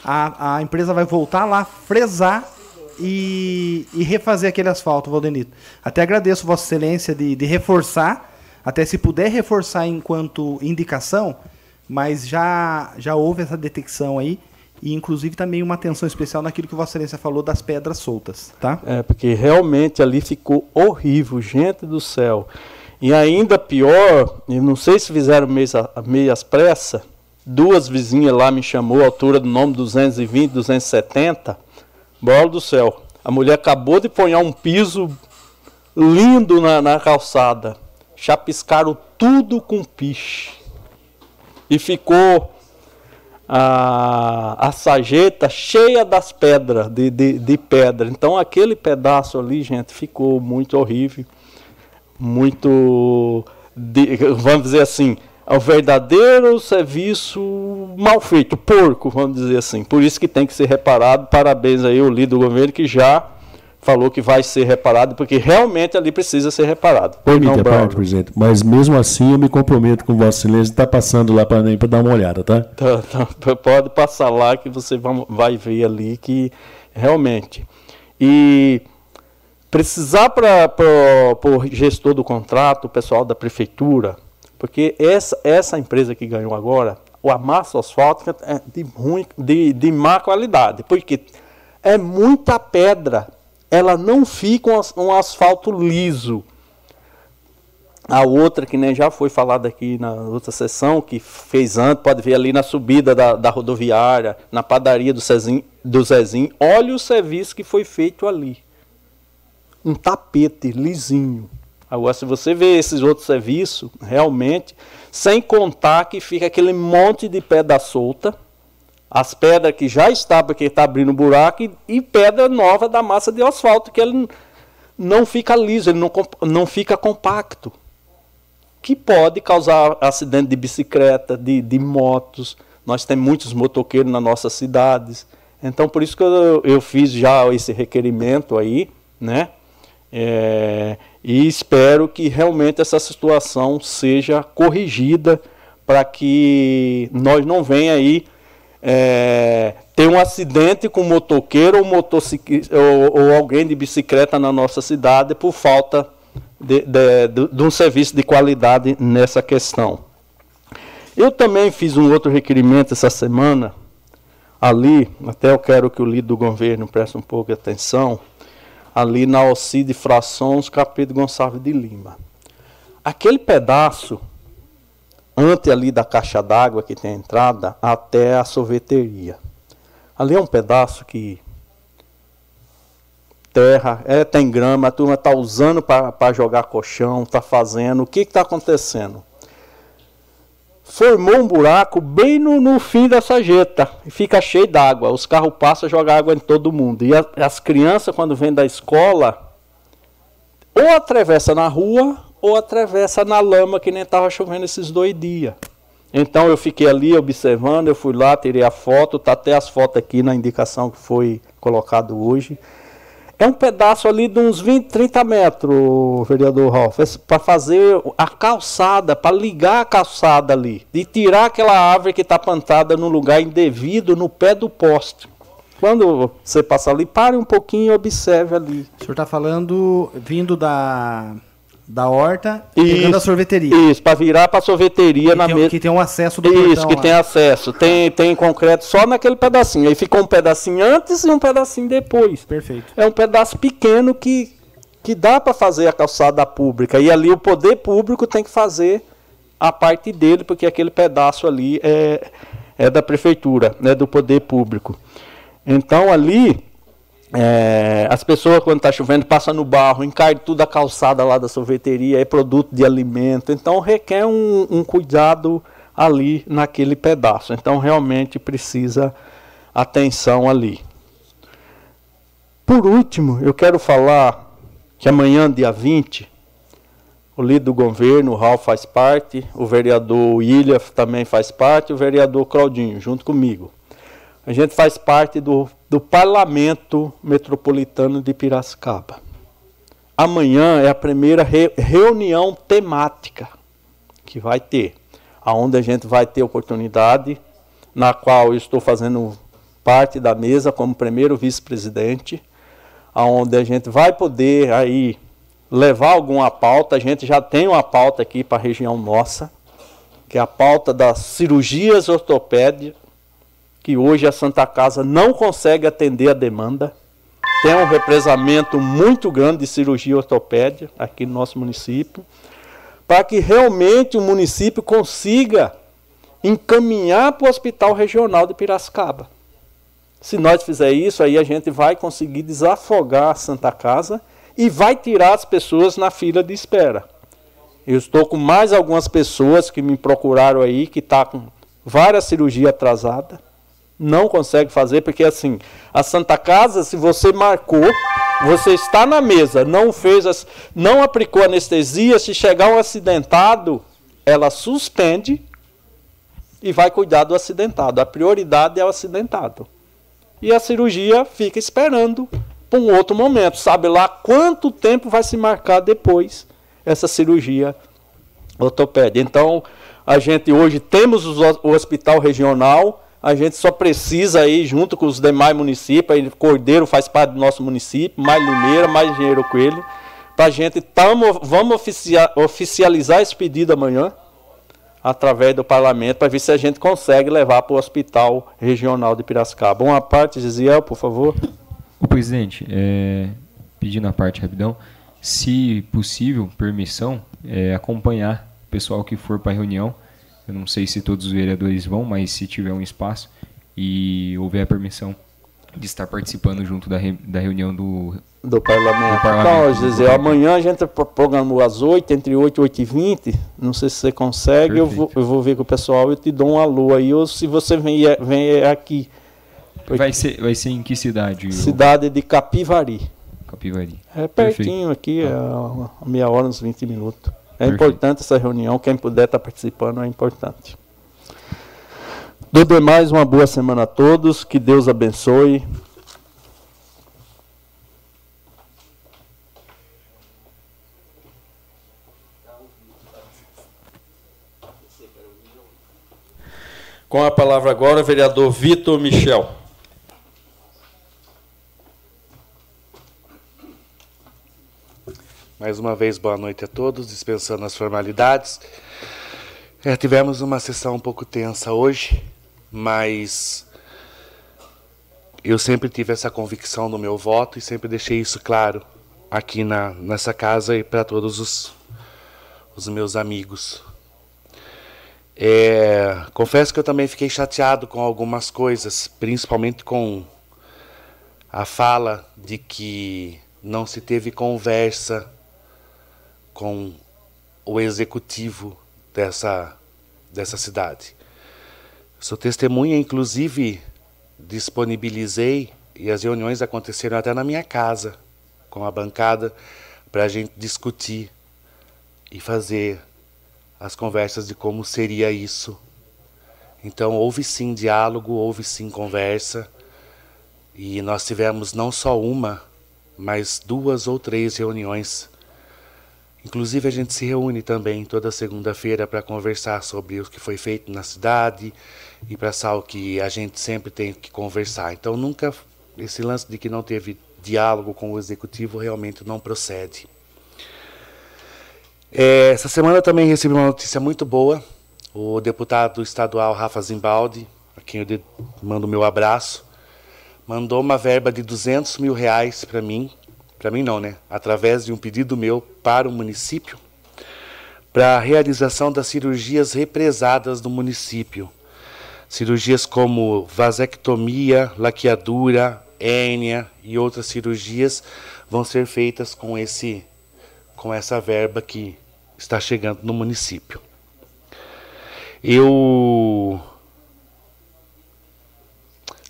A, a empresa vai voltar lá, fresar e, e refazer aquele asfalto, Valdenito. Até agradeço Vossa Excelência de, de reforçar, até se puder reforçar enquanto indicação, mas já, já houve essa detecção aí e inclusive também uma atenção especial naquilo que Vossa Excelência falou das pedras soltas, tá? É, porque realmente ali ficou horrível, gente do céu. E ainda pior, eu não sei se fizeram meias, pressa, duas vizinhas lá me chamou, a altura do nome 220, 270, bola do céu. A mulher acabou de pôr um piso lindo na, na calçada. Chapiscaram tudo com piche. E ficou a, a sageta cheia das pedras, de, de, de pedra. Então aquele pedaço ali, gente, ficou muito horrível, muito, de, vamos dizer assim, é o verdadeiro serviço mal feito, porco, vamos dizer assim. Por isso que tem que ser reparado. Parabéns aí ao líder do governo que já falou que vai ser reparado, porque realmente ali precisa ser reparado. Permite a parte, presidente. Mas mesmo assim eu me comprometo com Vossa Excelência de estar tá passando lá para para dar uma olhada, tá? Tá, tá? Pode passar lá que você vai ver ali que realmente. E precisar para o gestor do contrato, o pessoal da prefeitura, porque essa, essa empresa que ganhou agora, a massa asfáltica é de, ruim, de, de má qualidade, porque é muita pedra, ela não fica um, asfalto liso. A outra, que nem já foi falada aqui na outra sessão, que fez antes, pode ver ali na subida da, da rodoviária, na padaria do, Cezinho, do Zezinho. Olha o serviço que foi feito ali. Um tapete lisinho. Agora, se você vê esses outros serviços, realmente, sem contar que fica aquele monte de pedra solta, as pedras que já está, porque está abrindo buraco, e, e pedra nova da massa de asfalto, que ele não fica liso, ele não, não fica compacto que pode causar acidente de bicicleta, de, de motos. Nós temos muitos motoqueiros nas nossas cidades. Então, por isso que eu, eu fiz já esse requerimento aí, né? É, e espero que realmente essa situação seja corrigida para que nós não venha aí é, ter um acidente com motoqueiro ou, motociclista, ou, ou alguém de bicicleta na nossa cidade por falta de, de, de, de um serviço de qualidade nessa questão. Eu também fiz um outro requerimento essa semana, ali, até eu quero que o líder do governo preste um pouco de atenção, ali na Alcide Frações, Capítulo Gonçalves de Lima. Aquele pedaço, antes ali da caixa d'água que tem a entrada, até a sorveteria. Ali é um pedaço que terra, é, tem grama, a turma está usando para jogar colchão, está fazendo. O que está acontecendo? Formou um buraco bem no, no fim dessa jeta e fica cheio d'água. Os carros passam jogam água em todo mundo. E a, as crianças, quando vêm da escola, ou atravessa na rua ou atravessa na lama, que nem estava chovendo esses dois dias. Então eu fiquei ali observando, eu fui lá, tirei a foto, tá até as fotos aqui na indicação que foi colocado hoje. É um pedaço ali de uns 20, 30 metros, vereador Ralf, para fazer a calçada, para ligar a calçada ali, de tirar aquela árvore que está plantada no lugar indevido, no pé do poste. Quando você passa ali, pare um pouquinho e observe ali. O senhor está falando vindo da da horta, pegando a sorveteria. Isso, para virar para a sorveteria que na mesa. Que tem um acesso do Isso, que lá. tem acesso. Tem, tem concreto só naquele pedacinho. Aí ficou um pedacinho antes e um pedacinho depois. Perfeito. É um pedaço pequeno que, que dá para fazer a calçada pública. E ali o poder público tem que fazer a parte dele, porque aquele pedaço ali é, é da prefeitura, é do poder público. Então ali é, as pessoas, quando está chovendo, passam no barro, encarem tudo a calçada lá da sorveteria, é produto de alimento. Então, requer um, um cuidado ali naquele pedaço. Então, realmente precisa atenção ali. Por último, eu quero falar que amanhã, dia 20, o líder do governo, o Raul faz parte, o vereador William também faz parte, o vereador Claudinho, junto comigo. A gente faz parte do, do Parlamento Metropolitano de Piracicaba. Amanhã é a primeira re, reunião temática que vai ter, aonde a gente vai ter oportunidade, na qual eu estou fazendo parte da mesa como primeiro vice-presidente, aonde a gente vai poder aí levar alguma pauta. A gente já tem uma pauta aqui para a região nossa, que é a pauta das cirurgias ortopédicas que hoje a Santa Casa não consegue atender a demanda. Tem um represamento muito grande de cirurgia ortopédia aqui no nosso município, para que realmente o município consiga encaminhar para o Hospital Regional de Piracicaba. Se nós fizer isso, aí a gente vai conseguir desafogar a Santa Casa e vai tirar as pessoas na fila de espera. Eu estou com mais algumas pessoas que me procuraram aí, que estão tá com várias cirurgias atrasadas não consegue fazer, porque assim, a Santa Casa, se você marcou, você está na mesa, não fez, as, não aplicou anestesia, se chegar um acidentado, ela suspende e vai cuidar do acidentado. A prioridade é o acidentado. E a cirurgia fica esperando para um outro momento. Sabe lá quanto tempo vai se marcar depois essa cirurgia ortopédia. Então, a gente hoje temos o hospital regional, A gente só precisa aí, junto com os demais municípios, Cordeiro faz parte do nosso município, mais Limeira, mais Engenheiro Coelho, para a gente tamo, vamos oficia, oficializar esse pedido amanhã, através do parlamento, para ver se a gente consegue levar para o Hospital Regional de Piracicaba. Uma parte, Gisiel, por favor. O presidente, é, pedindo a parte rapidão, se possível, permissão, é, acompanhar o pessoal que for para a reunião eu não sei se todos os vereadores vão, mas se tiver um espaço e houver a permissão de estar participando junto da, re, da reunião do, do parlamento. Do parlamento. Então, Gisele, amanhã a gente programou às 8, entre 8 e 8 e 20. Não sei se você consegue, eu vou, eu vou, ver com o pessoal e te dou um alô aí, ou se você vem, vem aqui. Vai ser, vai ser em que cidade? Cidade de Capivari. Capivari. É pertinho Perfeito. aqui, é meia hora, uns 20 minutos. É Perfeito. importante essa reunião, quem puder estar participando é importante. Do demais, uma boa semana a todos, que Deus abençoe. Com a palavra agora, o vereador Vitor Michel. Mais uma vez, boa noite a todos, dispensando as formalidades. É, tivemos uma sessão um pouco tensa hoje, mas eu sempre tive essa convicção no meu voto e sempre deixei isso claro aqui na, nessa casa e para todos os, os meus amigos. É, confesso que eu também fiquei chateado com algumas coisas, principalmente com a fala de que não se teve conversa com o executivo dessa, dessa cidade. Sou testemunha, inclusive disponibilizei, e as reuniões aconteceram até na minha casa, com a bancada, para a gente discutir e fazer as conversas de como seria isso. Então, houve sim diálogo, houve sim conversa, e nós tivemos não só uma, mas duas ou três reuniões Inclusive, a gente se reúne também toda segunda-feira para conversar sobre o que foi feito na cidade e para o que a gente sempre tem que conversar. Então, nunca esse lance de que não teve diálogo com o executivo realmente não procede. É, essa semana também recebi uma notícia muito boa. O deputado estadual Rafa Zimbaldi, a quem eu mando meu abraço, mandou uma verba de 200 mil reais para mim para mim não, né? Através de um pedido meu para o município, para a realização das cirurgias represadas no município. Cirurgias como vasectomia, laqueadura, hérnia e outras cirurgias vão ser feitas com esse com essa verba que está chegando no município. Eu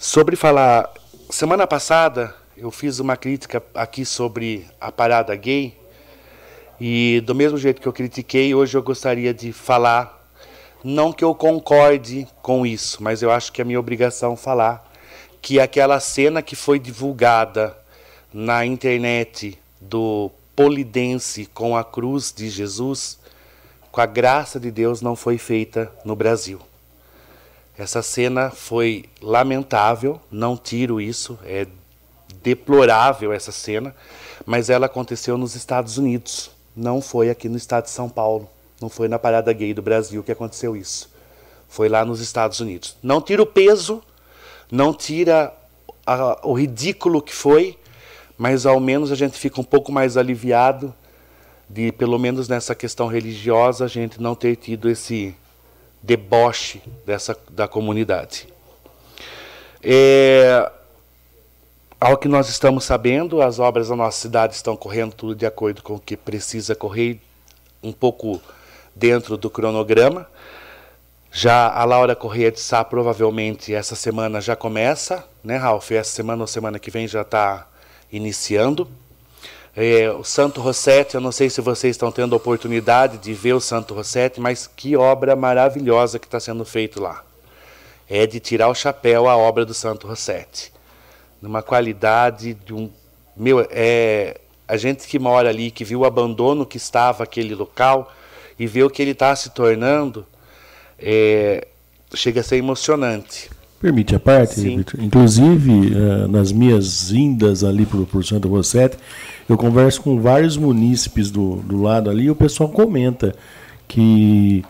sobre falar semana passada eu fiz uma crítica aqui sobre a parada gay e do mesmo jeito que eu critiquei, hoje eu gostaria de falar, não que eu concorde com isso, mas eu acho que é minha obrigação falar que aquela cena que foi divulgada na internet do polidense com a cruz de Jesus, com a graça de Deus, não foi feita no Brasil. Essa cena foi lamentável, não tiro isso, é deplorável essa cena, mas ela aconteceu nos Estados Unidos, não foi aqui no estado de São Paulo, não foi na parada gay do Brasil que aconteceu isso. Foi lá nos Estados Unidos. Não tira o peso, não tira a, o ridículo que foi, mas ao menos a gente fica um pouco mais aliviado de, pelo menos nessa questão religiosa, a gente não ter tido esse deboche dessa, da comunidade. É, ao que nós estamos sabendo, as obras da nossa cidade estão correndo tudo de acordo com o que precisa correr, um pouco dentro do cronograma. Já a Laura Correia de Sá provavelmente essa semana já começa, né, Ralf? Essa semana ou semana que vem já está iniciando. É, o Santo Rossetti, eu não sei se vocês estão tendo a oportunidade de ver o Santo Rossetti, mas que obra maravilhosa que está sendo feito lá. É de tirar o chapéu a obra do Santo Rossetti numa qualidade de um. Meu, é, a gente que mora ali, que viu o abandono que estava aquele local e vê o que ele está se tornando, é, chega a ser emocionante. Permite a parte. Victor? Inclusive, eh, nas minhas indas ali por, por Santa Rosete, eu converso com vários munícipes do, do lado ali e o pessoal comenta que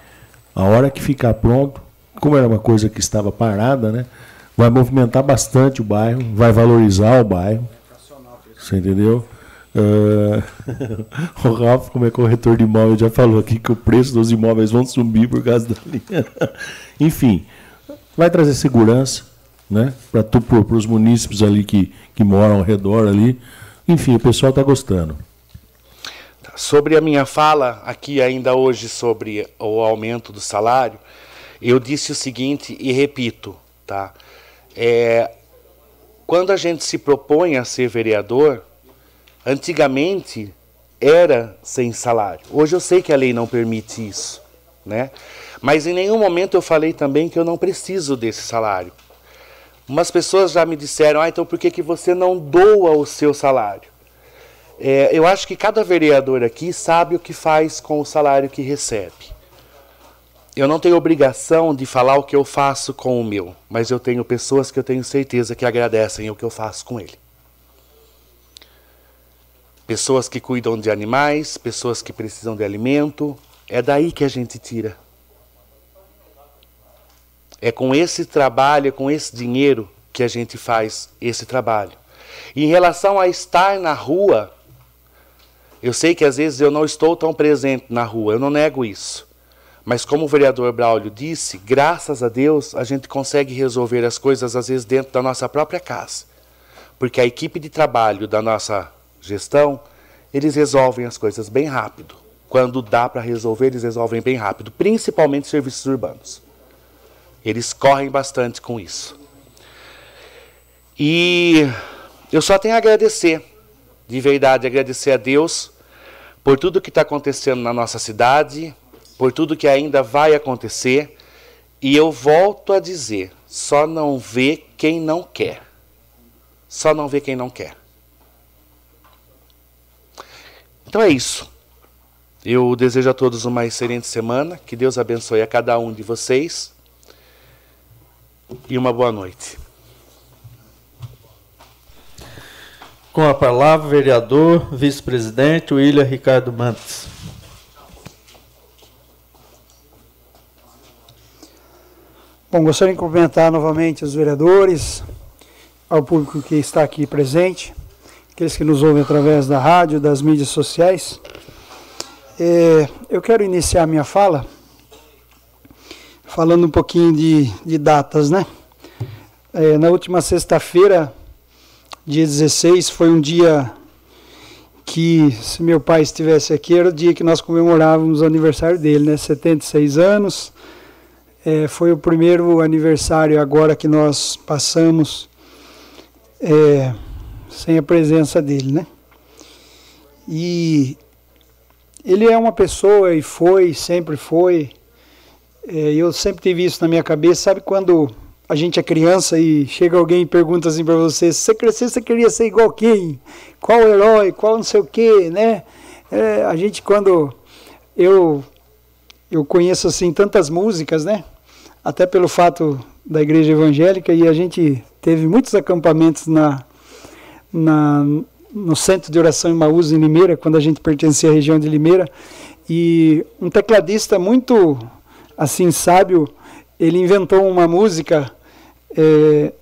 a hora que ficar pronto, como era uma coisa que estava parada, né? Vai movimentar bastante o bairro, vai valorizar o bairro. Você entendeu? Ah, o Ralf, como é corretor de imóveis, já falou aqui que o preço dos imóveis vão subir por causa da linha. Enfim, vai trazer segurança né, para os munícipes ali que, que moram ao redor ali. Enfim, o pessoal está gostando. Sobre a minha fala aqui ainda hoje sobre o aumento do salário, eu disse o seguinte e repito, tá? É, quando a gente se propõe a ser vereador, antigamente era sem salário. Hoje eu sei que a lei não permite isso, né? Mas em nenhum momento eu falei também que eu não preciso desse salário. Umas pessoas já me disseram, ah, então por que, que você não doa o seu salário? É, eu acho que cada vereador aqui sabe o que faz com o salário que recebe. Eu não tenho obrigação de falar o que eu faço com o meu, mas eu tenho pessoas que eu tenho certeza que agradecem o que eu faço com ele. Pessoas que cuidam de animais, pessoas que precisam de alimento, é daí que a gente tira. É com esse trabalho, é com esse dinheiro que a gente faz esse trabalho. E em relação a estar na rua, eu sei que às vezes eu não estou tão presente na rua, eu não nego isso. Mas como o vereador Braulio disse, graças a Deus a gente consegue resolver as coisas às vezes dentro da nossa própria casa. Porque a equipe de trabalho da nossa gestão, eles resolvem as coisas bem rápido. Quando dá para resolver, eles resolvem bem rápido, principalmente serviços urbanos. Eles correm bastante com isso. E eu só tenho a agradecer, de verdade, agradecer a Deus por tudo que está acontecendo na nossa cidade, por tudo que ainda vai acontecer. E eu volto a dizer: só não vê quem não quer. Só não vê quem não quer. Então é isso. Eu desejo a todos uma excelente semana. Que Deus abençoe a cada um de vocês. E uma boa noite. Com a palavra, vereador, vice-presidente William Ricardo Mantes. Bom, gostaria de cumprimentar novamente os vereadores, ao público que está aqui presente, aqueles que nos ouvem através da rádio, das mídias sociais. É, eu quero iniciar minha fala falando um pouquinho de, de datas, né? É, na última sexta-feira, dia 16, foi um dia que, se meu pai estivesse aqui, era o dia que nós comemorávamos o aniversário dele, né? 76 anos. É, foi o primeiro aniversário agora que nós passamos é, sem a presença dele, né? E ele é uma pessoa e foi, sempre foi. É, eu sempre tive isso na minha cabeça. Sabe quando a gente é criança e chega alguém e pergunta assim para você: se você crescer, você queria ser igual quem? Qual herói? Qual não sei o quê, né? É, a gente, quando eu, eu conheço assim tantas músicas, né? Até pelo fato da igreja evangélica e a gente teve muitos acampamentos na, na no centro de oração em Maús, em Limeira, quando a gente pertencia à região de Limeira, e um tecladista muito assim sábio, ele inventou uma música é,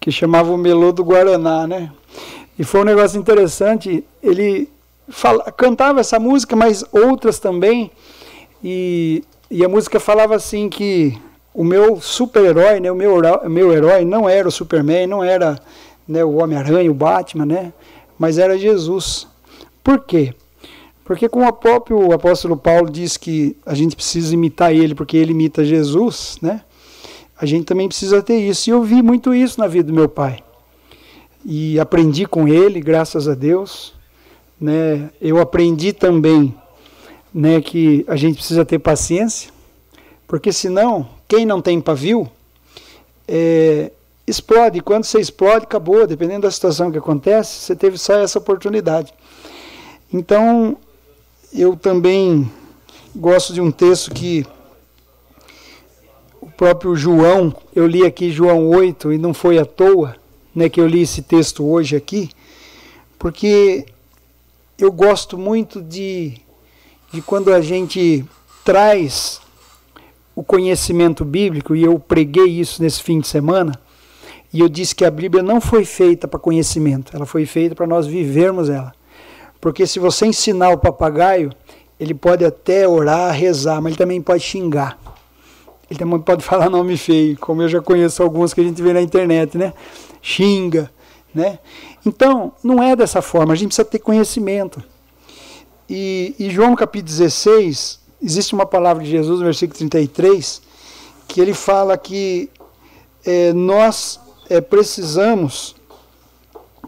que chamava o Melô do Guaraná, né? E foi um negócio interessante. Ele fala, cantava essa música, mas outras também. E, e a música falava assim que o meu super-herói, né, o meu, meu herói não era o Superman, não era né, o Homem-Aranha, o Batman, né? Mas era Jesus. Por quê? Porque como o próprio apóstolo Paulo diz que a gente precisa imitar ele porque ele imita Jesus, né? A gente também precisa ter isso. E eu vi muito isso na vida do meu pai. E aprendi com ele, graças a Deus. Né? Eu aprendi também né, que a gente precisa ter paciência, porque senão, quem não tem pavio, é, explode. Quando você explode, acabou. Dependendo da situação que acontece, você teve só essa oportunidade. Então, eu também gosto de um texto que próprio João, eu li aqui João 8 e não foi à toa, né, que eu li esse texto hoje aqui, porque eu gosto muito de, de quando a gente traz o conhecimento bíblico, e eu preguei isso nesse fim de semana, e eu disse que a Bíblia não foi feita para conhecimento, ela foi feita para nós vivermos ela. Porque se você ensinar o papagaio, ele pode até orar, rezar, mas ele também pode xingar. Ele também pode falar nome feio, como eu já conheço alguns que a gente vê na internet, né? Xinga, né? Então, não é dessa forma, a gente precisa ter conhecimento. E, e João capítulo 16, existe uma palavra de Jesus, no versículo 33, que ele fala que é, nós é, precisamos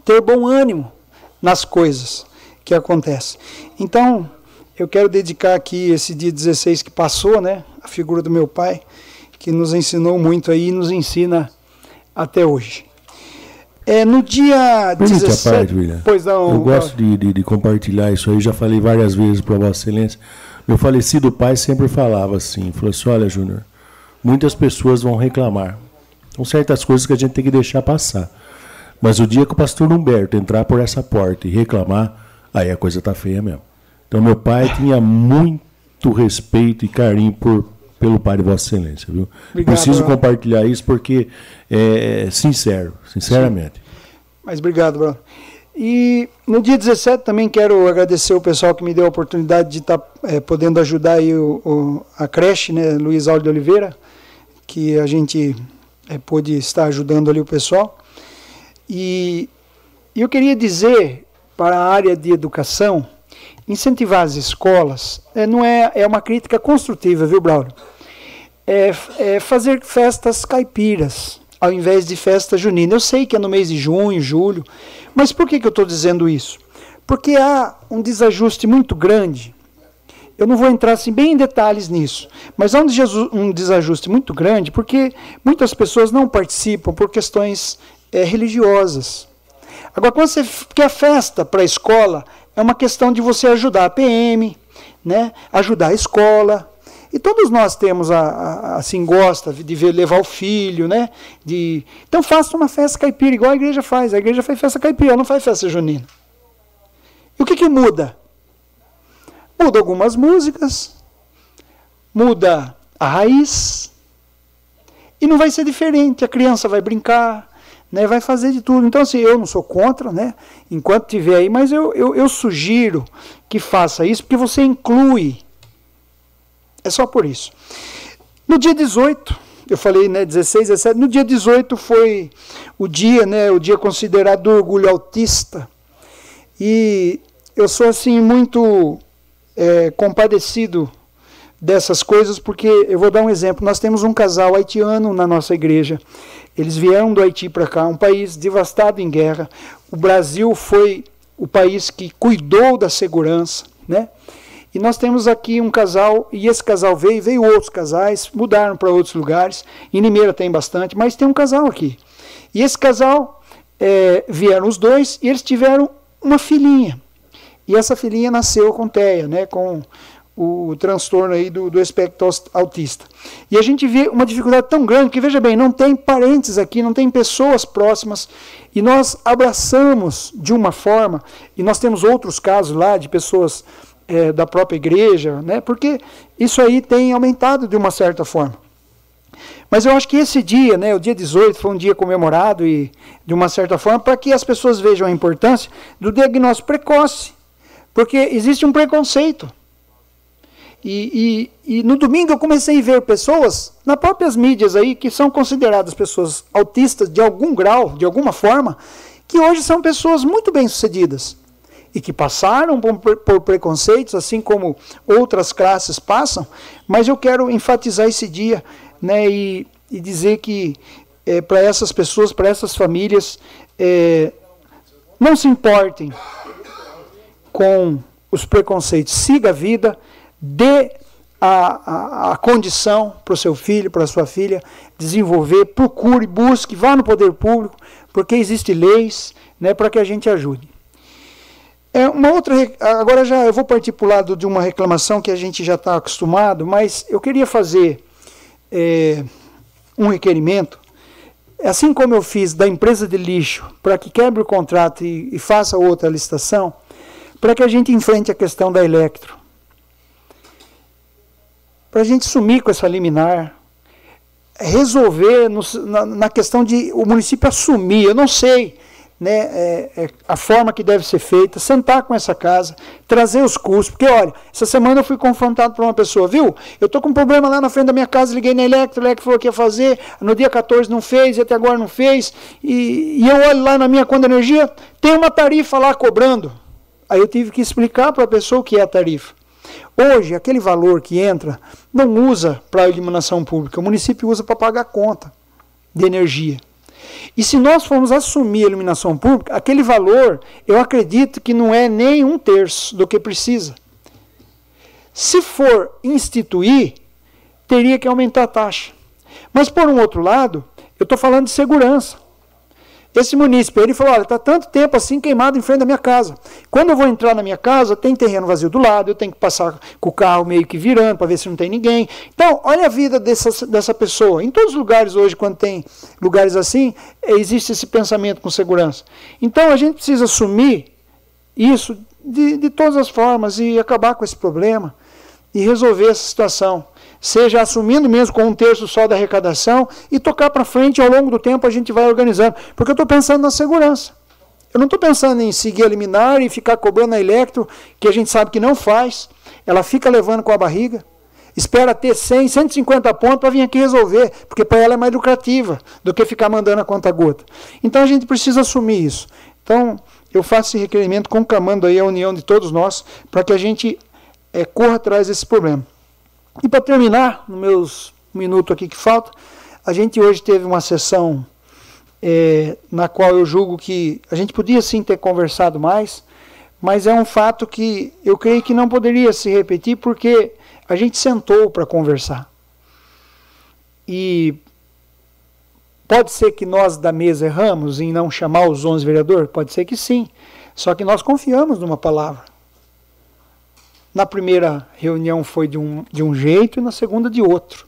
ter bom ânimo nas coisas que acontecem. Então, eu quero dedicar aqui esse dia 16 que passou, né, a figura do meu pai, que nos ensinou muito aí e nos ensina até hoje. É, no dia Permite 17... a parte, William. Pois não. Eu gosto de, de, de compartilhar isso aí, já falei várias vezes para Vossa Excelência. Meu falecido pai sempre falava assim, falou assim, olha, Júnior, muitas pessoas vão reclamar. São certas coisas que a gente tem que deixar passar. Mas o dia que o pastor Humberto entrar por essa porta e reclamar, aí a coisa tá feia mesmo. Então meu pai tinha muito respeito e carinho por, pelo pai de Vossa Excelência, viu? Obrigado, Preciso Bruno. compartilhar isso porque é sincero, sinceramente. Mas obrigado, Bruno. E no dia 17 também quero agradecer o pessoal que me deu a oportunidade de estar é, podendo ajudar aí o, o- a creche, né, Luiz Aldo de Oliveira, que a gente é, pôde estar ajudando ali o pessoal. E e eu queria dizer para a área de educação, incentivar as escolas, é, não é, é uma crítica construtiva, viu, Braulio? É, é fazer festas caipiras ao invés de festa junina. Eu sei que é no mês de junho, julho, mas por que, que eu estou dizendo isso? Porque há um desajuste muito grande. Eu não vou entrar assim, bem em detalhes nisso, mas há um desajuste, muito grande porque muitas pessoas não participam por questões eh, religiosas. Agora, quando você quer festa para a escola, é uma questão de você ajudar a PM, né? ajudar a escola. E todos nós temos, a, a- assim, gosta de ver, levar o filho, né? De... Então faça uma festa caipira, igual a igreja faz. A igreja faz festa caipira, não faz festa junina. E o que, que muda? Muda algumas músicas, muda a raiz, e não vai ser diferente. A criança vai brincar, né, vai fazer de tudo. Então, assim, eu não sou contra, né, enquanto tiver aí, mas eu, eu, eu sugiro que faça isso, porque você inclui. É só por isso. No dia 18, eu falei, né, 16, 17, no dia 18 foi o dia, né, o dia considerado do orgulho autista. E eu sou, assim, muito é, compadecido dessas coisas, porque eu vou dar um exemplo. Nós temos um casal haitiano na nossa igreja. Eles vieram do Haiti para cá, um país devastado em guerra. O Brasil foi o país que cuidou da segurança, né? E nós temos aqui um casal, e esse casal veio, veio outros casais, mudaram para outros lugares. Em Limeira tem bastante, mas tem um casal aqui. E esse casal, é, vieram os dois, e eles tiveram uma filhinha. E essa filhinha nasceu com TEA, né, com o, transtorno aí do, do espectro autista. E a gente vê uma dificuldade tão grande que, veja bem, não tem parentes aqui, não tem pessoas próximas, e nós abraçamos de uma forma, e nós temos outros casos lá de pessoas eh, da própria igreja, né, porque isso aí tem aumentado de uma certa forma. Mas eu acho que esse dia, né, o dia 18, foi um dia comemorado e de uma certa forma para que as pessoas vejam a importância do diagnóstico precoce. Porque existe um preconceito. E, e, e no domingo eu comecei a ver pessoas, nas próprias mídias aí, que são consideradas pessoas autistas de algum grau, de alguma forma, que hoje são pessoas muito bem-sucedidas. E que passaram por, por preconceitos, assim como outras classes passam, mas eu quero enfatizar esse dia né, e, e dizer que é, para essas pessoas, para essas famílias, é, não se importem com os preconceitos. Siga a vida, dê a, a, a condição para o seu filho, para a sua filha desenvolver, procure, busque, vá no poder público, porque existem leis né, para que a gente ajude. É uma outra, agora já eu vou partir para o lado de uma reclamação que a gente já está acostumado, mas eu queria fazer é, um requerimento, assim como eu fiz da empresa de lixo, para que quebre o contrato e, e faça outra licitação, para que a gente enfrente a questão da Electro. Para a gente sumir com essa liminar, resolver no, na, na, questão de o município assumir, eu não sei né, é, é, a forma que deve ser feita, sentar com essa casa, trazer os custos, porque olha, essa semana eu fui confrontado por uma pessoa, viu? Eu estou com um problema lá na frente da minha casa, liguei na Electro, a Electro falou que ia fazer, no dia 14 não fez, e até agora não fez, e, e eu olho lá na minha conta de energia, tem uma tarifa lá cobrando. Aí eu tive que explicar para a pessoa o que é a tarifa. Hoje, aquele valor que entra não usa para a iluminação pública, o município usa para pagar a conta de energia. E se nós formos assumir a iluminação pública, aquele valor, eu acredito que não é nem um terço do que precisa. Se for instituir, teria que aumentar a taxa. Mas, por um outro lado, eu estou falando de segurança. Esse munícipe, ele falou, olha, está tanto tempo assim queimado em frente da minha casa. Quando eu vou entrar na minha casa, tem terreno vazio do lado, eu tenho que passar com o carro meio que virando para ver se não tem ninguém. Então, olha a vida dessa, dessa pessoa. Em todos os lugares hoje, quando tem lugares assim, existe esse pensamento com segurança. Então, a gente precisa assumir isso de, de todas as formas e acabar com esse problema e resolver essa situação seja assumindo mesmo com um terço só da arrecadação e tocar para frente ao longo do tempo a gente vai organizando. Porque eu estou pensando na segurança. Eu não estou pensando em seguir a liminar e ficar cobrando a Electro, que a gente sabe que não faz. Ela fica levando com a barriga. Espera ter 100, 150 pontos para vir aqui resolver, porque para ela é mais lucrativa do que ficar mandando a conta gota. Então a gente precisa assumir isso. Então eu faço esse requerimento conclamando aí a união de todos nós para que a gente é, corra atrás desse problema. E para terminar, no meus minuto aqui que falta, a gente hoje teve uma sessão é, na qual eu julgo que a gente podia sim ter conversado mais, mas é um fato que eu creio que não poderia se repetir porque a gente sentou para conversar. E pode ser que nós da mesa erramos em não chamar os 11 vereadores? Pode ser que sim. Só que nós confiamos numa palavra. Na primeira reunião foi de um, de um jeito e na segunda de outro.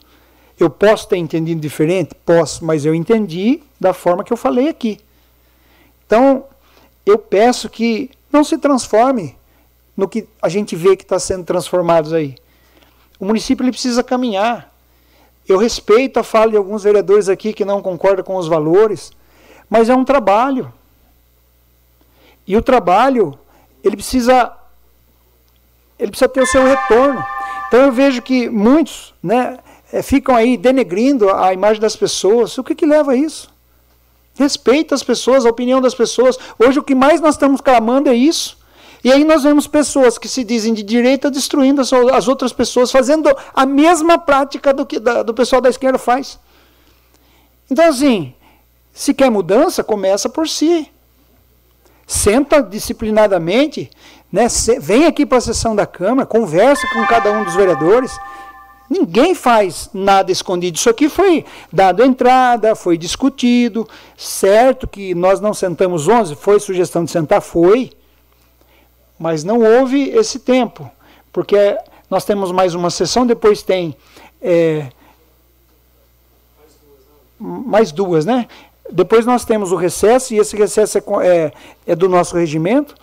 Eu posso ter entendido diferente? Posso, mas eu entendi da forma que eu falei aqui. Então, eu peço que não se transforme no que a gente vê que está sendo transformados aí. O município ele precisa caminhar. Eu respeito a fala de alguns vereadores aqui que não concordam com os valores, mas é um trabalho. E o trabalho, ele precisa ele precisa ter o seu retorno. Então eu vejo que muitos né, eh, ficam aí denegrindo a imagem das pessoas. O que, que leva a isso? Respeita as pessoas, a opinião das pessoas. Hoje o que mais nós estamos clamando é isso. E aí nós vemos pessoas que se dizem de direita destruindo as outras pessoas, fazendo a mesma prática do que do pessoal da esquerda faz. Então, assim, se quer mudança, começa por si. Senta disciplinadamente né? Vem aqui para a sessão da Câmara, conversa com cada um dos vereadores. Ninguém faz nada escondido. Isso aqui foi dado entrada, foi discutido. Certo que nós não sentamos 11, foi sugestão de sentar? Foi. Mas não houve esse tempo. Porque nós temos mais uma sessão, depois tem. É, mais duas, né? Depois nós temos o recesso, e esse recesso é, é, é do nosso regimento.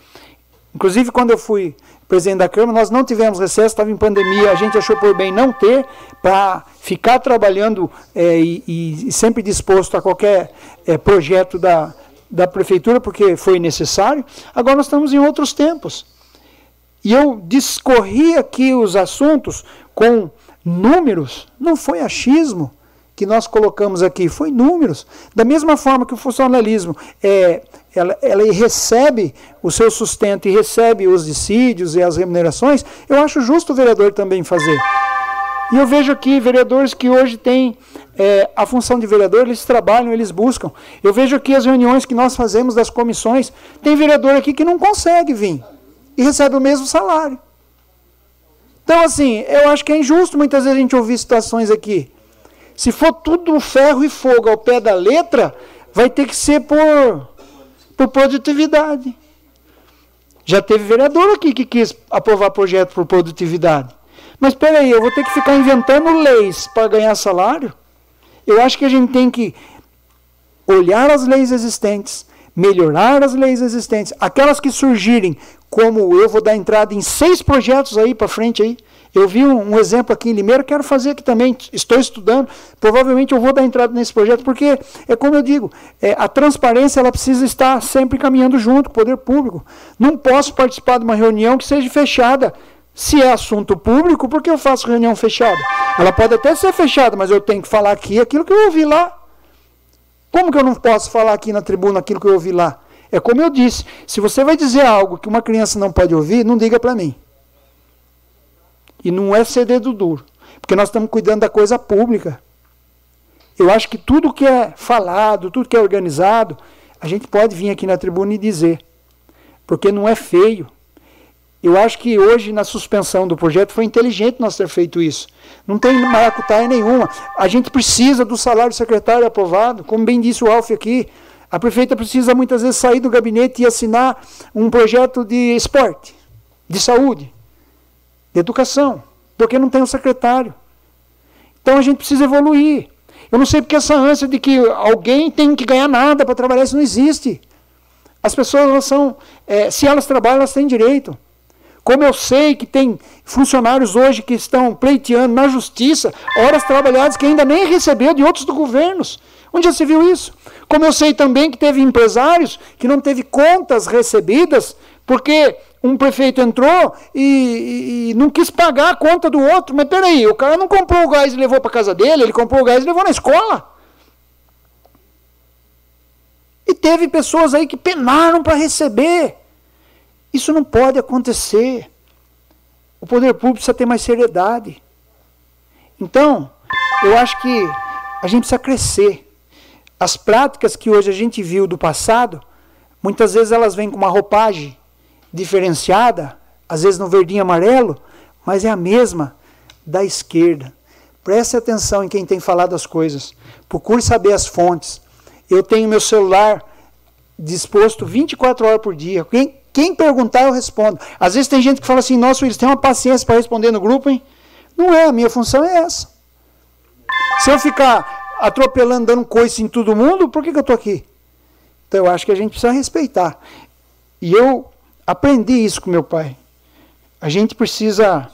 Inclusive, quando eu fui presidente da Câmara, nós não tivemos recesso, estava em pandemia, a gente achou por bem não ter, para ficar trabalhando é, e, e, sempre disposto a qualquer é, projeto da, da Prefeitura, porque foi necessário. Agora nós estamos em outros tempos. E eu discorri aqui os assuntos com números, não foi achismo que nós colocamos aqui, foi números. Da mesma forma que o funcionalismo é, ela, ela recebe o seu sustento e recebe os dissídios e as remunerações, eu acho justo o vereador também fazer. E eu vejo aqui vereadores que hoje têm é, a função de vereador, eles trabalham, eles buscam. Eu vejo aqui as reuniões que nós fazemos das comissões, tem vereador aqui que não consegue vir e recebe o mesmo salário. Então, assim, eu acho que é injusto muitas vezes a gente ouvir situações aqui. Se for tudo ferro e fogo ao pé da letra, vai ter que ser por por produtividade. Já teve vereador aqui que quis aprovar projeto por produtividade. Mas espera aí, eu vou ter que ficar inventando leis para ganhar salário? Eu acho que a gente tem que olhar as leis existentes, melhorar as leis existentes, aquelas que surgirem, como eu vou dar entrada em seis projetos aí para frente aí. Eu vi um, exemplo aqui em Limeira, quero fazer aqui também, estou estudando, provavelmente eu vou dar entrada nesse projeto, porque é como eu digo, é, a transparência ela precisa estar sempre caminhando junto com o poder público. Não posso participar de uma reunião que seja fechada. Se é assunto público, por que eu faço reunião fechada? Ela pode até ser fechada, mas eu tenho que falar aqui aquilo que eu ouvi lá. Como que eu não posso falar aqui na tribuna aquilo que eu ouvi lá? É como eu disse, se você vai dizer algo que uma criança não pode ouvir, não diga para mim. E não é ser dedo duro, porque nós estamos cuidando da coisa pública. Eu acho que tudo que é falado, tudo que é organizado, a gente pode vir aqui na tribuna e dizer, porque não é feio. Eu acho que hoje, na suspensão do projeto, foi inteligente nós ter feito isso. Não tem maracutaia nenhuma. A gente precisa do salário secretário aprovado, como bem disse o Alf aqui. A prefeita precisa muitas vezes sair do gabinete e assinar um projeto de esporte, de saúde, de educação, porque não tem um secretário. Então a gente precisa evoluir. Eu não sei porque essa ânsia de que alguém tem que ganhar nada para trabalhar, isso não existe. As pessoas, elas são, é, se elas trabalham, elas têm direito. Como eu sei que tem funcionários hoje que estão pleiteando na justiça horas trabalhadas que ainda nem recebeu de outros governos. Onde já se viu isso? Como eu sei também que teve empresários que não teve contas recebidas porque um prefeito entrou e, e, e, não quis pagar a conta do outro. Mas peraí, o cara não comprou o gás e levou para casa dele, ele comprou o gás e levou na escola. E teve pessoas aí que penaram para receber. Isso não pode acontecer. O poder público precisa ter mais seriedade. Então, eu acho que a gente precisa crescer. As práticas que hoje a gente viu do passado, muitas vezes elas vêm com uma roupagem diferenciada, às vezes no verdinho amarelo, mas é a mesma da esquerda. Preste atenção em quem tem falado as coisas. Procure saber as fontes. Eu tenho meu celular disposto 24 horas por dia. Quem, quem perguntar, eu respondo. Às vezes tem gente que fala assim: nossa, eles têm uma paciência para responder no grupo, hein? Não é, a minha função é essa. Se eu ficar atropelando, dando coice em todo mundo, por que, que eu estou aqui? Então eu acho que a gente precisa respeitar. E eu aprendi isso com meu pai. A gente precisa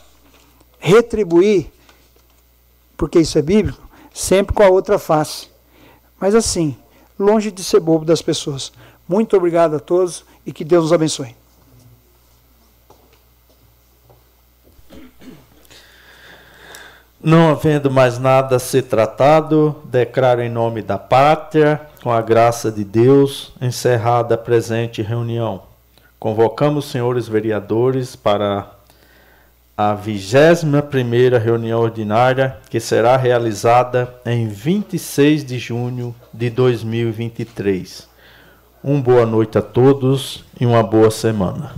retribuir, porque isso é bíblico, sempre com a outra face. Mas assim, longe de ser bobo das pessoas. Muito obrigado a todos e que Deus nos abençoe. Não havendo mais nada a ser tratado, declaro em nome da pátria, com a graça de Deus, encerrada a presente reunião. Convocamos os senhores vereadores para a 21ª reunião ordinária, que será realizada em 26 de junho de 2023. Uma boa noite a todos e uma boa semana.